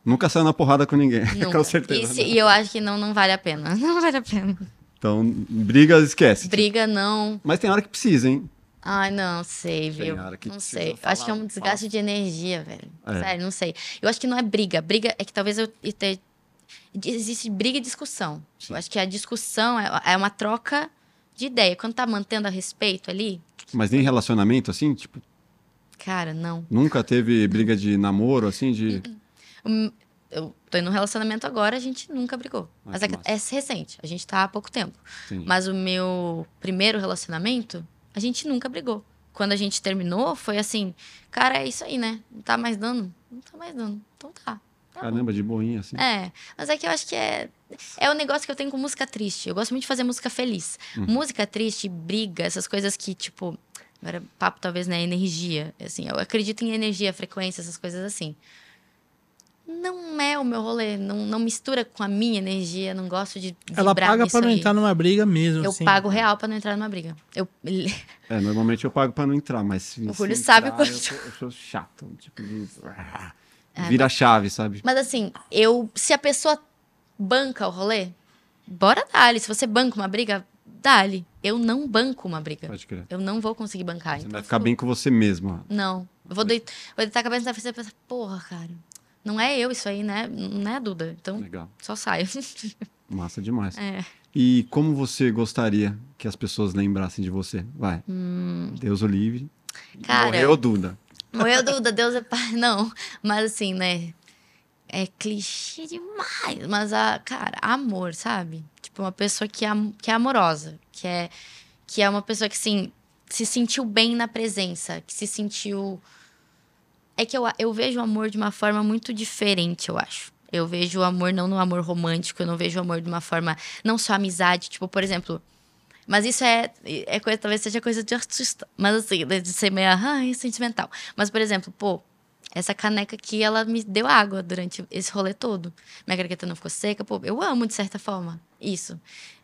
Nunca saiu na porrada com ninguém, com certeza. E, se- né? e eu acho que não, não vale a pena. Não vale a pena. Então, briga, esquece. Briga, não. Mas tem hora que precisa, hein? Ai, não sei, Tem viu? hora que Não sei. Eu acho que é um desgaste de energia, velho. É. Sério, não sei. Eu acho que não é briga. Briga é que talvez eu. Existe briga e discussão. Sim. Eu acho que a discussão é, é uma troca de ideia. Quando tá mantendo a respeito ali, Mas nem relacionamento, assim, tipo, cara, não. nunca teve briga de namoro, assim, de. Hum, Eu tô em um relacionamento agora, a gente nunca brigou. Ah, Mas é, é recente, a gente tá há pouco tempo. Sim. Mas o meu primeiro relacionamento, a gente nunca brigou. Quando a gente terminou, foi assim, cara, é isso aí, né? Não tá mais dando? Não tá mais dando. Então tá. Tá bom. Caramba, de boinha, assim. É, mas é que eu acho que é. É o negócio que eu tenho com música triste. Eu gosto muito de fazer música feliz. Uhum. Música triste, briga, essas coisas que, tipo. Agora, papo talvez, né? Energia. Assim, eu acredito em energia, frequência, essas coisas assim. Não é o meu rolê. Não, não mistura com a minha energia. Não gosto de. Ela paga pra não aí. entrar numa briga mesmo. Eu assim. pago real pra não entrar numa briga. Eu, É, normalmente eu pago pra não entrar, mas se. O Julio sabe entrar, eu, quanto- sou, eu sou chato. Tipo, de... É, Vira a chave, sabe? Mas assim, eu. Se a pessoa banca o rolê, bora dali. Se você banca uma briga, dali. Eu não banco uma briga. Pode crer. Eu não vou conseguir bancar. Você então vai ficar fico- bem com você mesmo. ó. Não. Eu vou, deit... vou deitar a cabeça na frente e pensar, porra, cara. Não é eu isso aí, né? Não é a Duda. Então, Legal. só saio. Massa demais. é. E como você gostaria que as pessoas lembrassem de você? Vai. Deus o livre. Hum. Cara- Morreu Duda. Morreu Duda, Deus é pai. Não. Mas assim, né? É clichê demais. Mas, a, cara, amor, sabe? Tipo, uma pessoa que é, que é amorosa. Que é, que é uma pessoa que, assim, se sentiu bem na presença. Que se sentiu É que eu, eu vejo o amor de uma forma muito diferente, eu acho. Eu vejo o amor não no amor romântico, eu não vejo o amor de uma forma. Não só amizade. Tipo, por exemplo. Mas isso é, é coisa, talvez seja coisa de artista. Mas assim, de ser meio ai, sentimental. Mas, por exemplo, pô, essa caneca aqui, ela me deu água durante esse rolê todo. Minha garganta não ficou seca. Pô, eu amo de certa forma isso.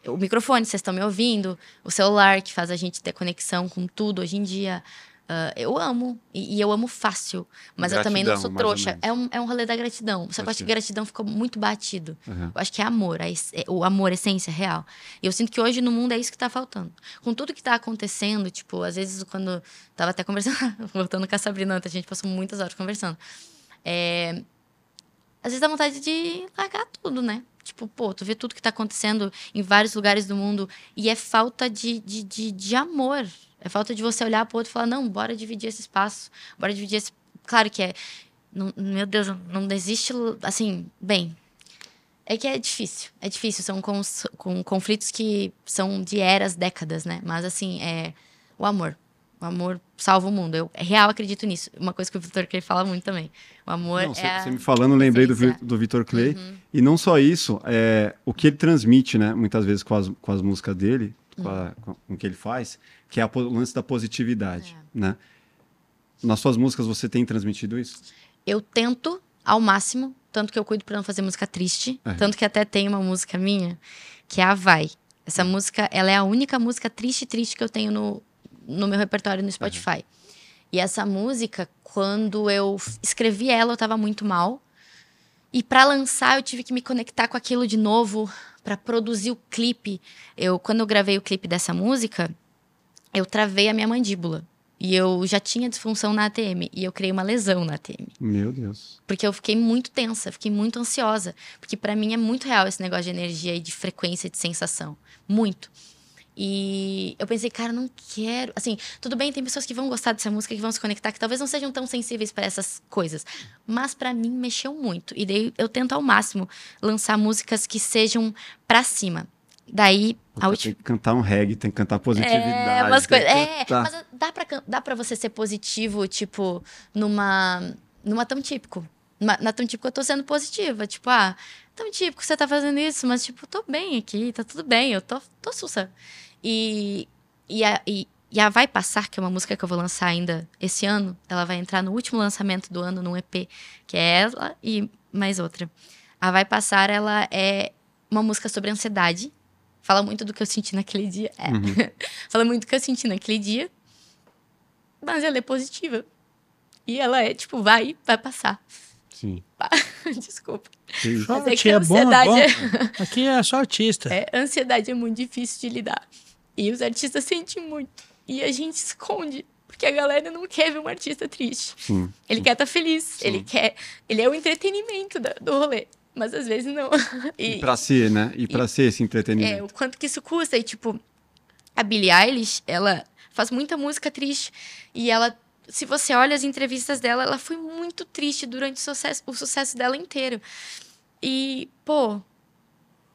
O microfone, vocês estão me ouvindo. O celular, que faz a gente ter conexão com tudo hoje em dia. Uh, eu amo, e, e, eu amo fácil, mas gratidão, eu também não sou trouxa. É um, é um rolê da gratidão. Só que eu acho que gratidão ficou muito batido. Uhum. Eu acho que é amor, é, o amor, é essência real. E eu sinto que hoje no mundo é isso que tá faltando. Com tudo que tá acontecendo, tipo, às vezes quando. Tava até conversando, voltando com a Sabrina, a gente passou muitas horas conversando. É, às vezes dá vontade de largar tudo, né? Tipo, pô, tu vê tudo que tá acontecendo em vários lugares do mundo e é falta de, de, de, de amor. É falta de você olhar pro outro e falar, não, bora dividir esse espaço, bora dividir esse. Claro que é. Não, meu Deus, não existe. Assim, bem. É que é difícil. É difícil. São com, com conflitos que são de eras, décadas, né? Mas, assim, é o amor. O amor salva o mundo. Eu real acredito nisso. Uma coisa que o Vitor Clay fala muito também. O amor não, é. Você me falando, lembrei do, do Vitor Clay. Uhum. E não só isso, é, o que ele transmite, né? Muitas vezes com as, com as músicas dele, com, a, com, com o que ele faz, que é a, o lance da positividade, é. né? Nas suas músicas você tem transmitido isso? Eu tento ao máximo, tanto que eu cuido para não fazer música triste, é. tanto que até tem uma música minha que é a Vai. Essa música, ela é a única música triste triste que eu tenho no, no meu repertório no Spotify. Uhum. E essa música, quando eu escrevi ela, eu tava muito mal. E para lançar, eu tive que me conectar com aquilo de novo, para produzir o clipe. Eu, quando eu gravei o clipe dessa música, eu travei a minha mandíbula. E eu já tinha disfunção na ATM. E eu criei uma lesão na ATM. Meu Deus. Porque eu fiquei muito tensa, fiquei muito ansiosa. Porque para mim é muito real esse negócio de energia e de frequência de sensação. Muito. E eu pensei, cara, não quero. Assim, tudo bem, tem pessoas que vão gostar dessa música, que vão se conectar, que talvez não sejam tão sensíveis para essas coisas. Mas para mim mexeu muito. E daí eu tento ao máximo lançar músicas que sejam para cima. Daí, Puta, a última. Tem que cantar um reggae, tem que cantar positividade. É, umas coisas. É, mas dá pra, dá pra você ser positivo, tipo, numa. numa tão típico. Na, na tão típico eu tô sendo positiva. Tipo, ah, tão típico você tá fazendo isso, mas, tipo, tô bem aqui, tá tudo bem, eu tô, tô sussa. E, e, a, e, e a Vai Passar, que é uma música que eu vou lançar ainda esse ano, ela vai entrar no último lançamento do ano, num EP, que é ela e mais outra. A Vai Passar, ela é uma música sobre ansiedade. Fala muito do que eu senti naquele dia. É. Uhum. Fala muito do que eu senti naquele dia. Mas ela é positiva. E ela é, tipo, vai, vai passar. Sim. Desculpa. Mas é que é bom, é bom. Aqui é só artista. É, ansiedade é muito difícil de lidar. E os artistas sentem muito. E a gente esconde. Porque a galera não quer ver um artista triste. Sim. Ele quer estar tá feliz. Sim. Ele quer. Ele é o entretenimento da, do rolê. Mas às vezes não. E, e pra ser, né? E pra e, ser esse entretenimento. É, o quanto que isso custa. E, tipo, a Billie Eilish, ela faz muita música triste. E ela. Se você olha as entrevistas dela, ela foi muito triste durante o sucesso, o sucesso dela inteiro. E, pô,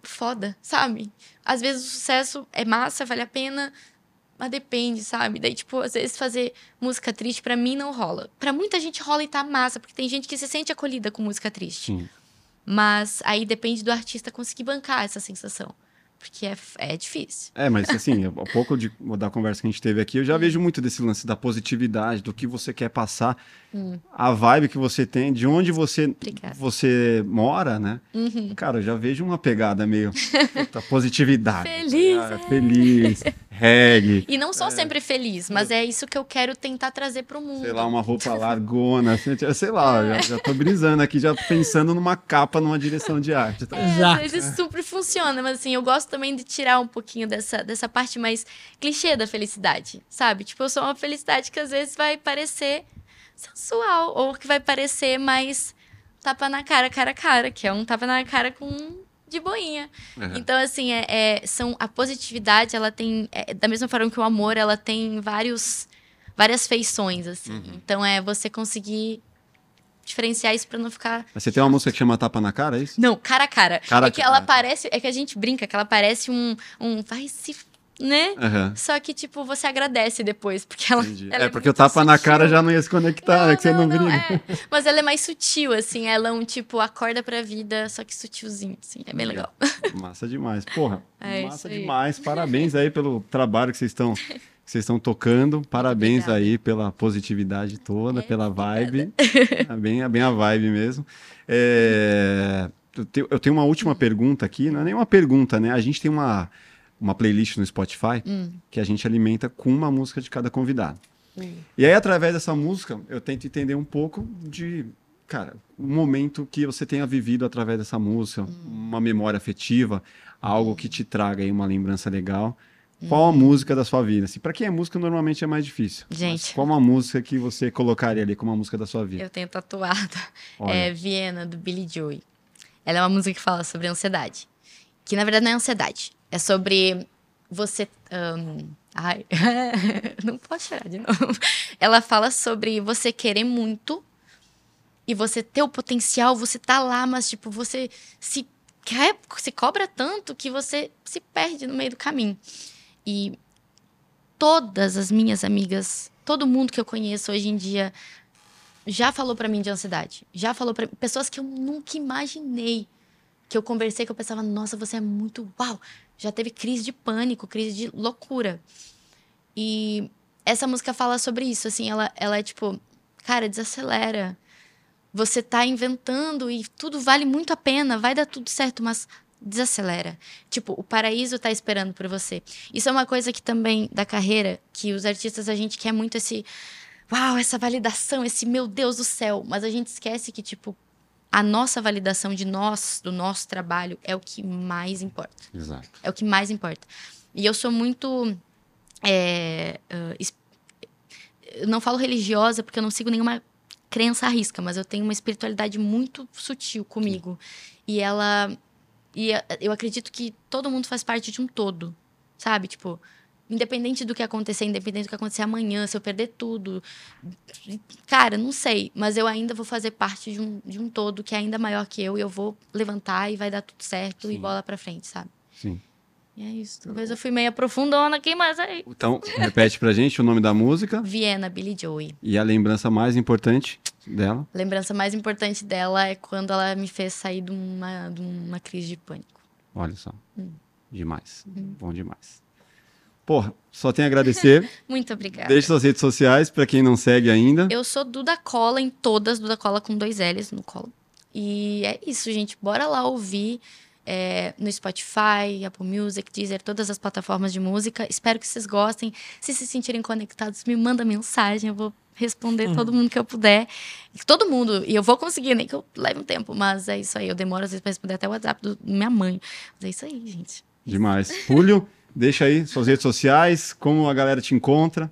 foda, sabe? Às vezes o sucesso é massa, vale a pena, mas depende, sabe? Daí, tipo, às vezes fazer música triste para mim não rola. para muita gente rola e tá massa, porque tem gente que se sente acolhida com música triste. Sim. Mas aí depende do artista conseguir bancar essa sensação. Porque é, é difícil. É, mas assim, a pouco de, da conversa que a gente teve aqui, eu já hum. vejo muito desse lance da positividade, do que você quer passar, hum. a vibe que você tem, de onde você, você mora, né? Uhum. Cara, eu já vejo uma pegada meio puta, positividade. Feliz. Cara, é. Feliz. reggae. E não sou é. sempre feliz, mas é isso que eu quero tentar trazer pro mundo. Sei lá, uma roupa largona, assim, sei lá, é. já, já tô brisando aqui, já pensando numa capa, numa direção de arte. Tá? É, Exato. Às vezes super funciona, mas assim, eu gosto também de tirar um pouquinho dessa, dessa parte mais clichê da felicidade, sabe? Tipo, eu sou uma felicidade que às vezes vai parecer sensual, ou que vai parecer mais tapa na cara, cara a cara, que é um tapa na cara com de boinha. Uhum. Então, assim, é, é, são, a positividade, ela tem. É, da mesma forma que o amor, ela tem vários, várias feições, assim. Uhum. Então, é você conseguir diferenciar isso para não ficar. Mas você tem uma música que chama Tapa na Cara, é isso? Não, cara a cara. cara é que ela parece. É que a gente brinca, que ela parece um. um vai se né? Uhum. Só que, tipo, você agradece depois, porque ela. ela é, é, porque o tapa sutil. na cara já não ia se conectar, não, é que você não, não briga. É. Mas ela é mais sutil, assim, ela é um tipo, acorda pra vida, só que sutilzinho, assim, é bem legal. Massa demais. Porra, é massa demais. Parabéns aí pelo trabalho que vocês estão vocês estão tocando. Parabéns Obrigada. aí pela positividade toda, é, pela vibe. É bem, é bem a vibe mesmo. É, eu, tenho, uma última pergunta aqui, não é nem uma pergunta, né? A gente tem uma, uma playlist no Spotify hum. que a gente alimenta com uma música de cada convidado. Hum. E aí, através dessa música, eu tento entender um pouco de, cara, um momento que você tenha vivido através dessa música, hum. uma memória afetiva, algo que te traga aí uma lembrança legal. Qual a música da sua vida? Assim, para quem é música, normalmente é mais difícil. Gente. qual a música que você colocaria ali como a música da sua vida? Eu tenho tatuado. É Viena, do Billy Joy. Ela é uma música que fala sobre ansiedade. Que na verdade não é ansiedade. É sobre você. Um... Ai, não posso chorar de novo. Ela fala sobre você querer muito e você ter o potencial, você tá lá, mas tipo, você se, se cobra tanto que você se perde no meio do caminho. E todas as minhas amigas, todo mundo que eu conheço hoje em dia já falou para mim de ansiedade. Já falou para pessoas que eu nunca imaginei que eu conversei que eu pensava, nossa, você é muito uau. Já teve crise de pânico, crise de loucura. E essa música fala sobre isso, assim, ela ela é tipo, cara, desacelera. Você tá inventando e tudo vale muito a pena, vai dar tudo certo, mas desacelera. Tipo, o paraíso está esperando por você. Isso é uma coisa que também da carreira, que os artistas a gente quer muito esse uau, essa validação, esse meu Deus do céu, mas a gente esquece que tipo a nossa validação de nós, do nosso trabalho é o que mais importa. Exato. É o que mais importa. E eu sou muito é, uh, não falo religiosa porque eu não sigo nenhuma crença à risca, mas eu tenho uma espiritualidade muito sutil comigo. Sim. E ela e eu acredito que todo mundo faz parte de um todo, sabe? Tipo, independente do que acontecer, independente do que acontecer amanhã, se eu perder tudo. Cara, não sei, mas eu ainda vou fazer parte de um, de um todo que é ainda maior que eu e eu vou levantar e vai dar tudo certo Sim. e bola pra frente, sabe? Sim. E é isso. Talvez eu fui meio aprofundando aqui, mas aí. Então, repete pra gente o nome da música. Viena, Billy Joey. E a lembrança mais importante dela? A lembrança mais importante dela é quando ela me fez sair de uma, de uma crise de pânico. Olha só. Hum. Demais. Hum. Bom demais. Porra, só tenho a agradecer. Muito obrigada. Deixe suas redes sociais para quem não segue ainda. Eu sou Duda Cola em todas, Duda Cola com dois L's no colo. E é isso, gente. Bora lá ouvir é, no Spotify, Apple Music, Deezer, todas as plataformas de música. Espero que vocês gostem. Se se sentirem conectados, me manda mensagem, eu vou responder uhum. todo mundo que eu puder. Todo mundo, e eu vou conseguir, nem que eu leve um tempo, mas é isso aí. Eu demoro às vezes para responder até o WhatsApp da minha mãe. Mas é isso aí, gente. Demais. Julio, deixa aí suas redes sociais, como a galera te encontra.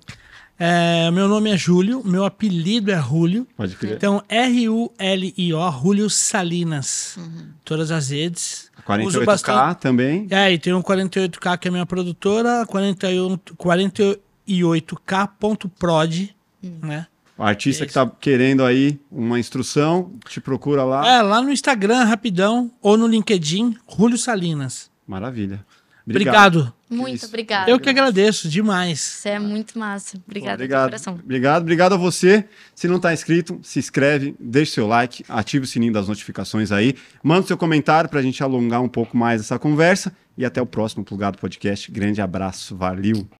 É, meu nome é Júlio, meu apelido é Julio. Pode crer. Então, R-U-L-I-O, Julio Salinas. Uhum. Todas as redes. 48K bastante... também. É, e tem um 48K que é minha produtora, 48k.prod, uhum. né? O artista é que tá querendo aí uma instrução, te procura lá. É, lá no Instagram, rapidão, ou no LinkedIn, Julio Salinas. Maravilha. Obrigado. obrigado. Muito obrigada. Eu que agradeço demais. Você é muito massa. Obrigada, obrigado. coração. Obrigado, obrigado a você. Se não está inscrito, se inscreve, deixe seu like, ative o sininho das notificações aí, manda seu comentário para a gente alongar um pouco mais essa conversa e até o próximo Plugado Podcast. Grande abraço, valeu!